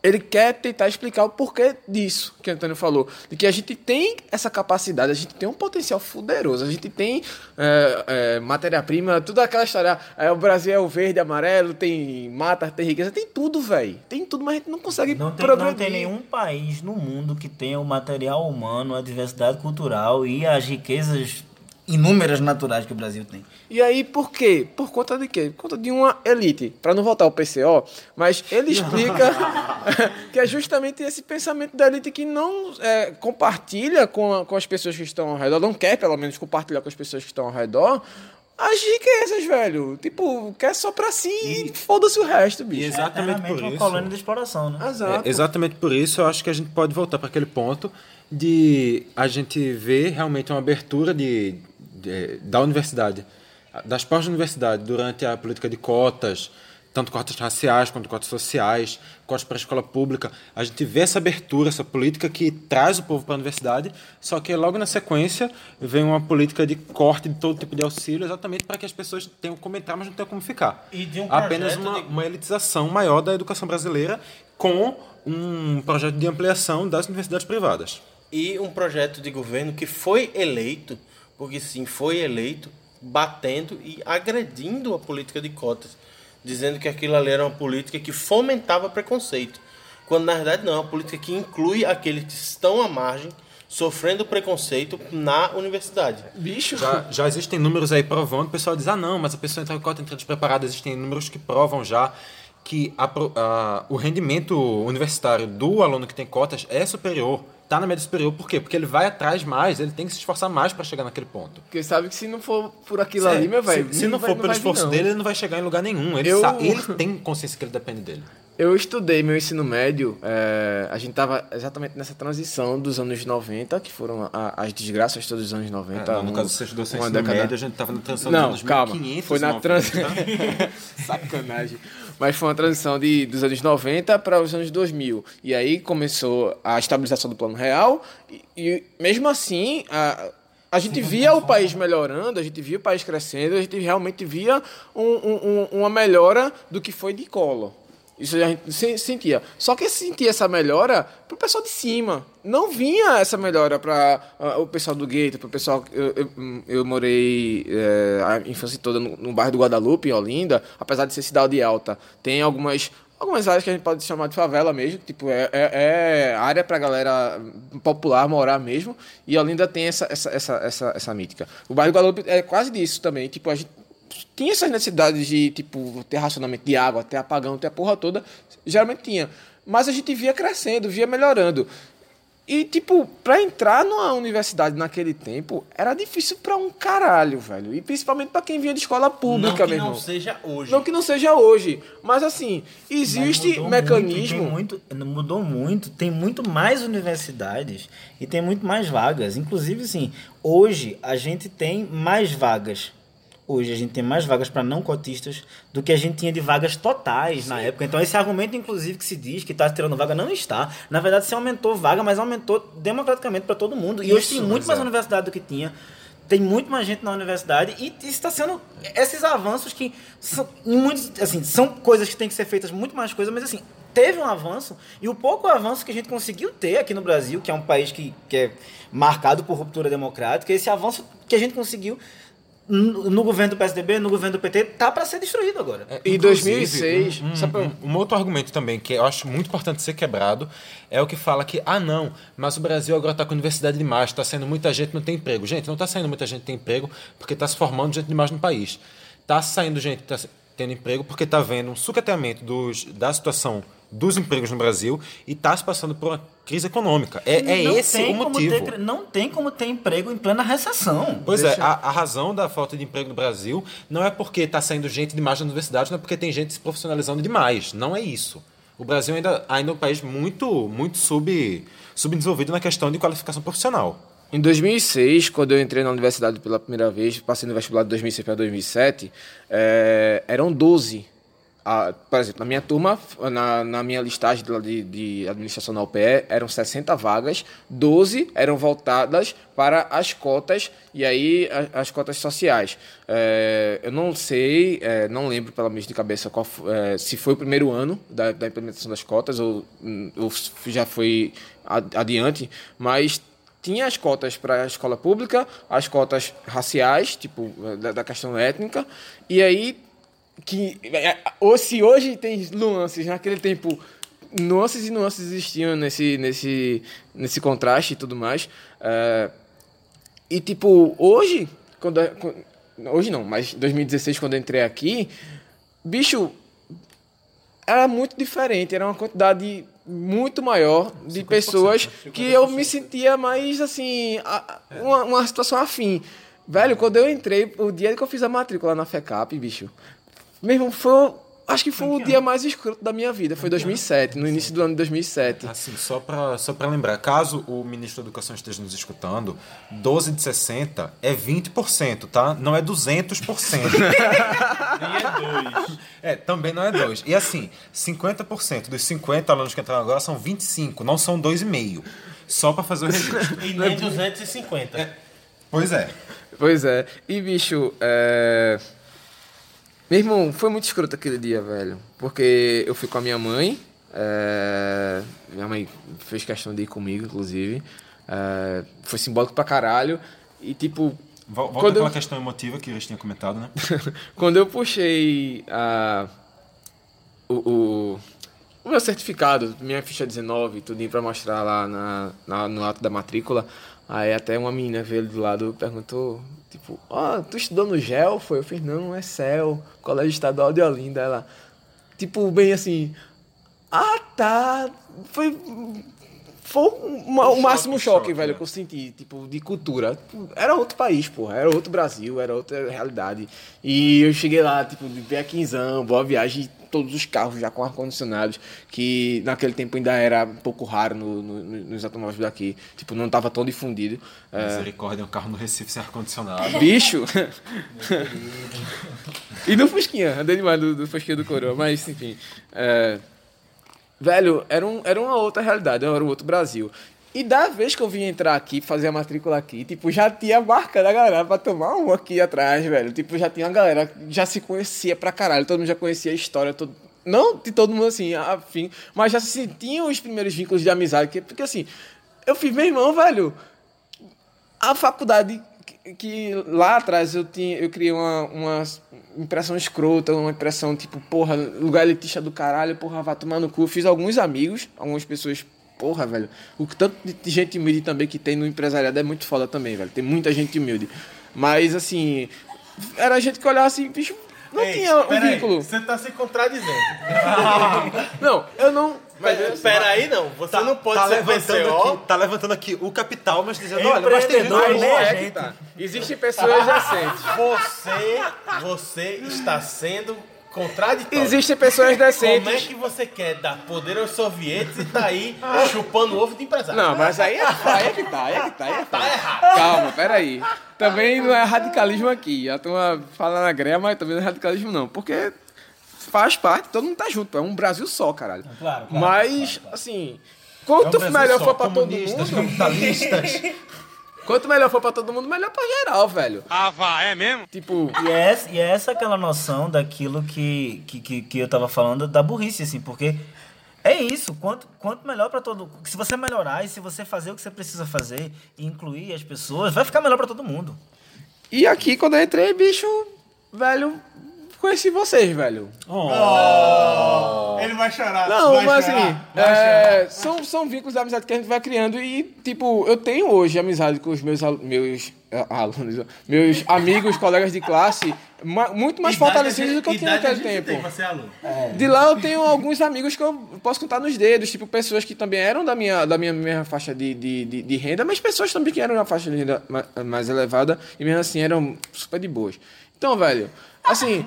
ele quer tentar explicar o porquê disso que o Antônio falou. De que a gente tem essa capacidade, a gente tem um potencial fuderoso, a gente tem é, é, matéria-prima, tudo aquela história. É, o Brasil é o verde, amarelo, tem mata, tem riqueza, tem tudo, velho. Tem tudo, mas a gente não consegue Não tem, progredir. não tem nenhum país no mundo que tenha o material humano, a diversidade cultural e as riquezas inúmeras naturais que o Brasil tem. E aí, por quê? Por conta de quê? Por conta de uma elite. Para não voltar ao PCO, mas ele [LAUGHS] explica [LAUGHS] que é justamente esse pensamento da elite que não é, compartilha com, a- com as pessoas que estão ao redor, não quer, pelo menos, compartilhar com as pessoas que estão ao redor, as riquezas, velho. Tipo, quer só pra si e foda-se o resto, bicho. E exatamente Eternamente por uma isso. colônia de exploração, né? Exato. É, exatamente por isso eu acho que a gente pode voltar para aquele ponto de a gente ver realmente uma abertura de, de- da universidade, das portas da universidade durante a política de cotas, tanto cotas raciais quanto cotas sociais, cotas para a escola pública. A gente vê essa abertura, essa política que traz o povo para a universidade, só que logo na sequência vem uma política de corte de todo tipo de auxílio, exatamente para que as pessoas tenham como entrar, mas não tenham como ficar. E de um Apenas uma, de- uma elitização maior da educação brasileira com um projeto de ampliação das universidades privadas. e um projeto de governo que foi eleito, porque sim, foi eleito, batendo e agredindo a política de cotas, dizendo que aquilo ali era uma política que fomentava preconceito. Quando na verdade não, é uma política que inclui aqueles que estão à margem, sofrendo preconceito na universidade. Bicho. Já, já existem números aí provando, o pessoal diz, ah não, mas a pessoa entra em cota entra despreparada, existem números que provam já que a a- o rendimento universitário do aluno que tem cotas é superior, está na média superior, por quê? Porque ele vai atrás mais, ele tem que se esforçar mais para chegar naquele ponto. Porque sabe que se não for por aquilo É, ali, meu velho. se, se não vai- for pelo vai vir, esforço não. dele, ele não vai chegar em lugar nenhum. Ele, Eu- sabe- ele tem consciência que ele depende dele. Eu estudei meu ensino médio, é, a gente tava exatamente nessa transição dos anos 90, que foram a- as desgraças todos os anos 90. É, no um- caso, você estudou seu ensino década- médio, a gente tava na transição Não, dos anos calma, 1500, foi na 90, transição... tá? [LAUGHS] Sacanagem. Mas foi uma transição de, dos anos 90 para os anos 2000. E aí começou a estabilização do plano real e, e mesmo assim... A, a gente via o país melhorando, a gente via o país crescendo, a gente realmente via um- um- um- uma melhora do que foi de Collor. Isso a gente se- sentia. Só que sentia essa melhora pro pessoal de cima. Não vinha essa melhora para o pessoal do gueto, pro pessoal. Eu, eu, eu morei é, a infância toda no, no bairro do Guadalupe, em Olinda, apesar de ser cidade alta. Tem algumas. Algumas áreas que a gente pode chamar de favela mesmo, tipo, é, é, é área pra galera popular morar mesmo, e Olinda tem essa, essa, essa, essa, essa mítica. O bairro Guadalupe é quase disso também, tipo, a gente tinha essas necessidades de, tipo, ter racionamento de água, ter apagão, ter a porra toda, geralmente tinha. Mas a gente via crescendo, via melhorando. E, tipo, pra entrar numa universidade naquele tempo, era difícil pra um caralho, velho. E principalmente pra quem vinha de escola pública, não que não seja hoje. Não que não seja hoje. Mas, assim, Mas existe mudou mecanismo... Muito, muito, mudou muito, tem muito mais universidades e tem muito mais vagas. Inclusive, assim, hoje a gente tem mais vagas. Hoje a gente tem mais vagas para não cotistas do que a gente tinha de vagas totais na época. Então, esse argumento, inclusive, que se diz que está tirando vaga, não está. Na verdade, se aumentou vaga, mas aumentou democraticamente para todo mundo. E hoje tem Isso, muito mais é. universidade do que tinha. Tem muito mais gente na universidade e está sendo esses avanços que são, muitos, assim, são coisas que têm que ser feitas muito mais coisas, mas assim, teve um avanço e o pouco avanço que a gente conseguiu ter aqui no Brasil, que é um país que, que é marcado por ruptura democrática, esse avanço que a gente conseguiu no, no governo do PSDB, no governo do PT, tá para ser destruído agora. Em Inclusive, 2006, um, pra- um- um outro argumento também que eu acho muito importante ser quebrado é o que fala que, ah não, mas o Brasil agora está com universidade demais, está saindo muita gente não tem emprego. Gente, não está saindo muita gente tem emprego porque está se formando gente demais no país. Está saindo gente tá tendo emprego porque está vendo um sucateamento dos, da situação dos empregos no Brasil e está se passando por uma crise econômica. É, é esse o motivo. ter- não tem como ter emprego em plena recessão. Pois é, a, a razão da falta de emprego no Brasil não é porque está saindo gente demais da universidade, não é porque tem gente se profissionalizando demais. Não é isso. O Brasil ainda, ainda é um país muito, muito sub, subdesenvolvido na questão de qualificação profissional. Em 2006, quando eu entrei na universidade pela primeira vez, passei no vestibular de 2006 para 2007, eh, eram 12. Ah, por exemplo, na minha turma, na, na minha listagem de, de, administração na UPE, eram 60 vagas, 12 eram voltadas para as cotas, e aí a- as, cotas sociais. Eh, eu não sei, eh, não lembro pela mente de cabeça qual, eh, se foi o primeiro ano da, da implementação das cotas ou, ou já foi ad- adiante, mas tinha as cotas para a escola pública, as cotas raciais, tipo, da, da questão étnica, e aí que é, ou se hoje tem nuances, naquele tempo nuances e nuances existiam nesse nesse nesse contraste e tudo mais. é, e tipo, hoje, quando, quando- hoje não, mas 2016 quando entrei aqui, bicho, era muito diferente, era uma quantidade muito maior de pessoas que eu me sentia mais assim, uma, uma situação afim. Velho, quando eu entrei, o dia que eu fiz a matrícula na FECAP, bicho, mesmo foi, acho que foi o dia mais escroto da minha vida, foi 2007, no início do ano de 2007. Assim, só para só pra lembrar, caso o ministro da Educação esteja nos escutando, 12 de 60 é 20%, tá? Não é 200%. [LAUGHS] É, também não é 2. E assim, 50% dos 50 alunos que entraram agora são 25, não são 2,5. Só para fazer o registro. E nem 250. Pois é. Pois é. E, bicho, é... Meu irmão, foi muito escroto aquele dia, velho. Porque eu fui com a minha mãe. é, Minha mãe fez questão de ir comigo, inclusive. É, Foi simbólico pra caralho. E, tipo... Vol- Volta quando aquela eu- questão emotiva que eles tinham comentado, né? [LAUGHS] Quando eu puxei a, o, o, o meu certificado, minha ficha 19, tudinho pra mostrar lá na, na- no ato da matrícula, aí até uma menina veio do lado e perguntou, tipo, ó, tu estudou no GEL? Foi? Eu fiz, não, é CEL, Colégio Estadual de Olinda. Ela, tipo, bem assim, ah, tá, foi... Foi uma- o máximo choque, velho, que eu senti, tipo, de cultura. Tipo, Era outro país, porra. Era outro Brasil, era outra realidade. E eu cheguei lá, tipo, de pé quinzão, boa viagem, todos os carros já com ar-condicionados, que naquele tempo ainda era um pouco raro no- no- nos automóveis daqui. Tipo, não tava tão difundido. É, Misericórdia, um carro no Recife sem ar-condicionado. [LAUGHS] Bicho! [LAUGHS] e no Fusquinha, andei demais do, do Fusquinha do Coroa, mas enfim. é, velho, era, um, era uma outra realidade, era um outro Brasil. E da vez que eu vim entrar aqui, fazer a matrícula aqui, tipo, já tinha marcado a galera pra tomar um aqui atrás, velho. Tipo, já tinha uma galera que já se conhecia pra caralho, todo mundo já conhecia a história, todo, não de todo mundo assim, afim, mas já se sentiam os primeiros vínculos de amizade, que- porque assim, eu fiz, meu irmão, velho, a faculdade que, que lá atrás eu tinha eu criei uma, uma impressão escrota, uma impressão tipo, porra, lugar elitista do caralho, porra, vai tomar no cu. Fiz alguns amigos, algumas pessoas, porra, velho. O tanto de gente humilde também que tem no empresariado é muito foda também, velho. Tem muita gente humilde. Mas assim, era gente que olhava assim, bicho, não tinha um vínculo. Você tá se contradizendo. [LAUGHS] Não, eu não. Mas espera aí, não. Você não pode tá ser levantando VCO. aqui, tá levantando aqui o capital, mas dizendo, olha, mas tem gente Mas boa. é que tá. Existem pessoas decentes. Você, você está sendo contraditório. Existem pessoas decentes. Como é que você quer dar poder aos sovietes e tá aí chupando ovo de empresário? Não, mas aí é, aí é que tá, aí é que tá, aí é tá errado. Calma, peraí. Também não é radicalismo aqui. A turma fala na greia, mas também não é radicalismo não. Porque faz parte, todo mundo tá junto. É um Brasil só, caralho. Claro, claro, Mas, assim, quanto Brasil melhor só, for pra todo mundo... capitalistas. [LAUGHS] Quanto melhor for pra todo mundo, melhor pra geral, velho. Ah, vá, é mesmo? Tipo... E é, essa- e é essa aquela noção daquilo que, que, que, que eu tava falando da burrice, assim, porque é isso, quanto, quanto melhor pra todo Se você melhorar e se você fazer o que você precisa fazer e incluir as pessoas, vai ficar melhor pra todo mundo. E aqui, quando eu entrei, bicho, velho, conheci vocês, velho. Ele vai chorar. Não, vai mas chorar, assim, é, são, são vínculos de amizade que a gente vai criando e, tipo, eu tenho hoje amizade com os meus, al- meus é, alunos, meus [LAUGHS] amigos, colegas de classe, ma- muito mais Idade fortalecidos do que eu tinha naquele gente tem tempo. pra ser aluno. De lá eu tenho alguns amigos que eu posso contar nos dedos, tipo, pessoas que também eram da minha, da minha mesma faixa de, de, de, de renda, mas pessoas também que eram na faixa de renda ma- mais elevada e mesmo assim eram super de boas. Então, velho, assim,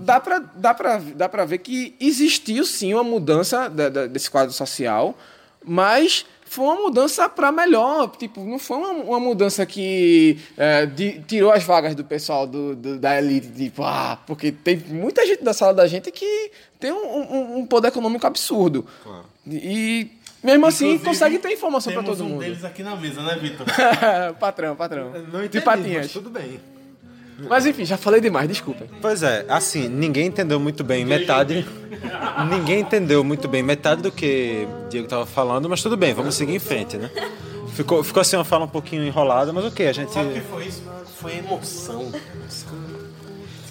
dá pra, dá pra, dá pra ver que existiu sim uma mudança da- da- desse quadro social, mas foi uma mudança para melhor. Tipo, não foi uma, uma mudança que é, de- tirou as vagas do pessoal do, do- da elite. Tipo, ah, porque tem muita gente da sala da gente que tem um, um- um poder econômico absurdo. E mesmo assim Inclusive, consegue ter informação para Temos todo um mundo. deles aqui na mesa, né, Vitor? [LAUGHS] patrão, patrão. Não de entendi, patinhas. mas tudo bem. Mas enfim, já falei demais, desculpa. Pois é, assim, ninguém entendeu muito bem metade. ninguém entendeu muito bem metade do que o Diego estava falando, mas tudo bem, vamos seguir em frente, né? Ficou, ficou assim uma fala um pouquinho enrolada, mas ok, a gente. Sabe o que foi isso? Foi emoção.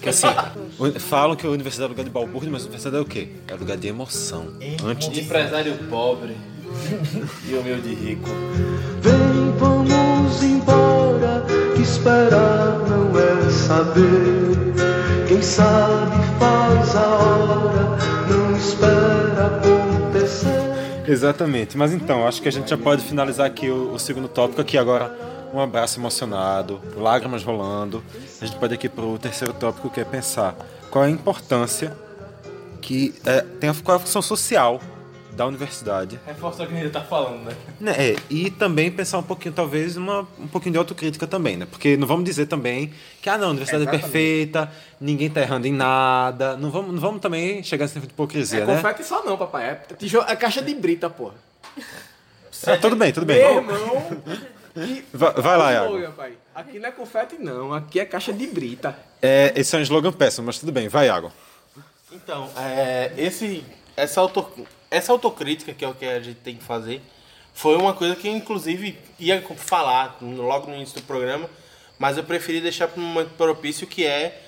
que assim, o- falam que a universidade é lugar de balbúrdia, mas a universidade é o quê? É lugar de emoção. Antes de. Empresário pobre [LAUGHS] e humilde rico. Vem, vamos embora, que esperar não é saber. Quem sabe faz a hora, não espera acontecer. Exatamente, mas então, acho que a gente já pode finalizar aqui o, o segundo tópico aqui agora. Um abraço emocionado, lágrimas rolando. A gente pode ir aqui para o terceiro tópico que é pensar qual é a importância que é, tem a, qual é a função social da universidade Reforça o que a gente tá falando, né? né, é, e também pensar um pouquinho, talvez, uma, um pouquinho de autocrítica também, né? Porque não vamos dizer também que, ah, não, a universidade é Exatamente. perfeita, ninguém tá errando em nada. Não vamos, não vamos também chegar nesse nível de hipocrisia, É né? confete só não, papai. É, tijolo, é caixa de brita, porra. Ah, tudo bem, tudo bem. Meu irmão. Vai, vai lá, Iago. Aqui não é confete, não. Aqui é caixa de brita. É, esse é um slogan péssimo, mas tudo bem. Vai, Iago. Então, é, esse, essa, auto, essa autocrítica que é o que a gente tem que fazer foi uma coisa que eu, inclusive, ia falar logo no início do programa, mas eu preferi deixar para um momento propício que é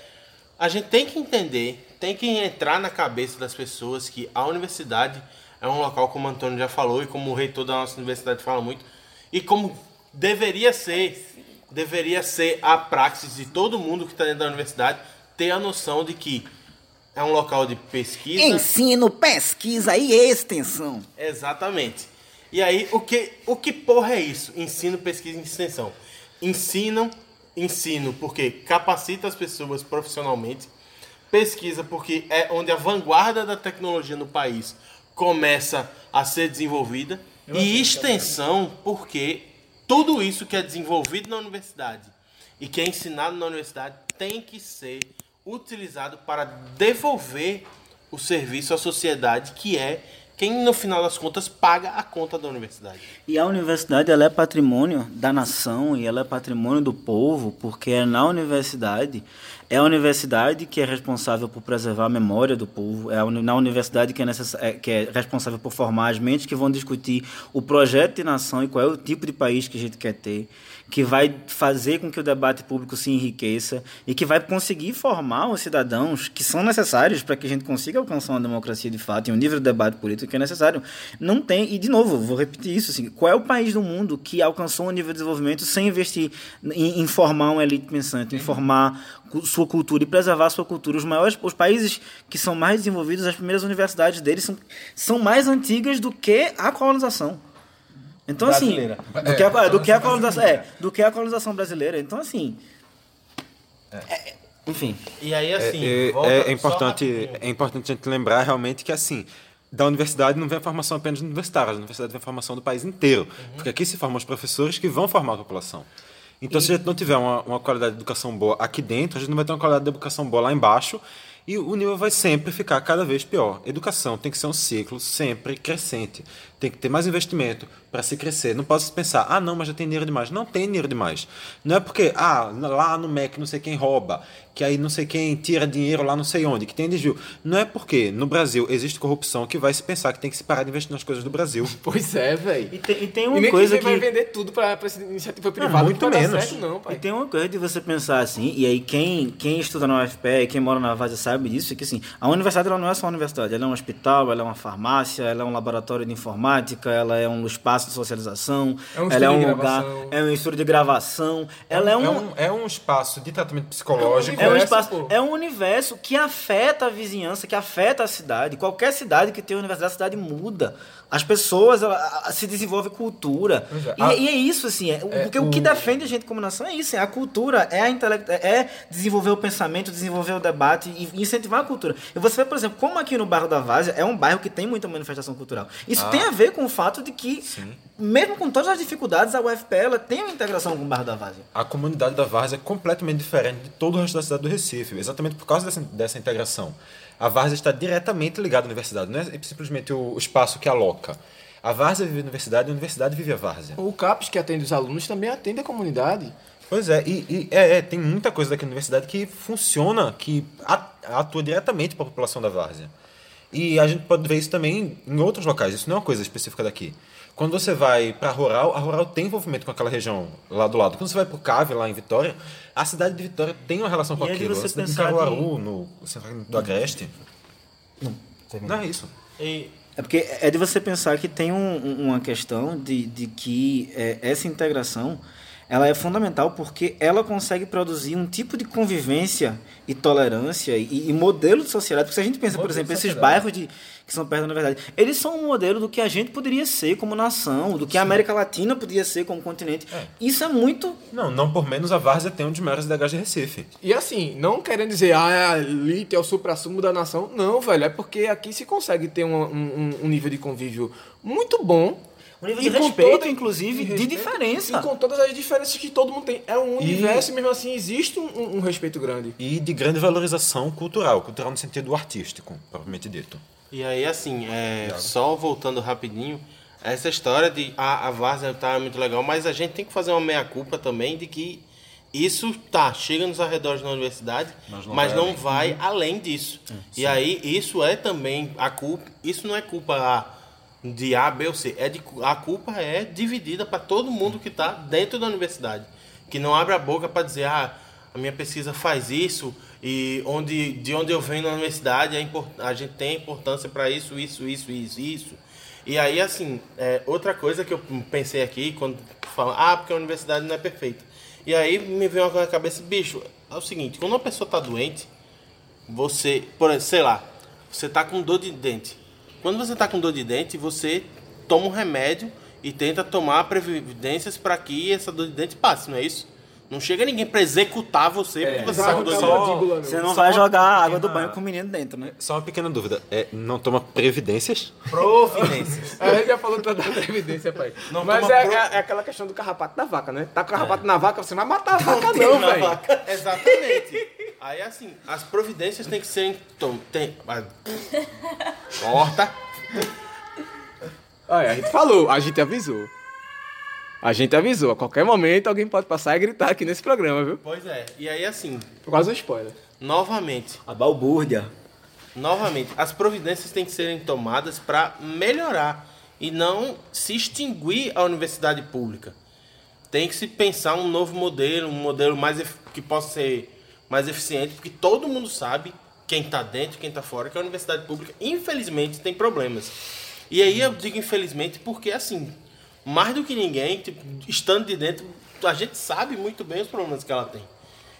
a gente tem que entender, tem que entrar na cabeça das pessoas que a universidade é um local, como o Antônio já falou, e como o reitor da nossa universidade fala muito, e como deveria ser, deveria ser a praxis de todo mundo que está dentro da universidade ter a noção de que é um local de pesquisa. Ensino, pesquisa e extensão. Exatamente. E aí, o que, o que porra é isso? Ensino, pesquisa e extensão. Ensinam, ensino porque capacita as pessoas profissionalmente. Pesquisa porque é onde a vanguarda da tecnologia no país começa a ser desenvolvida. E extensão porque tudo isso que é desenvolvido na universidade e que é ensinado na universidade tem que ser utilizado para devolver o serviço à sociedade, que é quem no final das contas paga a conta da universidade. E a universidade ela é patrimônio da nação e ela é patrimônio do povo, porque é na universidade é a universidade que é responsável por preservar a memória do povo, é na universidade que é, necess... é, que é responsável por formar as mentes que vão discutir o projeto de nação e qual é o tipo de país que a gente quer ter, que vai fazer com que o debate público se enriqueça e que vai conseguir formar os cidadãos que são necessários para que a gente consiga alcançar uma democracia de fato e um nível de debate político que é necessário. Não tem, e de novo, vou repetir isso, assim, qual é o país do mundo que alcançou um nível de desenvolvimento sem investir em, em formar uma elite pensante, em formar sua cultura e preservar sua cultura? Os maiores, os países que são mais desenvolvidos, as primeiras universidades deles são, são mais antigas do que a colonização. Então, Brasileira. assim, do que, a, É, do, que a colonização, é, do que a colonização brasileira. Então, assim, é, enfim. E aí, assim, É, é- volta é importante, é importante a gente lembrar realmente que assim. Da universidade não vem a formação apenas universitária, a universidade vem a formação do país inteiro. Uhum. Porque aqui se formam os professores que vão formar a população. Então, se a gente não tiver uma, uma qualidade de educação boa aqui dentro, a gente não vai ter uma qualidade de educação boa lá embaixo. E o nível vai sempre ficar cada vez pior. Educação tem que ser um ciclo sempre crescente. Tem que ter mais investimento para se crescer. Não posso pensar, ah, não, mas já tem dinheiro demais. Não tem dinheiro demais. Não é porque, ah, lá no MEC não sei quem rouba, que aí não sei quem tira dinheiro lá não sei onde, que tem desvio. Não é porque no Brasil existe corrupção que vai se pensar que tem que se parar de investir nas coisas do Brasil. [LAUGHS] Pois é, velho. E tem, e tem E uma nem coisa que vai vender tudo pra, pra essa iniciativa privada. muito não vai dar menos. Certo, não, pai. E tem uma coisa de você pensar assim, e aí quem, quem estuda na UFPE, quem mora na Vaz sabe disso, é que assim, a universidade ela não é só uma universidade, ela é um hospital, ela é uma farmácia, ela é um laboratório de informática, ela é um espaço de socialização, É um ela é estúdio um de lugar, gravação. é um estúdio de gravação, ela é um, é um, é um espaço de tratamento psicológico. é um espaço, é um universo que afeta a vizinhança, que afeta a cidade. Qualquer cidade que tem universidade, a cidade muda. As pessoas, ela, a- se desenvolve cultura. É. E, Ah, e é isso, assim. É, o- é, porque o... que o- defende a gente como nação é isso. É a cultura, é, a intelecto, é desenvolver o pensamento, desenvolver o debate e incentivar a cultura. E você vê, por exemplo, como aqui no bairro da Várzea é um bairro que tem muita manifestação cultural. Isso Ah. tem a ver com o fato de que mesmo com todas as dificuldades, a UFPE ela tem uma integração com o bairro da Várzea. A comunidade da Várzea é completamente diferente de todo o resto da cidade do Recife, exatamente por causa dessa, dessa integração. A Várzea está diretamente ligada à universidade, não é simplesmente o, espaço que aloca. A Várzea vive a universidade e a universidade vive a Várzea. O CAPES, que atende os alunos, também atende a comunidade. Pois é, e, e é, é, tem muita coisa daqui na universidade que funciona, que atua diretamente para a população da Várzea. E a gente pode ver isso também em outros locais, isso não é uma coisa específica daqui. Quando você vai para a Rural, a Rural tem envolvimento com aquela região lá do lado. Quando você vai para o Cave, lá em Vitória, a cidade de Vitória tem uma relação com E é de aquilo. você A cidade de pensar Caruaru, no centro do Agreste. Não, é isso. E É porque é de você pensar que tem um- um- uma questão de, de que é, essa integração ela é fundamental porque ela consegue produzir um tipo de convivência e tolerância e, e modelo de sociedade. Porque se a gente pensa, por Modelo de exemplo, esses bairros de, que são perto da universidade, eles são um modelo do que a gente poderia ser como nação, do que a América Latina poderia ser como continente. Isso é muito... Não, não por menos a Várzea tem um dos maiores DHs de Recife. E assim, não querendo dizer, ah, ali é o supra-sumo da nação. Não, velho, é porque aqui se consegue ter um, um, um nível de convívio muito bom. Um nível E de com respeito, toda- inclusive, de diferença. E com todas as diferenças que todo mundo tem. É um universo e mesmo assim existe um, um respeito grande. E de grande valorização cultural, cultural no sentido artístico, propriamente dito. E aí, assim, é, só voltando rapidinho, essa história de ah, a Várzea tá muito legal, mas a gente tem que fazer uma meia-culpa também de que isso tá, chega nos arredores da universidade, Mas mas não não, vai além. vai além disso. sim. e aí, isso é também a culpa, isso não é culpa de A, B ou C, é de, a culpa é dividida para todo mundo que está dentro da universidade, que não abre a boca para dizer, ah, a minha pesquisa faz isso e onde de onde eu venho na universidade é import- a gente tem importância para isso, isso, isso, isso, isso. E aí assim, é, outra coisa que eu pensei aqui quando falam, ah, porque a universidade não é perfeita. E aí me veio uma coisa na cabeça, bicho, é o seguinte, quando uma pessoa está doente, você, por exemplo, sei lá, você tá com dor de dente. Quando você tá com dor de dente, você toma um remédio e tenta tomar providências para que essa dor de dente passe, não é isso? Não chega ninguém para executar você porque você tá com dor de dente. Você não vai jogar a água do banho com o menino dentro, né? Só uma pequena dúvida, é, não toma previdências? Providências. [LAUGHS] A gente já falou da da previdência, pai. Não Mas é, pro- é- é aquela questão do carrapato da vaca, né? Tá com o carrapato na vaca, você não vai matar a Não vaca, não, na velho. vaca. [LAUGHS] Exatamente. Aí assim, as providências têm que serem. tom- Tem, corta. Olha, a gente falou, a gente avisou. A gente avisou. A qualquer momento alguém pode passar e gritar aqui nesse programa, viu? Pois é. E aí assim, Quase um spoiler. novamente. A balbúrdia. Novamente, as providências têm que serem tomadas para melhorar e não se extinguir a universidade pública. Tem que se pensar um novo modelo, um modelo mais que possa ser mais eficiente, porque todo mundo sabe, quem está dentro, quem está fora, que a universidade pública, infelizmente, tem problemas. E aí eu digo infelizmente porque, assim, mais do que ninguém, tipo, estando de dentro, a gente sabe muito bem os problemas que ela tem.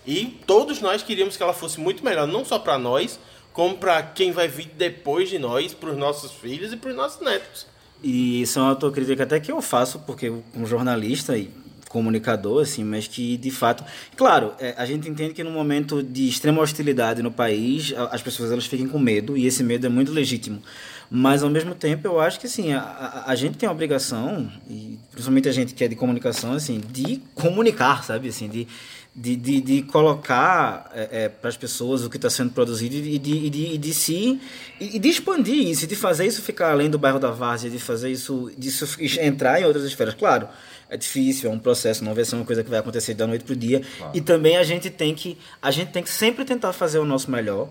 E todos nós queríamos que ela fosse muito melhor, não só para nós, como para quem vai vir depois de nós, para os nossos filhos e para os nossos netos. E isso é uma autocrítica até que eu faço, porque como jornalista e comunicador, assim, mas que de fato. Claro, é, a gente entende que no momento de extrema hostilidade no país, as pessoas elas fiquem com medo, e esse medo é muito legítimo. Mas ao mesmo tempo eu acho que assim, a, a, gente tem a obrigação, e principalmente a gente que é de comunicação, assim, de comunicar, sabe? Assim, de, de, de, de colocar para as pessoas o que está sendo produzido e de, e de, e de se e e de expandir isso, de fazer isso ficar além do bairro da Várzea, de fazer isso, disso entrar em outras esferas. Claro, é difícil, é um processo, não vai ser uma coisa que vai acontecer da noite pro dia. E também a gente tem que a gente tem que sempre tentar fazer o nosso melhor.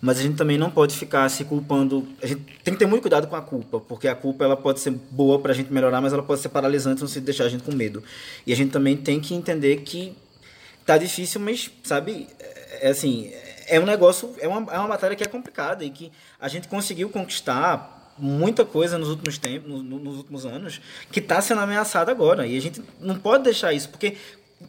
Mas a gente também não pode ficar se culpando. A gente tem que ter muito cuidado com a culpa, porque a culpa ela pode ser boa para a gente melhorar, mas ela pode ser paralisante sentido de deixar a gente com medo. E a gente também tem que entender que tá difícil, mas, sabe, é é assim, é um negócio, é uma, é uma matéria que é complicada e que a gente conseguiu conquistar muita coisa nos últimos tempos, no- no- nos últimos anos, que está sendo ameaçada agora. E a gente não pode deixar isso, porque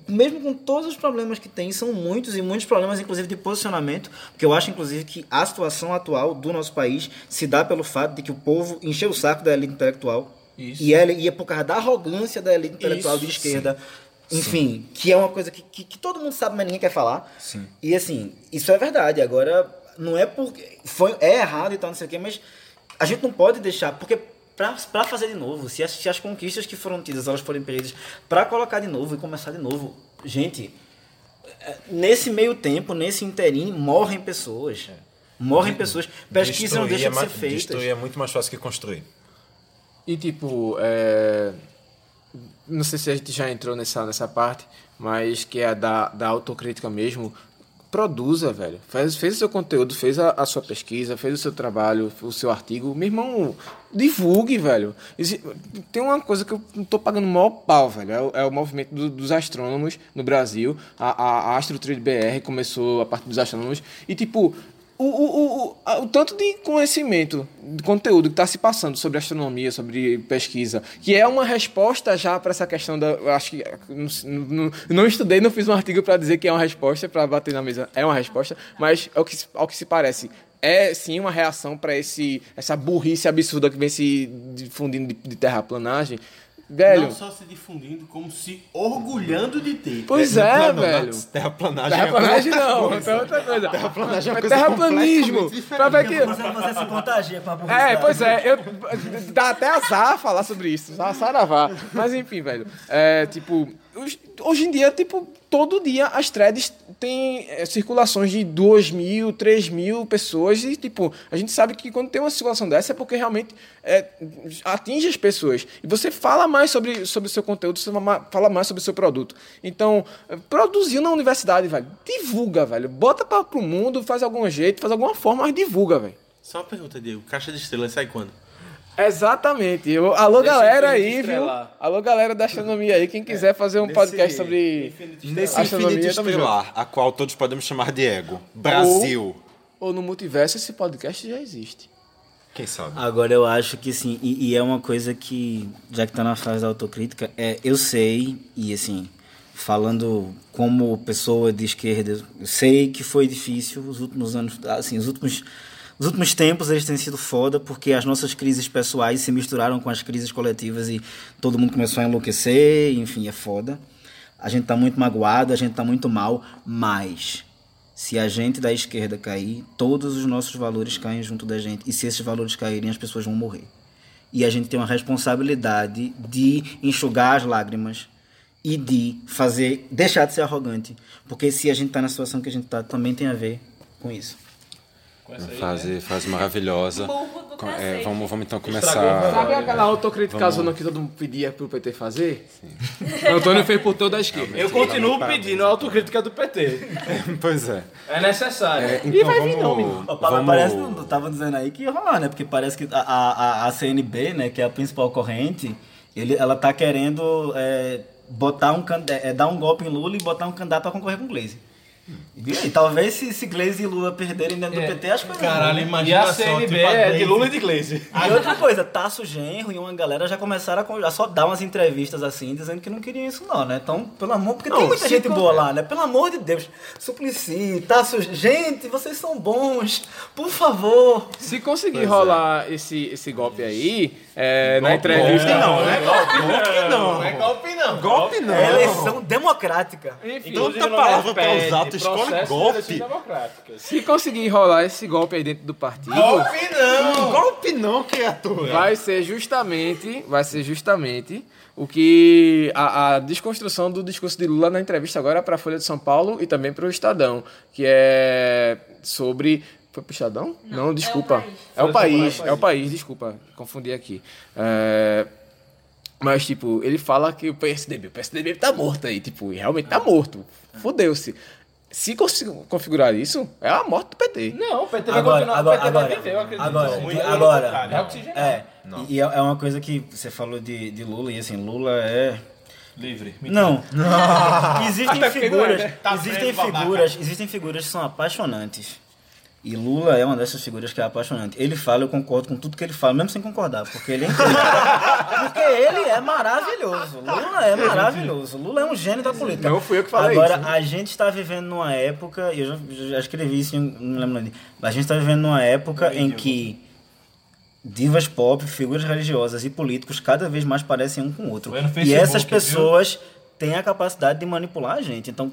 mesmo com todos os problemas que tem, são muitos e muitos problemas, inclusive de posicionamento, porque eu acho, inclusive, que a situação atual do nosso país se dá pelo fato de que o povo encheu o saco da elite intelectual. Isso. E, ela, e é por causa da arrogância da elite intelectual Isso, de esquerda. sim. Enfim, que é uma coisa que, que, que todo mundo sabe, mas ninguém quer falar. Sim. E assim, isso é verdade. Agora, não é porque. Foi, é errado e tal, não sei o quê, mas a gente não pode deixar. Porque para fazer de novo. Se as, se as conquistas que foram tidas elas forem perdidas, para colocar de novo e começar de novo. Gente, é, nesse meio tempo, nesse interim, morrem pessoas. Morrem pessoas. Pesquisa não deixa é de mais- ser feita. Destruir é muito mais fácil que construir. E tipo, é... não sei se a gente já entrou nessa, nessa parte, mas que é a da, da autocrítica mesmo. Produza, velho. Faz, fez o seu conteúdo, fez a, a sua pesquisa, fez o seu trabalho, o seu artigo. Meu irmão, divulgue, velho. Tem uma coisa que eu tô pagando o maior pau, velho. É o, é o movimento do- dos astrônomos no Brasil. A, a, a Astro Trade BR começou a parte dos astrônomos. E, tipo, o, o, o, o, tanto de conhecimento, de conteúdo que está se passando sobre astronomia, sobre pesquisa, que é uma resposta já para essa questão da. Acho que. Não, não, estudei, não fiz um artigo para dizer que é uma resposta, para bater na mesa. É uma resposta, mas ao que, ao que se parece. É sim uma reação para essa burrice absurda que vem se difundindo de, de terraplanagem. Velho. Não só se difundindo, como se orgulhando de ter. Pois é, velho. Terraplanagem, Terraplanagem é outra não, coisa. é outra coisa. Terraplanagem é uma Mas coisa terraplanismo. completamente Pra ver que... Você, você se contagia com a É, publicidade. pois é, eu, dá até azar falar sobre isso, saravá. Mas enfim, velho, é, tipo, hoje, em dia, tipo, todo dia as threads têm é, circulações de 2 mil, 3 mil pessoas e, tipo, a gente sabe que quando tem uma circulação dessa é porque realmente é, atinge as pessoas. E você fala mais sobre, sobre o seu conteúdo, você fala mais sobre o seu produto. Então, é, produziu na universidade, velho, divulga, velho, bota para pro mundo, faz algum jeito, faz alguma forma, mas divulga, velho. Só uma pergunta, Diego. Caixa de estrelas sai quando? Exatamente. Eu, alô, Deixa galera aí, infinito viu? estrelar. Alô, galera da astronomia aí. Quem quiser fazer um podcast sobre Nesse astronomia, estrelar, a qual todos podemos chamar de ego. Brasil. Ou no multiverso, esse podcast já existe. Quem sabe? Agora eu acho que sim, e, e é uma coisa que, já que tá na fase da autocrítica, é, eu sei, e assim, falando como pessoa de esquerda, eu sei que foi difícil os últimos anos, assim, os últimos, os últimos tempos eles têm sido foda, porque as nossas crises pessoais se misturaram com as crises coletivas e todo mundo começou a enlouquecer, enfim, é foda. A gente tá muito magoado, a gente tá muito mal, mas se a gente da esquerda cair, todos os nossos valores caem junto da gente. E se esses valores caírem, as pessoas vão morrer. E a gente tem uma responsabilidade de enxugar as lágrimas e de fazer, deixar de ser arrogante. Porque se a gente está na situação que a gente está, também tem a ver com isso. Uma fase, fase maravilhosa. É, vamos, vamos então começar. Sabe aquela autocrítica Vamos- zona que todo mundo pedia pro PT fazer? O Antônio fez por toda a esquerda. Eu continuo pedindo a autocrítica do PT. [LAUGHS] pois é. É necessário. É, E então vai vir vamos, nome. Opa, mas vamos- parece, não tava dizendo aí que ia rolar, né? Porque parece que a, a, a CNB, né, que é a principal corrente, ele, ela tá querendo é, botar um, can- é, dar um golpe em Lula e botar um candidato a concorrer com o Glaze. E talvez se, se Glaze e Lula perderem dentro do PT, acho que Caralho, E a imaginação. CNB tipo, a é de Glaze. Lula e de Gleisi. E outra coisa, Tasso Genro e uma galera já começaram a, só dar umas entrevistas assim, dizendo que não queriam isso não, né? Então, pelo amor, porque tem Não, muita se gente boa lá, né? Pelo amor de Deus. Suplicy, Tasso, gente, vocês são bons, por favor. Se conseguir rolar esse, esse golpe aí, é, na entrevista. Golpe não, né? Golpe não. Não é golpe, não. Golpe não. É eleição democrática. Enfim, Tanta palavra pra usar, tu escolhe golpe. se conseguir rolar esse golpe aí dentro do partido. Golpe não. Golpe não, criatura. vai ser justamente, vai ser justamente o que a, a desconstrução do discurso de Lula na entrevista agora para a Folha de São Paulo e também para o Estadão, que é sobre foi pro Estadão? Não, desculpa. É o país, é o país, desculpa, confundi aqui. É, mas, tipo, ele fala que o PSDB, o PSDB tá morto aí, tipo, e realmente tá morto. Fudeu-se. Se configurar isso, é a morte do PT. Não, o PT vai Agora, continuar. agora, o PT agora, vai viver, eu acredito. agora, Muito agora, pelo contrário, é oxigenado. É, e é é uma coisa que você falou de, de Lula, e assim, Lula é... Livre. Não. [LAUGHS] existem Até porque não é, figuras, né? Tá existem preso, babaca. figuras, existem figuras que são apaixonantes. E Lula é uma dessas figuras que é apaixonante. Ele fala, eu concordo com tudo que ele fala, mesmo sem concordar, porque ele é incrível. porque ele é maravilhoso. Lula é maravilhoso. Lula é um gênio da política. Não fui eu que falei Agora, isso, né? a gente está vivendo numa época, e eu já, já escrevi isso, em- não me lembro onde, mas a gente está vivendo numa época em que divas pop, figuras religiosas e políticos cada vez mais parecem um com o outro. E essas viu? pessoas têm a capacidade de manipular a gente. Então,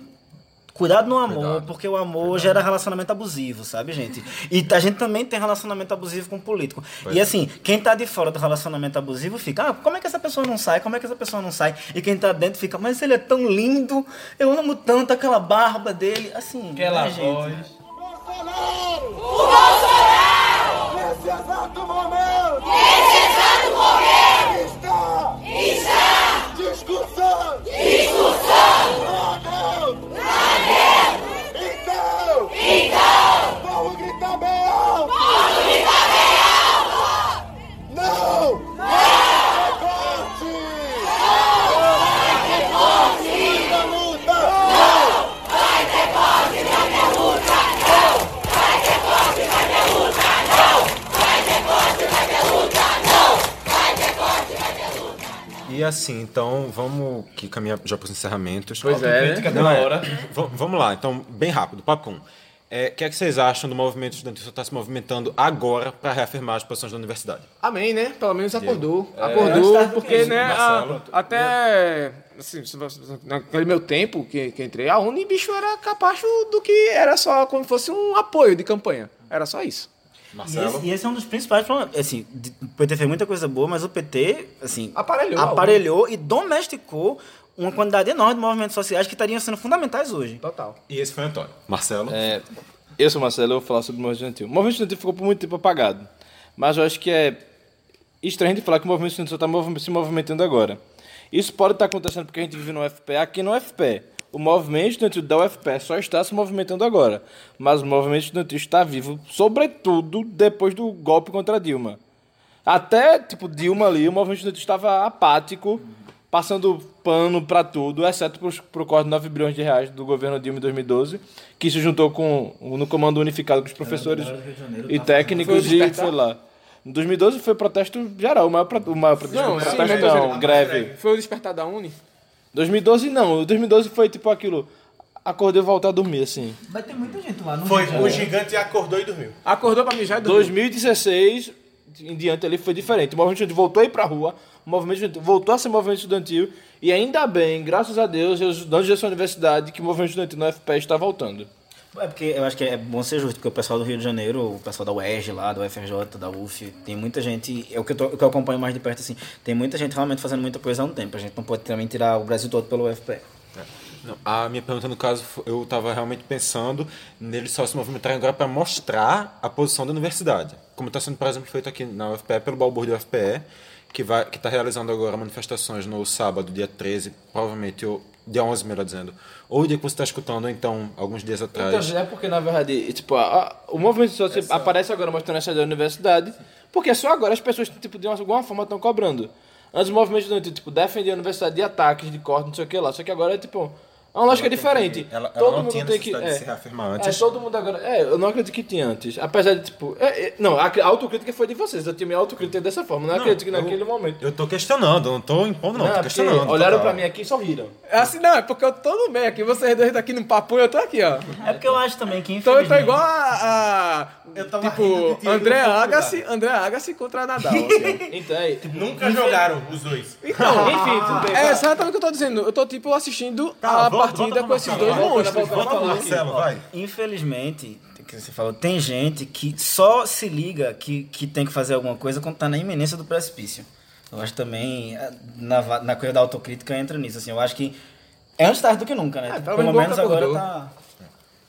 Cuidado no amor, porque o amor gera relacionamento abusivo, sabe, gente? E a gente também tem relacionamento abusivo com político. Pois e é. assim, quem tá de fora do relacionamento abusivo fica, ah, como é que essa pessoa não sai? Como é que essa pessoa não sai? E quem tá dentro fica, mas ele é tão lindo, eu amo tanto aquela barba dele. Assim, Aquela né, gente? voz. Nesse exato momento! Nesse exato momento! Está! Está! Discussão! Discussão! Tradendo! Tradendo! Então! Então! Vamos gritar bem alto! Vamos gritar bem alto! Não! Não! Recorte! Não vai ter corte na luta! Não! Vai ter corte na minha luta! Não! Vai ter corte na minha luta! Não! Vai ter corte na minha luta! Não! Vai ter corte na minha luta! E assim, então vamos que caminhar já para os encerramentos. Pois é, né? Não, da é. hora. V- vamos lá, então, bem rápido, papo um. É, O que é que vocês acham do movimento estudantil que está se movimentando agora para reafirmar as posições da universidade? Amém, né? Pelo menos acordou. É, acordou, antes porque, né? A- até. Assim, naquele meu tempo que, que entrei, a Uni, bicho, era capaz do que era só como fosse um apoio de campanha. Era só isso. E esse, e esse é um dos principais problemas. Assim, o PT fez muita coisa boa, mas o PT, assim, Aparelhou. aparelhou e domesticou uma quantidade enorme de movimentos sociais que estariam sendo fundamentais hoje. Total. E esse foi o Antônio. Marcelo? É, eu sou Marcelo, eu vou falar sobre o movimento estudantil. O movimento estudantil ficou por muito tempo apagado. Mas eu acho que é estranho de falar que o movimento estudantil está se movimentando agora. Isso pode estar acontecendo porque a gente vive no UFPE. Aqui no UFPE, o movimento estudantil da UFPE só está se movimentando agora. Mas o movimento estudantil está vivo, sobretudo depois do golpe contra Dilma. Até, tipo, Dilma ali, o movimento estudantil estava apático, passando pano para tudo, exceto para o corte de 9 bilhões de reais do governo Dilma em 2012, que se juntou com no comando unificado com os professores Janeiro e tava técnicos e foi lá. Em 2012 foi protesto geral, o maior, pro- o maior protesto, Não, protesto sim, mas- não, greve. Foi o despertar da Uni? 2012 não, o 2012 foi tipo aquilo, acordei e voltar a dormir, assim. Vai ter muita gente lá no Foi, o gigante acordou e dormiu. Acordou pra mijar e dormiu. 2016 em diante ali foi diferente. O movimento estudantil voltou a ir pra rua, o movimento estudantil voltou a ser movimento estudantil, e ainda bem, graças a Deus, e os estudantes dessa universidade, que o movimento estudantil no FPE está voltando. É porque eu acho que é bom ser justo, porque o pessoal do Rio de Janeiro, o pessoal da UERJ lá, da UFRJ, da UF, tem muita gente, é o que eu, tô- o que eu acompanho mais de perto, assim, tem muita gente realmente fazendo muita coisa há um tempo. A gente não pode também tirar o Brasil todo pelo UFPE. Não, a minha pergunta, no caso, eu estava realmente pensando neles só se movimentarem agora para mostrar a posição da universidade. Como está sendo, por exemplo, feito aqui na UFPE, pelo balbúrdio do UFPE, que está realizando agora manifestações no sábado, dia 13, provavelmente, dia 11, melhor dizendo, ou o dia que você está escutando, então, alguns dias atrás. Então, é porque, na verdade, tipo, a- a- o movimento estudantil aparece agora mostrando essa da universidade, porque só agora as pessoas, tipo, de uma- alguma forma estão cobrando. Antes o movimento estudantil, tipo, defendia a universidade de ataques, de corte, não sei o que lá. Só que agora é, tipo, é uma lógica diferente. que- ela- ela todo não mundo tinha tem que. necessidade de É, se reafirmar É, antes. todo mundo agora. É, eu não acredito que tinha antes. Apesar de, tipo. é, é, não, a, a autocrítica foi de vocês. Eu tinha minha autocrítica dessa forma. Não, acredito que eu- naquele momento. Eu tô questionando, eu não tô impondo, não, Não, tô é questionando. olharam total. pra mim aqui e sorriram. É assim, não, é porque eu tô no meio aqui, vocês dois daqui no papo e eu tô aqui, ó. É porque eu acho também que, Então eu tô igual a. a Eu tava rindo de tipo, ti, André eu Agassi, André Agassi contra Nadal. [LAUGHS] Então, é, Nunca jogaram os dois. Então, [LAUGHS] Enfim, tudo bem. é exatamente o que eu tô dizendo. Eu tô, tipo, assistindo Tá, a partida volta com esses Marcelo, dois monstros. volta pra Marcelo, vai. Infelizmente, que você falou, tem gente que só se liga que, que tem que fazer alguma coisa quando tá na iminência do precipício. Eu acho também, na, na coisa da autocrítica entra nisso, assim, eu acho que é antes tarde do que nunca, né? É, pelo Pelo menos agora acordou. tá...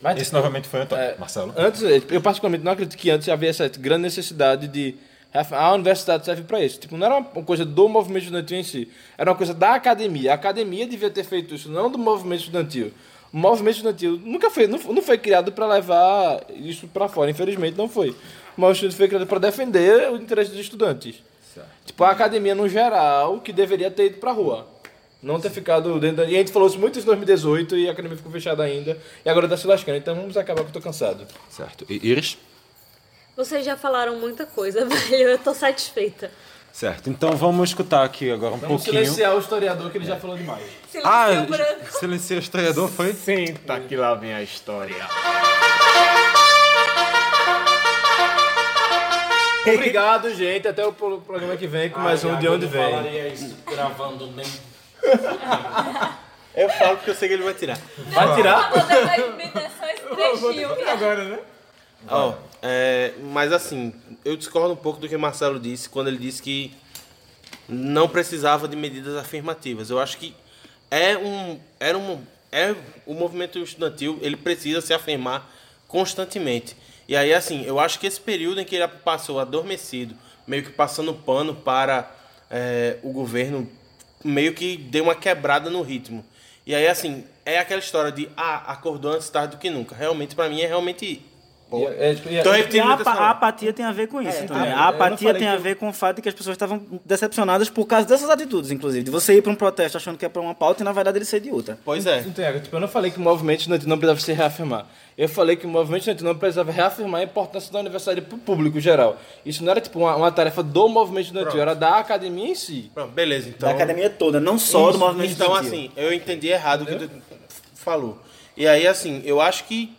Mas, Esse novamente foi o Antônio. É, Marcelo. Antes, eu particularmente não acredito que antes havia essa grande necessidade de. A universidade serve para isso. Tipo, não era uma coisa do movimento estudantil em si, era uma coisa da academia. A academia devia ter feito isso, não do movimento estudantil. O movimento estudantil nunca foi, não, não foi criado para levar isso para fora, infelizmente não foi. O movimento foi criado para defender o interesse dos estudantes. Tipo, a academia no geral, que deveria ter ido pra rua. Não ter ficado dentro da... E a gente falou isso muito em 2018 e a academia ficou fechada ainda. E agora tá se lascando. Então vamos acabar que eu tô cansado. Certo. E Iris? Vocês já falaram muita coisa, velho. Eu tô satisfeita. Certo. Então vamos escutar aqui agora um Vamos pouquinho. silenciar o historiador que ele já falou demais. Ah, branco. silenciou o historiador, foi? Senta que lá vem a história. Obrigado, gente. Até o pro- programa que vem com mais um De Onde Vem. isso gravando nem... Eu falo porque eu sei que ele vai tirar. Vai tirar? Vou só esse trechinho. Agora, né? Ó, é, mas assim, eu discordo um pouco do que Marcelo disse quando ele disse que não precisava de medidas afirmativas. Eu acho que é um, era um, é o movimento estudantil, ele precisa se afirmar constantemente. E aí, assim, eu acho que esse período em que ele passou adormecido, meio que passando pano para é, o governo, meio que deu uma quebrada no ritmo. E aí, assim, é aquela história de, ah, acordou antes tarde do que nunca. Realmente, para mim, é realmente... Pô. Tô E repetindo a, muitas apa- a palavras. apatia tem a ver com isso É, também. eu- eu A apatia tem a ver com o fato de que as pessoas estavam decepcionadas por causa dessas atitudes, inclusive. De você ir para um protesto achando que é para uma pauta e na verdade ele ser de outra. Pois é. Então, tipo, eu não falei que o movimento estudantil não precisava se reafirmar. Eu falei que o movimento estudantil não precisava reafirmar a importância da universidade para o público geral. Isso não era tipo uma, uma tarefa do movimento estudantil, era da academia em si. Pronto, beleza, então. Da academia toda, não só do movimento Então, estudantil. assim, eu entendi errado o que tu falou. E aí, assim, eu acho que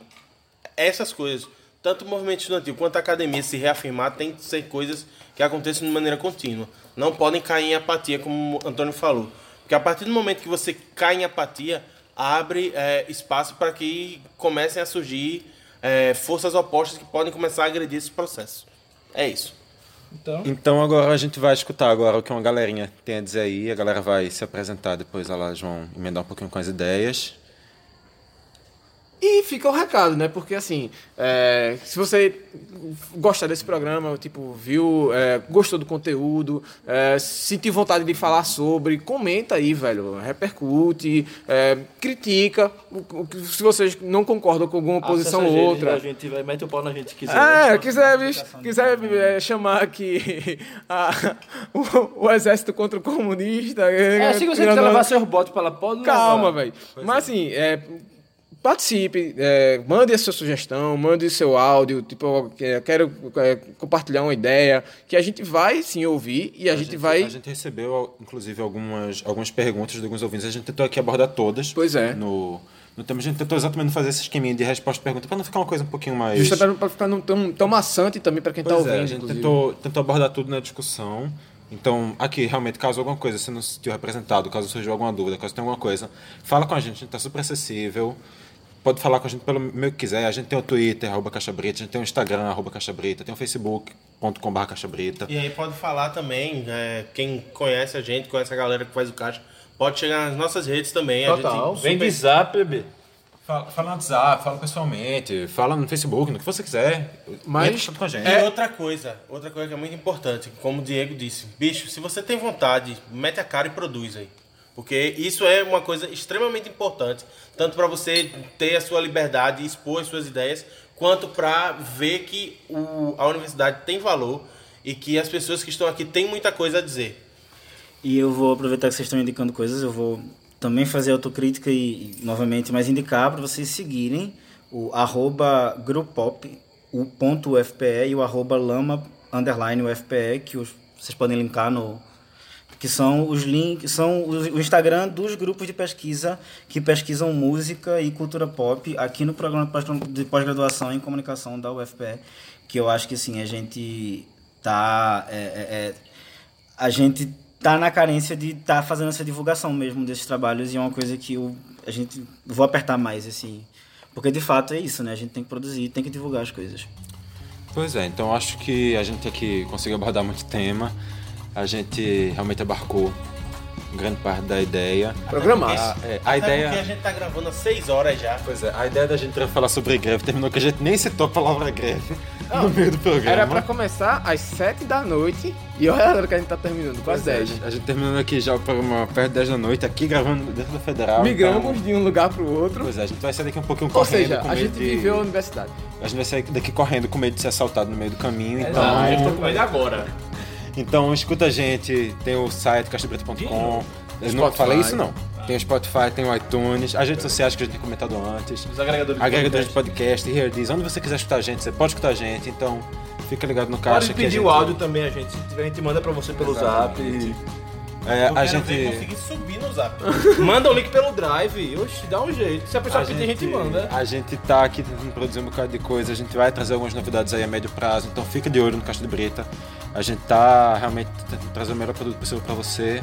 essas coisas, tanto o movimento estudantil quanto a academia se reafirmar, tem que ser coisas que aconteçam de maneira contínua. Não podem cair em apatia, como o Antônio falou. Porque a partir do momento que você cai em apatia, abre é, espaço para que comecem a surgir é, forças opostas que podem começar a agredir esse processo. É isso. Então, Então agora a gente vai escutar agora o que uma galerinha tem a dizer aí. A galera vai se apresentar, depois elas vão emendar um pouquinho com as ideias. E fica o recado, né? Porque assim, é, se você gostar desse programa, tipo, viu, é, gostou do conteúdo, é, sentiu vontade de falar sobre, comenta aí, velho. Repercute, é, critica. Se vocês não concordam com alguma posição ou outra. A gente vai meter o pau na gente se quiser. É, quiser, me- quiser é, chamar aqui [LAUGHS] a- o, o exército contra o comunista. É, se você quiser levar seus botes para lá, pode Calma, velho. Mas assim, é, participe, é, mande a sua sugestão, mande seu áudio, tipo, quero é, compartilhar uma ideia, que a gente vai sim ouvir e a, gente, vai. A gente recebeu, inclusive, algumas, algumas perguntas de alguns ouvintes. A gente tentou aqui abordar todas. Pois é. No, no tema, a gente tentou exatamente fazer esse esqueminha de resposta e pergunta para não ficar uma coisa um pouquinho mais. Justo pra, pra ficar não tão, tão maçante também pra quem tá Pois ouvindo. é, a gente inclusive. tentou, tentou abordar tudo na discussão. Então, aqui, realmente, caso alguma coisa você não se sentiu representado, caso surgiu alguma dúvida, caso tenha alguma coisa, fala com a gente, a gente está super acessível. Pode falar com a gente pelo meio que quiser. A gente tem o Twitter, arroba Caixa Brita, a gente tem o Instagram, arroba Caixa Brita, tem o facebook.com.br Caixa Brita. E aí pode falar também, é, quem conhece a gente, conhece a galera que faz o caixa, pode chegar nas nossas redes também. A gente Vem de zap, bebê. Fala, fala no WhatsApp, fala pessoalmente, fala no Facebook, no que você quiser. Mas com a gente. E outra coisa, outra coisa que é muito importante, como o Diego disse, bicho, se você tem vontade, mete a cara e produz aí. Porque isso é uma coisa extremamente importante, tanto para você ter a sua liberdade e expor as suas ideias, quanto para ver que o, a universidade tem valor e que as pessoas que estão aqui têm muita coisa a dizer. E eu vou aproveitar que vocês estão indicando coisas, eu vou também fazer autocrítica e, novamente, mais indicar para vocês seguirem o arroba grupop, o ponto UFPE e o arroba lama underline UFPE, que os, vocês podem linkar no... que são os links, são o Instagram dos grupos de pesquisa que pesquisam música e cultura pop aqui no programa de pós-graduação em comunicação da UFPE, que eu acho que assim, a gente tá... é- é- é, a gente tá na carência de estar tá fazendo essa divulgação mesmo desses trabalhos e é uma coisa que eu, a gente vou apertar mais assim. Porque de fato é isso né? A gente tem que produzir tem que divulgar as coisas. Pois é, então acho que a gente aqui conseguiu abordar muito tema. A gente realmente abarcou grande parte da ideia. Programaço. A, é, a Até ideia. porque a gente tá gravando há seis horas já. Pois é, a ideia da gente era falar sobre greve terminou que a gente nem citou a palavra greve no meio do programa. Era pra começar às 7 da noite e olha a hora que a gente tá terminando, quase é, 10. A gente, a gente terminando aqui já o programa perto de 10 da noite, aqui gravando dentro da Federal. Migramos então- de um lugar pro outro. Pois é, a gente vai sair daqui um pouquinho Ou correndo. seja, com a gente de- viveu a universidade. A gente vai sair daqui correndo com medo de ser assaltado no meio do caminho. Então, Exato, eu tô com medo agora. Então escuta a gente, tem o site caixabreta.com. Eu não falei isso não. Tem o Spotify, tem o iTunes, as redes sociais que a gente tem comentado antes. Os agregadores de Agregadores de podcast, Here Is. Onde você quiser escutar a gente, você pode escutar a gente. Então fica ligado no Pode caixa. a pedir gente- o áudio também, a gente. Se tiver, a gente manda pra você pelo zap. É, a gente. conseguir subir no zap. [LAUGHS] Manda o link pelo drive. Oxi, dá um jeito. Se a pessoa pedir, a gente manda. A gente tá aqui tentando produzir um bocado de coisa, a gente vai trazer algumas novidades aí a médio prazo, então fica de olho no Caixa de Brita. A gente tá realmente tentando trazer o melhor produto possível pra você.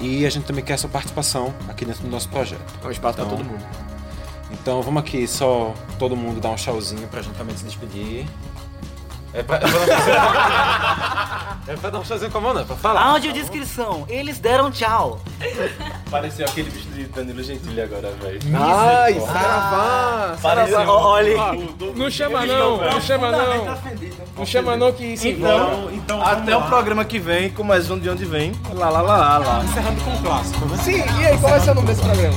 E a gente também quer a sua participação aqui dentro do nosso projeto. É um espaço Então- todo mundo. Então vamos aqui só todo mundo dar um tchauzinho pra gente também se despedir. É pra, é pra dar um tchauzinho. é pra dar um tchauzinho com a mão, não, é pra falar. Audiodescrição, eles deram tchau. Pareceu aquele bicho de Danilo Gentili agora, velho. Ai, Misericórdia. saravá! Pareceu- saravá. olha- Ah, Não chama não, não chama não. Não chama não que se envolve. Então, até o programa que vem, com mais um de onde vem. Lá, lá, lá, lá, lá. Encerrando com um clássico, né? Sim, e aí, qual vai ser o nome desse programa?